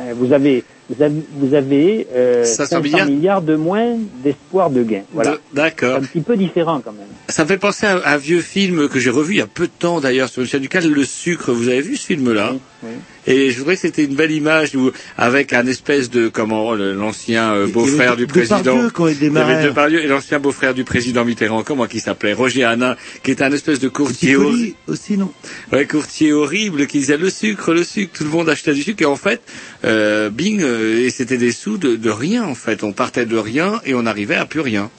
[SPEAKER 17] Euh, Vous avez, vous avez, vous avez euh,
[SPEAKER 2] 500
[SPEAKER 17] 500
[SPEAKER 2] milliards
[SPEAKER 17] milliards de moins d'espoir de gain. Voilà.
[SPEAKER 2] D'accord.
[SPEAKER 17] C'est un petit peu différent quand même.
[SPEAKER 2] Ça me fait penser à un vieux film que j'ai revu il y a peu de temps d'ailleurs sur le chaîne Ducal, Le Sucre. Vous avez vu ce film-là?
[SPEAKER 17] Oui.
[SPEAKER 2] Et je voudrais que c'était une belle image où, avec un espèce de comment l'ancien euh, beau-frère du président.
[SPEAKER 3] Quand il
[SPEAKER 2] Il y avait
[SPEAKER 3] démarrait.
[SPEAKER 2] Depardieu et l'ancien beau-frère du président Mitterrand, comment qui s'appelait Roger Hanin, qui était un espèce de courtier horrible.
[SPEAKER 3] Aussi, non?
[SPEAKER 2] Ouais, courtier horrible qui disait le sucre, le sucre, tout le monde achetait du sucre et en fait, euh, bing, euh, et c'était des sous de, de rien en fait. On partait de rien et on arrivait à plus rien.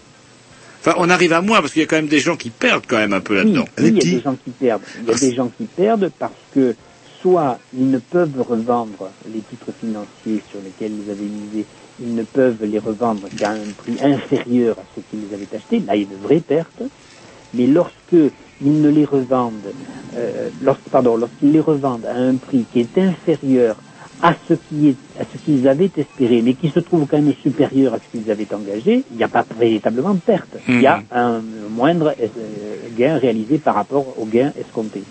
[SPEAKER 2] Enfin, on arrive à moins parce qu'il y a quand même des gens qui perdent quand même un peu
[SPEAKER 17] Oui,
[SPEAKER 2] là-dedans.
[SPEAKER 17] oui, il y a des gens qui perdent. Il y a des gens qui perdent parce que soit ils ne peuvent revendre les titres financiers sur lesquels ils avaient misé, ils ne peuvent les revendre qu'à un prix inférieur à ce qu'ils avaient acheté, là il y a de vraies pertes, mais lorsque ils ne les revendent, euh, pardon, lorsqu'ils les revendent à un prix qui est inférieur à ce qui est, à ce qu'ils avaient espéré, mais qui se trouve quand même supérieur à ce qu'ils avaient engagé, il n'y a pas véritablement de perte. Il y a un moindre euh, gain réalisé par rapport au gain escompté.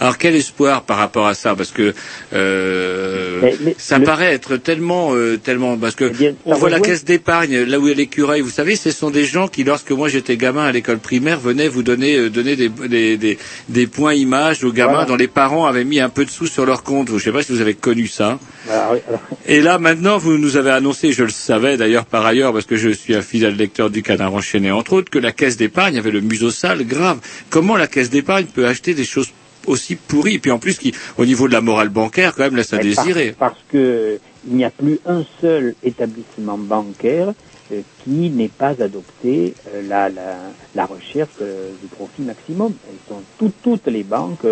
[SPEAKER 2] Alors quel espoir par rapport à ça Parce que euh,
[SPEAKER 17] Mais- mais
[SPEAKER 2] ça
[SPEAKER 17] le-
[SPEAKER 2] paraît être tellement, euh, tellement, parce que on
[SPEAKER 17] ça
[SPEAKER 2] voit la caisse d'épargne là où a l'écureuil. Vous savez, ce sont des gens qui, lorsque moi j'étais gamin à l'école primaire, venaient vous donner, euh, donner des, des, des, des points images aux gamins
[SPEAKER 17] Voilà.
[SPEAKER 2] dont les parents avaient mis un peu de sous sur leur compte. Je ne sais pas si vous avez connu ça.
[SPEAKER 17] Voilà, oui, alors,
[SPEAKER 2] Et là, maintenant, vous nous avez annoncé, je le savais d'ailleurs par ailleurs, parce que je suis un fidèle lecteur du Canard enchaîné, entre autres, que la caisse d'épargne avait le museau sale grave. Comment la caisse d'épargne peut acheter des choses aussi pourries, et puis en plus, qui, au niveau de la morale bancaire, quand même, laisse à
[SPEAKER 17] Mais
[SPEAKER 2] désirer.
[SPEAKER 17] Parce que il n'y a plus un seul établissement bancaire euh, qui n'ait pas adopté euh, la, la, la recherche euh, du profit maximum. Elles sont toutes, toutes les banques,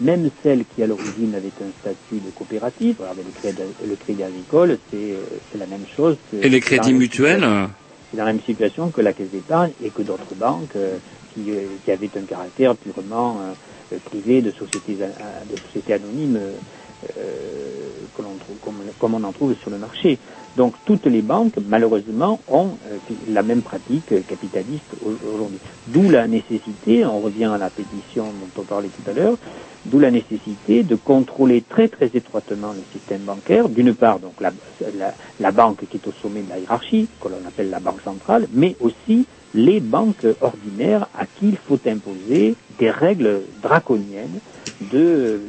[SPEAKER 17] même celles qui à l'origine avaient un statut de coopérative, regardez le crédit, le crédit agricole, c'est c'est la même chose. que-
[SPEAKER 2] Et les crédits mutuels
[SPEAKER 17] c'est dans la même situation que la Caisse d'épargne et que d'autres banques qui, qui avaient un caractère purement euh, euh, privé de sociétés, de sociétés anonymes euh, que l'on trouve, comme, comme on en trouve sur le marché. Donc toutes les banques, malheureusement, ont euh, la même pratique capitaliste au- aujourd'hui. D'où la nécessité, on revient à la pétition dont on parlait tout à l'heure, d'où la nécessité de contrôler très très étroitement le système bancaire. D'une part, donc la, la, la banque qui est au sommet de la hiérarchie, que l'on appelle la banque centrale, mais aussi les banques ordinaires à qui il faut imposer des règles draconiennes de,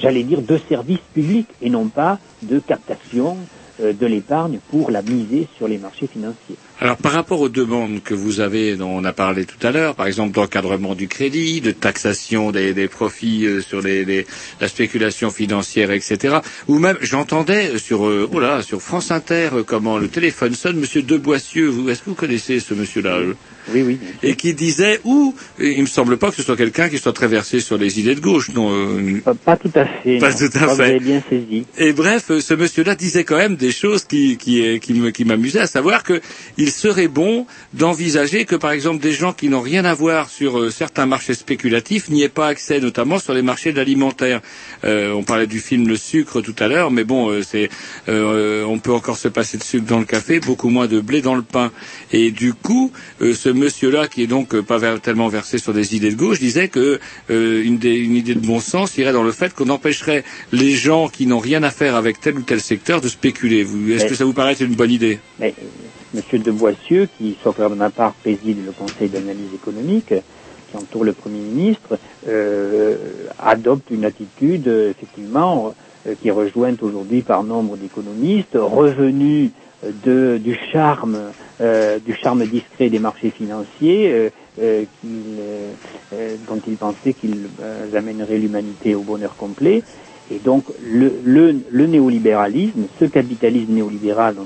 [SPEAKER 17] j'allais dire, de service public et non pas de captation euh, de l'épargne pour la miser sur les marchés financiers.
[SPEAKER 2] Alors, par rapport aux demandes que vous avez, dont on a parlé tout à l'heure, par exemple d'encadrement du crédit, de taxation des, des profits euh, sur les, les- la spéculation financière, etc. Ou même, j'entendais sur, euh, oh là, sur France Inter, euh, comment le téléphone sonne, Monsieur Deboissieux. Vous, est-ce que vous connaissez ce monsieur-là euh
[SPEAKER 17] Oui, oui.
[SPEAKER 2] Et qui disait, ou, il me semble pas que ce soit quelqu'un qui soit très versé sur les idées de gauche, non euh,
[SPEAKER 17] Pas, pas tout à fait.
[SPEAKER 2] Pas
[SPEAKER 17] non.
[SPEAKER 2] tout à fait.
[SPEAKER 17] Vous avez bien saisi.
[SPEAKER 2] Et bref, euh, ce monsieur-là disait quand même des choses qui, qui, qui, qui m'amusaient, à savoir que il serait bon d'envisager que, par exemple, des gens qui n'ont rien à voir sur euh, certains marchés spéculatifs n'y aient pas accès, notamment sur les marchés de l'alimentaire. Euh, on parlait du film Le Sucre tout à l'heure, mais bon, euh, c'est, euh, on peut encore se passer de sucre dans le café, beaucoup moins de blé dans le pain. Et du coup, euh, ce monsieur-là, qui est donc euh, pas ver- tellement versé sur des idées de gauche, disait que euh, une, des- une idée de bon sens irait dans le fait qu'on empêcherait les gens qui n'ont rien à faire avec tel ou tel secteur de spéculer. Vous- Est-ce que ça vous paraît être une bonne idée?
[SPEAKER 17] Mais Monsieur de Boissieu, qui, sauf erreur de ma part, préside le Conseil d'analyse économique, qui entoure le Premier ministre, euh, adopte une attitude, effectivement, euh, qui est rejointe aujourd'hui par nombre d'économistes, revenus euh, du charme, du charme discret des marchés financiers, dont il pensait qu'ils amèneraient l'humanité au bonheur complet. Et donc le, le, néolibéralisme, ce capitalisme néolibéral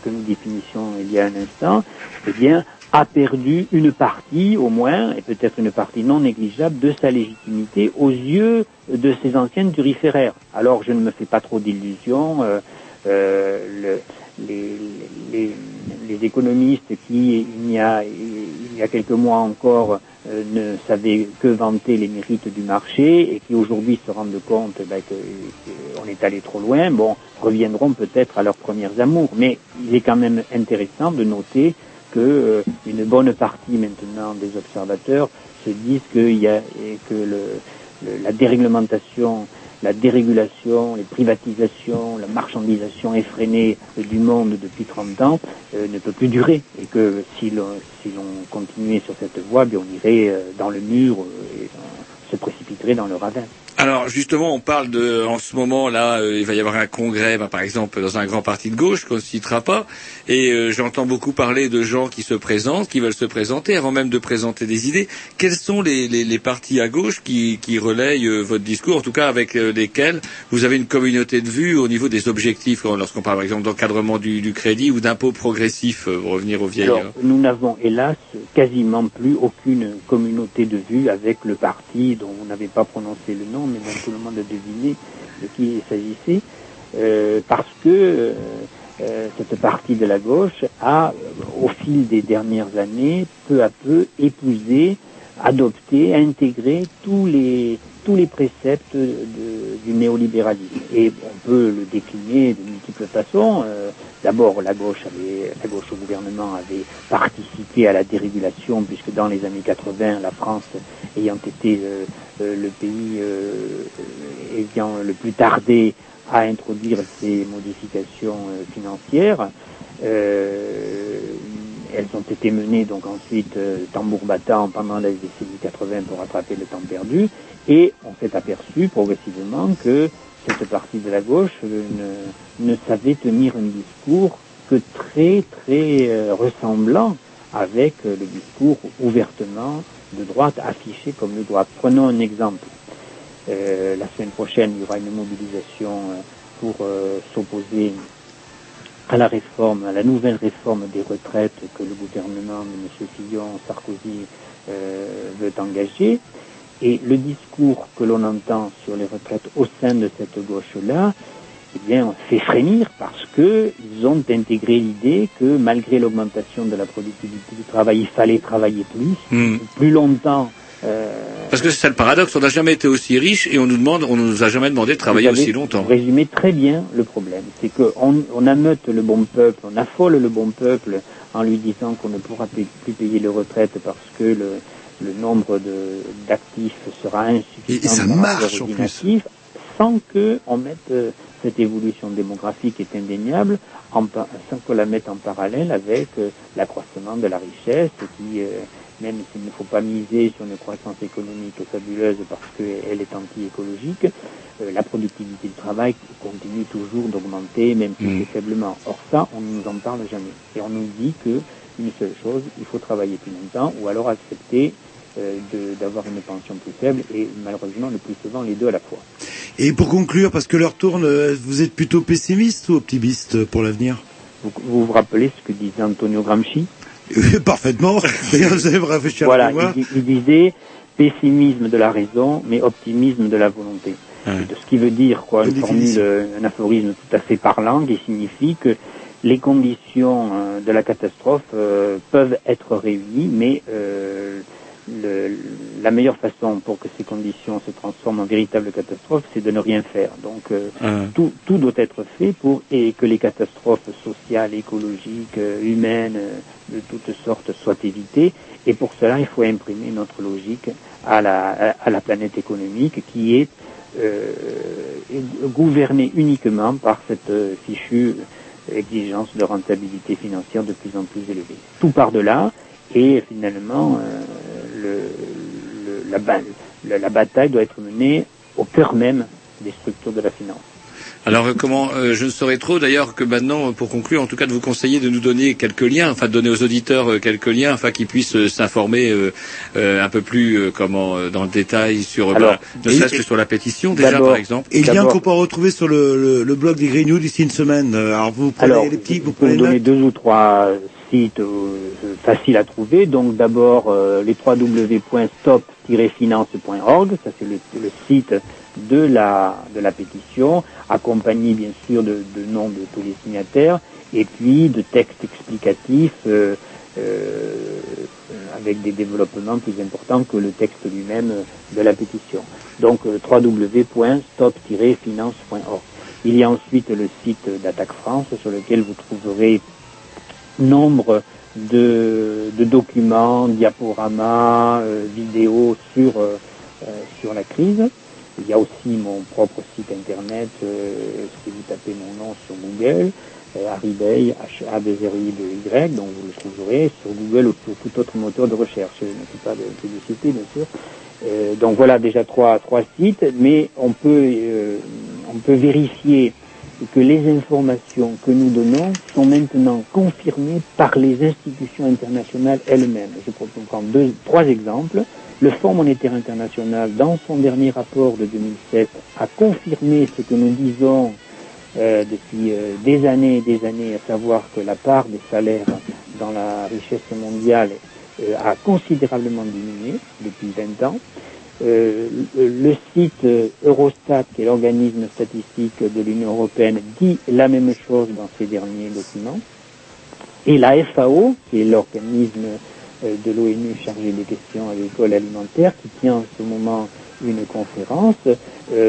[SPEAKER 17] que nous définissions il y a un instant, eh bien, a perdu une partie, au moins, et peut-être une partie non négligeable, de sa légitimité aux yeux de ses anciennes turiféraires. Alors, je ne me fais pas trop d'illusions. euh, euh, le- les, les, les économistes qui, il y a, il y a quelques mois encore, ne savaient que vanter les mérites du marché et qui aujourd'hui se rendent compte ben, que- qu'on est allé trop loin, bon, reviendront peut-être à leurs premières amours. Mais il est quand même intéressant de noter que euh, une bonne partie maintenant des observateurs se disent qu'il y a et que le, le- la déréglementation, la dérégulation, les privatisations, la marchandisation effrénée du monde depuis 30 ans euh, ne peut plus durer et que si l'on si continuait sur cette voie, bien, on irait euh, dans le mur euh, et on se précipiterait dans le ravin.
[SPEAKER 2] Alors justement, on parle de, en ce moment là, euh, il va y avoir un congrès, bah, par exemple dans un grand parti de gauche qu'on ne citera pas, et euh, j'entends beaucoup parler de gens qui se présentent, qui veulent se présenter, avant même de présenter des idées. Quels sont les, les, les partis à gauche qui, qui relayent euh, votre discours, en tout cas avec euh, lesquels vous avez une communauté de vues au niveau des objectifs, lorsqu'on parle par exemple d'encadrement du, du crédit ou d'impôts progressifs, euh, pour revenir aux vieilles.
[SPEAKER 17] Alors, nous n'avons hélas quasiment plus aucune communauté de vue avec le parti dont vous n'avez pas prononcé le nom, mais dont tout le monde a deviné de qui il s'agissait, euh, parce que euh, euh, cette partie de la gauche a, au fil des dernières années, peu à peu épousé, adopté, intégré tous les tous les préceptes du néolibéralisme. Et on peut le décliner de multiples façons. Euh, D'abord, la gauche avait, la gauche au gouvernement avait participé à la dérégulation, puisque dans les années 80, la France ayant été euh, euh, le pays ayant le plus tardé à introduire ces modifications financières, elles ont été menées donc ensuite euh, tambour battant pendant la décennie 80 pour rattraper le temps perdu et on s'est aperçu progressivement que cette partie de la gauche euh, ne, savait tenir un discours que très très euh, ressemblant avec le discours ouvertement de droite affiché comme de droite. Prenons un exemple. La semaine prochaine, il y aura une mobilisation pour s'opposer à la réforme, à la nouvelle réforme des retraites que le gouvernement de M. Fillon, Sarkozy euh, veut engager. Et le discours que l'on entend sur les retraites au sein de cette gauche-là, eh bien, fait frémir parce que ils ont intégré l'idée que malgré l'augmentation de la productivité du travail, il fallait travailler plus,
[SPEAKER 2] Hmm.
[SPEAKER 17] plus longtemps. Euh,
[SPEAKER 2] Parce que c'est ça le paradoxe, on n'a jamais été aussi riche et on nous demande, on nous a jamais demandé de travailler
[SPEAKER 17] Vous avez
[SPEAKER 2] aussi longtemps.
[SPEAKER 17] résumé très bien le problème. C'est qu'on on ameute le bon peuple, on affole le bon peuple en lui disant qu'on ne pourra plus payer les retraites parce que le, le nombre d'actifs sera insuffisant
[SPEAKER 3] Et- ça marche, en plus.
[SPEAKER 17] sans que on mette euh, cette évolution démographique est indéniable, en sans qu'on la mette en parallèle avec euh, l'accroissement de la richesse qui, même s'il ne faut pas miser sur une croissance économique fabuleuse parce qu'elle est anti-écologique, euh, la productivité du travail continue toujours d'augmenter, même si c'est faiblement. Or ça, on ne nous en parle jamais. Et on nous dit que une seule chose, il faut travailler plus longtemps ou alors accepter euh, d'avoir une pension plus faible et malheureusement le plus souvent les deux à la fois.
[SPEAKER 3] Et pour conclure, parce que l'heure tourne, euh, vous êtes plutôt pessimiste ou optimiste pour l'avenir?
[SPEAKER 17] Vous, vous vous rappelez ce que disait Antonio Gramsci?
[SPEAKER 3] Parfaitement. D'ailleurs, vous allez me rafraîchir
[SPEAKER 17] Voilà,
[SPEAKER 3] mémoire.
[SPEAKER 17] il, il disait pessimisme de la raison, mais optimisme de la volonté. De ce qui veut dire quoi, une formule, euh, un aphorisme tout à fait parlant qui signifie que les conditions euh, de la catastrophe euh, peuvent être réunies, mais euh, le- la meilleure façon pour que ces conditions se transforment en véritable catastrophe, c'est de ne rien faire. Donc euh,
[SPEAKER 2] Ah.
[SPEAKER 17] tout, tout doit être fait pour et que les catastrophes sociales, écologiques, euh, humaines, euh, de toutes sortes soient évitées. Et pour cela, il faut imprimer notre logique à la, à la planète économique qui est euh, gouvernée uniquement par cette fichue exigence de rentabilité financière de plus en plus élevée. Tout part de là et finalement euh, le, le- la, la- la bataille doit être menée au cœur même des structures de la finance.
[SPEAKER 2] Alors euh, comment euh, je ne saurais trop d'ailleurs que maintenant euh, pour conclure en tout cas de vous conseiller de nous donner quelques liens enfin de donner aux auditeurs euh, quelques liens afin qu'ils puissent euh, s'informer euh, euh, un peu plus euh, comment euh, dans le détail sur euh,
[SPEAKER 3] Alors,
[SPEAKER 2] bah, ne serait-ce que sur la pétition déjà par exemple.
[SPEAKER 3] Et lien qu'on peut retrouver sur le, le, le blog des Green News d'ici une semaine. Alors vous prenez
[SPEAKER 17] Alors,
[SPEAKER 3] les petits, vous
[SPEAKER 17] peux
[SPEAKER 3] prenez
[SPEAKER 17] vous deux ou trois sites euh, faciles à trouver. Donc d'abord euh, les www.stop-finance.org, ça c'est le, le site de la de la pétition, accompagné bien sûr de, de noms de tous les signataires, et puis de textes explicatifs euh, euh, avec des développements plus importants que le texte lui-même de la pétition. Donc euh, www.stop-finance.org. Il y a ensuite le site d'Attaque France sur lequel vous trouverez nombre de, de documents, diaporamas, euh, vidéos sur, euh, euh, sur la crise. Il y a aussi mon propre site internet, euh, si vous tapez mon nom sur Google, euh, Haribey, h a b 0 i y donc vous le trouverez sur Google ou sur tout autre moteur de recherche. Je ne fais pas de publicité, bien sûr. Euh, donc voilà déjà trois, trois sites, mais on peut, euh, on peut vérifier que les informations que nous donnons sont maintenant confirmées par les institutions internationales elles-mêmes. Je prendre deux, trois exemples. Le Fonds monétaire international, dans son dernier rapport de 2007, a confirmé ce que nous disons euh, depuis euh, des années et des années, à savoir que la part des salaires dans la richesse mondiale euh, a considérablement diminué depuis 20 ans. Euh, le, site euh, Eurostat, qui est l'organisme statistique de l'Union européenne, dit la même chose dans ses derniers documents. Et la FAO, qui est l'organisme euh, de l'ONU chargé des questions agricoles alimentaires, qui tient en ce moment une conférence,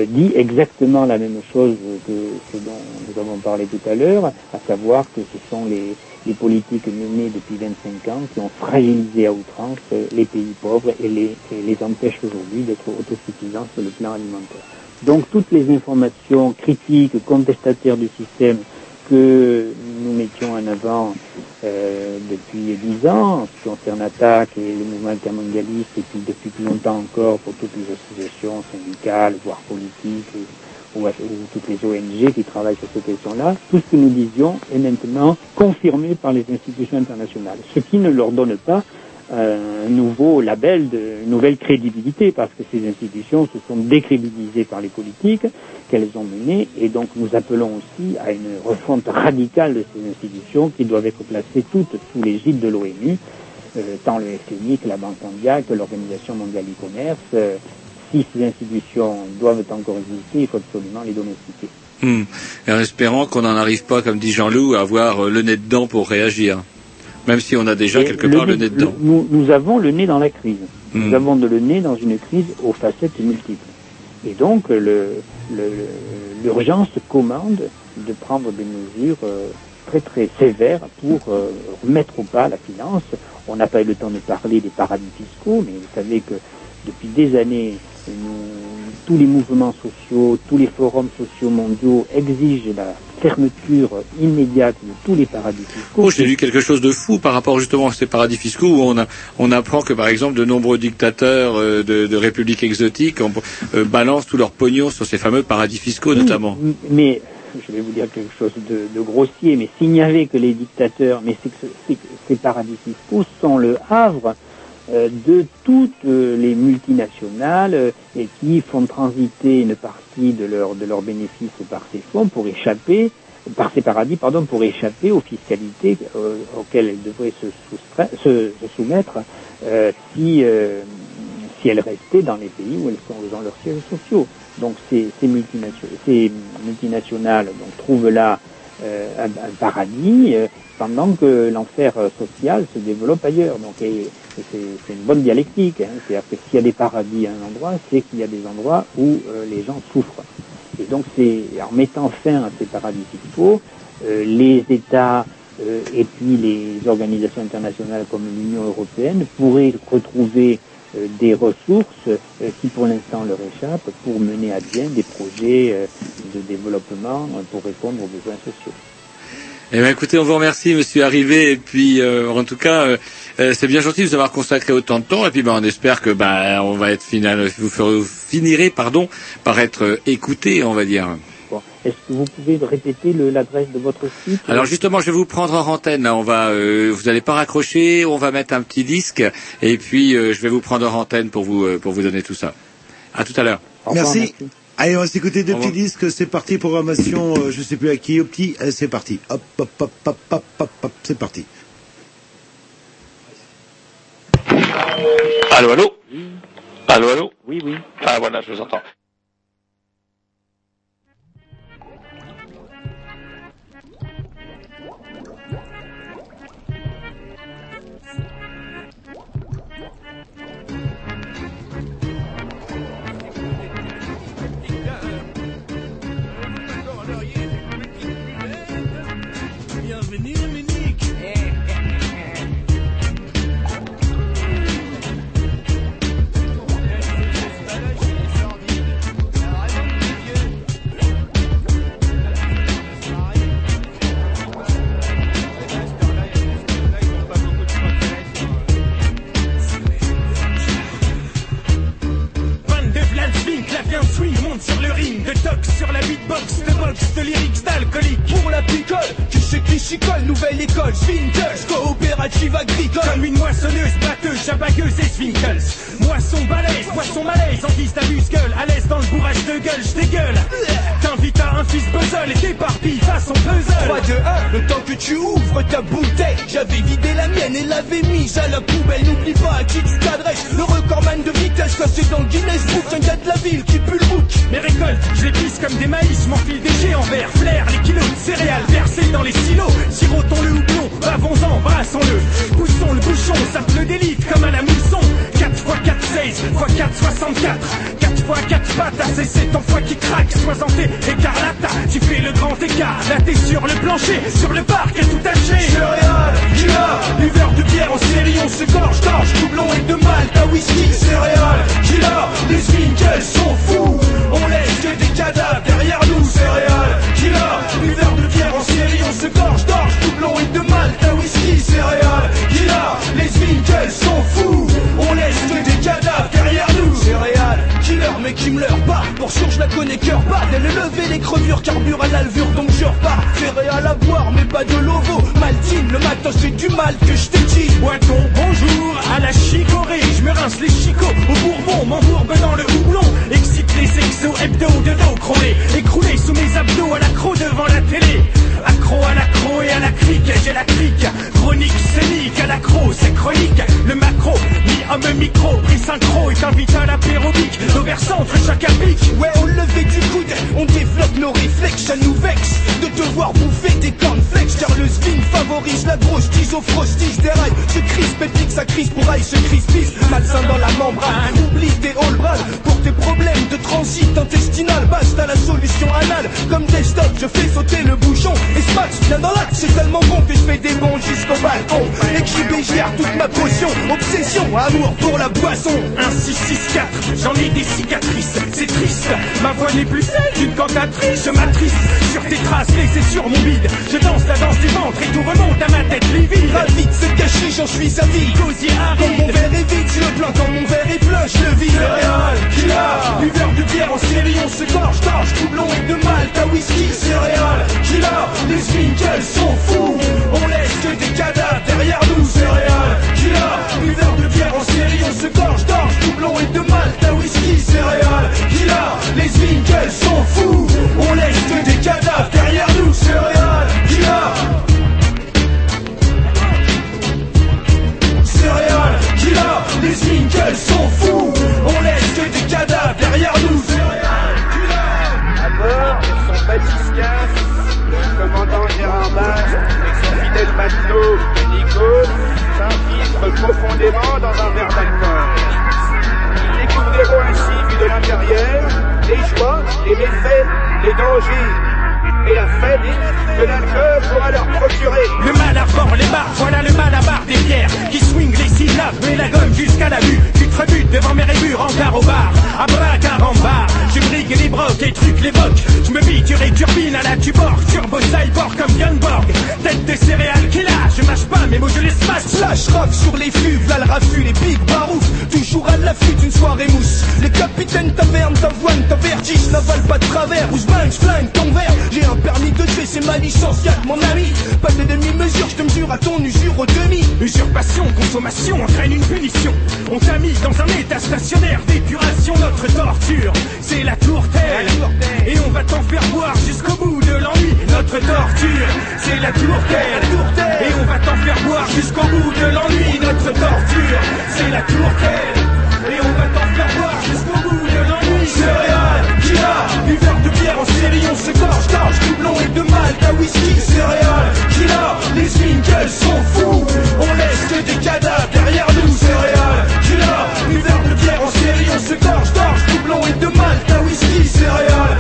[SPEAKER 17] dit exactement la même chose que ce dont nous avons parlé tout à l'heure, à savoir que ce sont les, les politiques menées depuis 25 ans qui ont fragilisé à outrance les pays pauvres et les, et les empêchent aujourd'hui d'être autosuffisants sur le plan alimentaire. Donc toutes les informations critiques, contestataires du système que nous mettions en avant euh, depuis dix ans, en ce qui concerne ATTAC et le mouvement intermondialiste, et puis depuis plus longtemps encore pour toutes les associations syndicales, voire politiques, ou, ou toutes les ONG qui travaillent sur ces questions-là, tout ce que nous disions est maintenant confirmé par les institutions internationales, ce qui ne leur donne pas un nouveau label, de, une nouvelle crédibilité, parce que ces institutions se sont décrédibilisées par les politiques qu'elles ont menées, et donc nous appelons aussi à une refonte radicale de ces institutions qui doivent être placées toutes sous l'égide de l'ONU, euh, tant le FMI que la Banque mondiale, que l'Organisation mondiale du commerce. Euh, si ces institutions doivent encore exister, il faut absolument les domestiquer.
[SPEAKER 2] Hmm. Et en espérant qu'on n'en arrive pas, comme dit Jean-Loup, à avoir euh, le nez dedans pour réagir. Même si on a déjà
[SPEAKER 17] Et
[SPEAKER 2] quelque part le nez dedans.
[SPEAKER 17] Nous, nous avons le nez dans la crise.
[SPEAKER 2] Hmm.
[SPEAKER 17] Nous avons de le nez dans une crise aux facettes multiples. Et donc, l'urgence commande de prendre des mesures euh, très très sévères pour euh, remettre au pas la finance. On n'a pas eu le temps de parler des paradis fiscaux, mais vous savez que depuis des années, tous les mouvements sociaux, tous les forums sociaux mondiaux exigent la fermeture immédiate de tous les paradis fiscaux.
[SPEAKER 2] Oh, j'ai lu quelque chose de fou par rapport justement à ces paradis fiscaux où on, a- on apprend que par exemple de nombreux dictateurs euh, de, de républiques exotiques euh, balancent tout leur pognon sur ces fameux paradis fiscaux notamment.
[SPEAKER 17] Oui, mais je vais vous dire quelque chose de, de grossier, mais s'il n'y avait que les dictateurs, mais c'est que, ces paradis fiscaux sont le havre de toutes euh, les multinationales euh, et qui font transiter une partie de leurs de leurs bénéfices par ces fonds pour échapper par ces paradis, pardon, pour échapper aux fiscalités euh, auxquelles elles devraient se, soustra- se, se soumettre euh, si euh, si elles restaient dans les pays où elles sont dans leurs sièges sociaux. Donc ces, ces, multinationales, ces multinationales donc, trouvent là euh, un, un paradis euh, pendant que l'enfer euh, social se développe ailleurs. Donc et c'est une bonne dialectique. Hein. C'est-à-dire que s'il y a des paradis à un endroit, c'est qu'il y a des endroits où euh, les gens souffrent. Et donc c'est en mettant fin à ces paradis fiscaux, euh, les États euh, et puis les organisations internationales comme l'Union européenne pourraient retrouver des ressources qui pour l'instant leur échappent pour mener à bien des projets de développement pour répondre aux besoins sociaux.
[SPEAKER 2] Eh bien, écoutez, on vous remercie, Monsieur Arrivé, et puis euh, en tout cas, euh, euh, c'est bien gentil de vous avoir consacré autant de temps, et puis ben, on espère que ben, on va être final, vous, ferez- vous finirez, pardon, par être euh, écouté, on va dire.
[SPEAKER 17] Bon. Est-ce que vous pouvez répéter l'adresse de votre site?
[SPEAKER 2] Alors justement, je vais vous prendre en antenne. Là, on va, euh, vous n'allez pas raccrocher, on va mettre un petit disque, et puis euh, je vais vous prendre en antenne pour vous euh, pour vous donner tout ça. À tout à l'heure.
[SPEAKER 3] Merci. Allez, on va s'écouter deux petits disques. C'est parti, programmation, euh, je sais plus à qui, au petit. Allez, c'est parti. Hop, hop, hop, hop, hop, hop, hop, c'est parti.
[SPEAKER 20] Allô, allô? Allô, allô?
[SPEAKER 17] Oui, oui.
[SPEAKER 20] Ah voilà, je vous entends.
[SPEAKER 21] L'avais mise à la poubelle N'oublie pas à qui tu t'adresses Le recordman de vitesse c'est dans le Guinness Book, un gars de la ville qui pue le bouc.
[SPEAKER 22] Mes récoltes, je les pisse comme des maïs, m'enfile des géants verts, flair, les kilos céréales versés dans les silos. Sirotons le houblon, bavons-en, brassons-le. X 4 pattes, assez c'est ton foie qui craque. 60 écarlata, tu fais le grand écart. Là t'es sur le plancher, sur le parc, et tout haché.
[SPEAKER 21] Céréales, killer, buveur de bière en série, on se gorge, gorge, doublon et de malt à whisky. Céréales, killer, les Winkles sont fous. On laisse que des cadavres derrière nous. Céréales, killer, buveur de bière en série, on se gorge, mais qui me leur pas. Pour sûr, je la connais cœur pas. Elle est levée, les crevures, carbure à l'alvure, donc je repars. Céréales à boire, mais pas de lovo. Maltine, le matin, c'est du mal que je t'ai dit.
[SPEAKER 22] Boiton, bonjour, à la chicorée, je me rince les chicots au bourbon, m'embourbe dans le houblon, excite les exos hebdo de dos chromé, écroulé sous mes abdos à l'accro devant la télé. Accro à l'accro et à la crique, j'ai la crique, chronique scénique, à l'accro, c'est chronique, le macro, mi-homme micro, pris synchro et t'invite à l'apérobique, l'overcentre, chaque pique.
[SPEAKER 21] Ouais, au lever du coude, on développe nos réflexes, ça nous vexe de devoir bouffer des cornflakes. Car le spin favorise la grosse tise au frosties des rails. Se crispe et pique sa crise pour aille, se crispise. Malsain dans la membrane, oublie tes all Pour tes problèmes de transit intestinal, basta la solution anale. Comme des stops, je fais sauter le bouchon. Et ce match, viens dans l'axe, c'est tellement bon que je fais des bons jusqu'au balcon. Et que toute ma potion. Obsession, amour pour la boisson.
[SPEAKER 22] 1, 6, 6, 4, j'en ai des cicatrices, c'est triste. Ma voix n'est plus celle d'une cantatrice, je m'attriste sur tes traces laissées sur mon bide. Je danse la danse du ventre et tout remonte à ma tête livide.
[SPEAKER 21] Ravi de se cacher, j'en suis servi.
[SPEAKER 22] Cosier
[SPEAKER 21] Quand mon
[SPEAKER 22] aride.
[SPEAKER 21] verre est vide, je le plains. Quand mon verre est plein, je le vide. Céréales, killer, buveur de bière en série, on se gorge, gorge, doublon et de malt à whisky. Céréales, killer, les Winkles sont fous. On laisse que des cadavres derrière nous. Céréales, killer, buveur de bière en série, on se gorge, gorge, doublon et de malt à whisky. Céréales, killer, les Winkles sont fous. On laisse que des cadavres derrière nous. Céréales, killer. Céréales, killer, les Winkles sont fous. On laisse que des cadavres derrière nous.
[SPEAKER 23] Bache et son fidèle matelot Nico s'infiltrent profondément dans un verre d'alcool. Ils découvriront ainsi, vu de l'intérieur, les joies, les méfaits, les dangers et la fête que l'alcool pourra leur procurer.
[SPEAKER 22] Le
[SPEAKER 21] Slash rock sur les fuves, là le raffut, les big barouf Toujours à l'affût d'une soirée mousse Les capitaines taverne, t'avoine, ta vertige N'avale pas de travers, ou j'blingue, j'flingue ton verre J'ai un permis de tuer, c'est ma licence, y'a mon ami Pas de demi-mesure, je te mesure à ton usure au demi
[SPEAKER 22] Usurpation, consommation entraîne une punition. On t'a mis dans un état stationnaire d'épuration. Notre torture, c'est la tourtelle. Et on va t'en faire boire jusqu'au bout de l'ennui. Notre torture, c'est la tourtelle. Et on va t'en faire boire jusqu'au bout de l'ennui. Notre torture, c'est la tourtelle. Et on va t'en faire boire jusqu'au bout de l'ennui.
[SPEAKER 21] Céréales, killer, buveur de bière en série, on se gorge, gorge, doublon et de malt à whisky. Céréales, killer, les Winkles sont fous. On laisse que des cadavres derrière nous. Céréales, killer, buveur de bière en série, on se gorge, gorge, doublon et de malt à whisky. Céréales,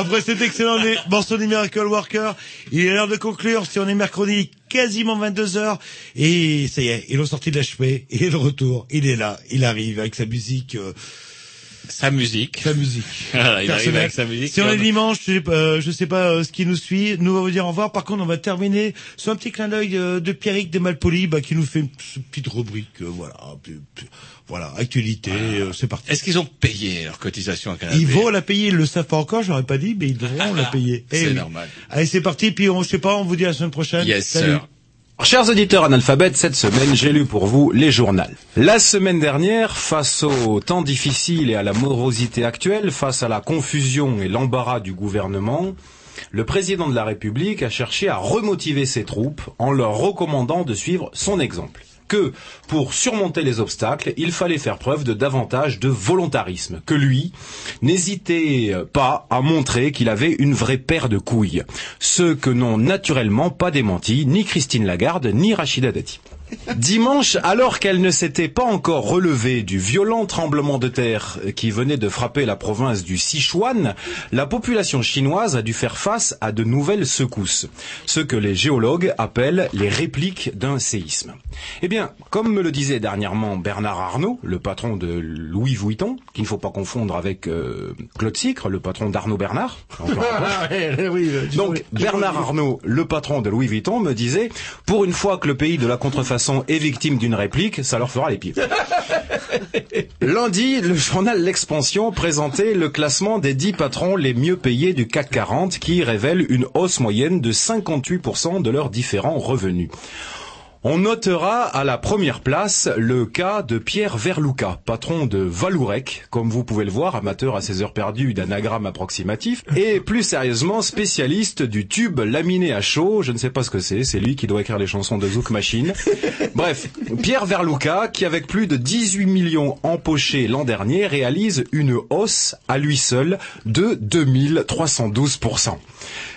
[SPEAKER 3] Après cet excellent morceau des Miracle Worker, il est l'heure de conclure. Si on est mercredi, quasiment 22 heures. Et ça y est, ils l'ont sorti de l'HP. Et le retour, il est là. Il arrive avec sa musique. euh,
[SPEAKER 2] Sa musique.
[SPEAKER 3] Sa musique.
[SPEAKER 2] Voilà, il arrive avec sa musique.
[SPEAKER 3] Si on est dimanche, je sais pas, euh, je sais pas euh, ce qui nous suit. Nous on va vous dire au revoir. Par contre, on va terminer sur un petit clin d'œil euh, de Pierrick des Malpolis, bah, qui nous fait une petite rubrique, euh, voilà, voilà, actualité. euh, c'est parti.
[SPEAKER 2] Est-ce qu'ils ont payé leur cotisation à Canada
[SPEAKER 3] Ils vont la payer, ils le savent pas encore, j'aurais pas dit, mais ils devront la payer. Eh
[SPEAKER 2] C'est
[SPEAKER 3] oui.
[SPEAKER 2] normal.
[SPEAKER 3] Allez, c'est parti, puis on, je sais pas, on vous dit à la semaine prochaine.
[SPEAKER 2] Yes,
[SPEAKER 3] Salut.
[SPEAKER 2] sir.
[SPEAKER 24] Chers auditeurs analphabètes, cette semaine, j'ai lu pour vous les journaux. La semaine dernière, face au temps difficile et à la morosité actuelle, face à la confusion et l'embarras du gouvernement, le président de la République a cherché à remotiver ses troupes en leur recommandant de suivre son exemple. Que, pour surmonter les obstacles, il fallait faire preuve de davantage de volontarisme. Que lui n'hésitait pas à montrer qu'il avait une vraie paire de couilles. Ce que n'ont naturellement pas démenti ni Christine Lagarde ni Rachida Dati. Dimanche, alors qu'elle ne s'était pas encore relevée du violent tremblement de terre qui venait de frapper la province du Sichuan, la population chinoise a dû faire face à de nouvelles secousses, ce que les géologues appellent les répliques d'un séisme. Eh bien, comme me le disait dernièrement Bernard Arnault, le patron de Louis Vuitton, qu'il ne faut pas confondre avec euh, Claude Sicre, le patron d'Arnaud Bernard. un peu. Donc Bernard Arnault, le patron de Louis Vuitton, me disait pour une fois que le pays de la contrefaçon est victime d'une réplique, ça leur fera les pieds. Lundi, le journal L'Expansion présentait le classement des 10 patrons les mieux payés du CAC 40 qui révèle une hausse moyenne de 58% de leurs différents revenus. On notera à la première place le cas de Pierre Verlouka, patron de Valourec, comme vous pouvez le voir, amateur à ses heures perdues d'anagramme approximatif, et plus sérieusement spécialiste du tube laminé à chaud, je ne sais pas ce que c'est, c'est lui qui doit écrire les chansons de Zouk Machine. Bref, Pierre Verlouka, qui avec plus de 18 millions empochés l'an dernier, réalise une hausse à lui seul de 2312%.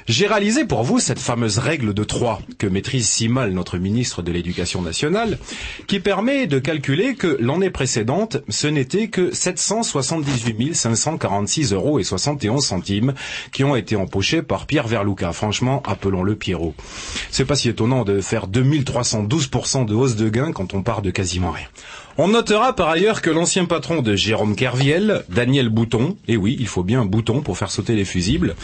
[SPEAKER 24] J'ai réalisé pour vous cette fameuse règle de 3 que maîtrise si mal notre ministre de l'Éducation nationale, qui permet de calculer que l'année précédente, ce n'était que 778 546 euros et 71 centimes qui ont été empochés par Pierre Verlouka. Franchement, appelons-le Pierrot. C'est pas si étonnant de faire 2312% de hausse de gain quand on part de quasiment rien. On notera par ailleurs que l'ancien patron de Jérôme Kerviel, Daniel Bouton, et oui, il faut bien bouton pour faire sauter les fusibles,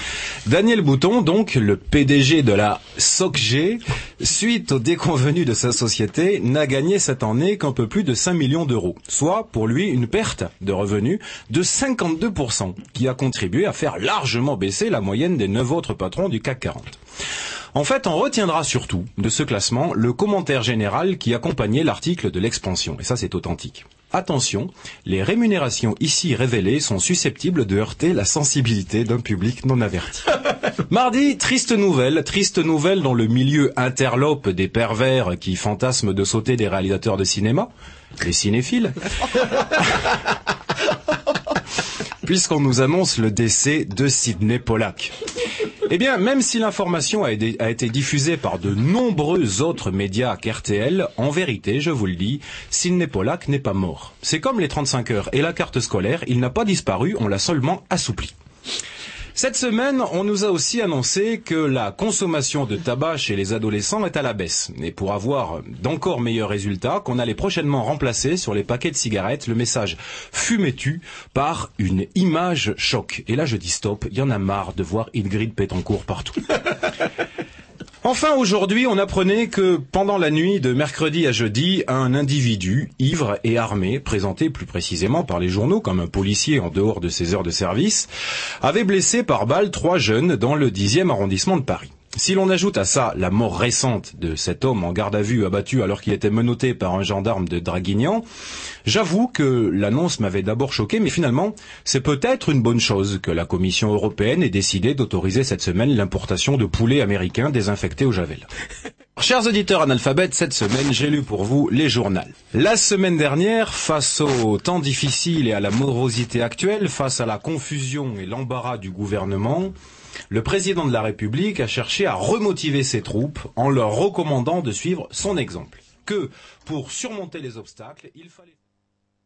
[SPEAKER 24] Daniel Bouton, donc le PDG de la SOCG, suite au déconvenu de sa société, n'a gagné cette année qu'un peu plus de 5 millions d'euros, soit pour lui une perte de revenus de 52%, qui a contribué à faire largement baisser la moyenne des neuf autres patrons du CAC 40. En fait, on retiendra surtout de ce classement le commentaire général qui accompagnait l'article de l'expansion, et ça c'est authentique. Attention, les rémunérations ici révélées sont susceptibles de heurter la sensibilité d'un public non averti. Mardi, triste nouvelle, triste nouvelle dans le milieu interlope des pervers qui fantasment de sauter des réalisateurs de cinéma, les cinéphiles. Puisqu'on nous annonce le décès de Sidney Pollack. Eh bien, même si l'information a, été diffusée par de nombreux autres médias qu'RTL, en vérité, je vous le dis, Sidney Pollack n'est pas mort. C'est comme les 35 heures et la carte scolaire, il n'a pas disparu, on l'a seulement assoupli. Cette semaine, on nous a aussi annoncé que la consommation de tabac chez les adolescents est à la baisse. Et pour avoir d'encore meilleurs résultats, qu'on allait prochainement remplacer sur les paquets de cigarettes le message « Fumez-tu » par une image choc. Et là, je dis stop, il y en a marre de voir Ingrid Pétancourt partout. Enfin, aujourd'hui, on apprenait que pendant la nuit de mercredi à jeudi, un individu, ivre et armé, présenté plus précisément par les journaux comme un policier en dehors de ses heures de service, avait blessé par balle trois jeunes dans le 10e arrondissement de Paris. Si l'on ajoute à ça la mort récente de cet homme en garde à vue abattu alors qu'il était menotté par un gendarme de Draguignan, j'avoue que l'annonce m'avait d'abord choqué, mais finalement, c'est peut-être une bonne chose que la Commission européenne ait décidé d'autoriser cette semaine l'importation de poulets américains désinfectés au Javel. Chers auditeurs analphabètes, cette semaine, j'ai lu pour vous les journaux. La semaine dernière, face au temps difficile et à la morosité actuelle, face à la confusion et l'embarras du gouvernement, le président de la République a cherché à remotiver ses troupes en leur recommandant de suivre son exemple. Que, pour surmonter les obstacles, il fallait...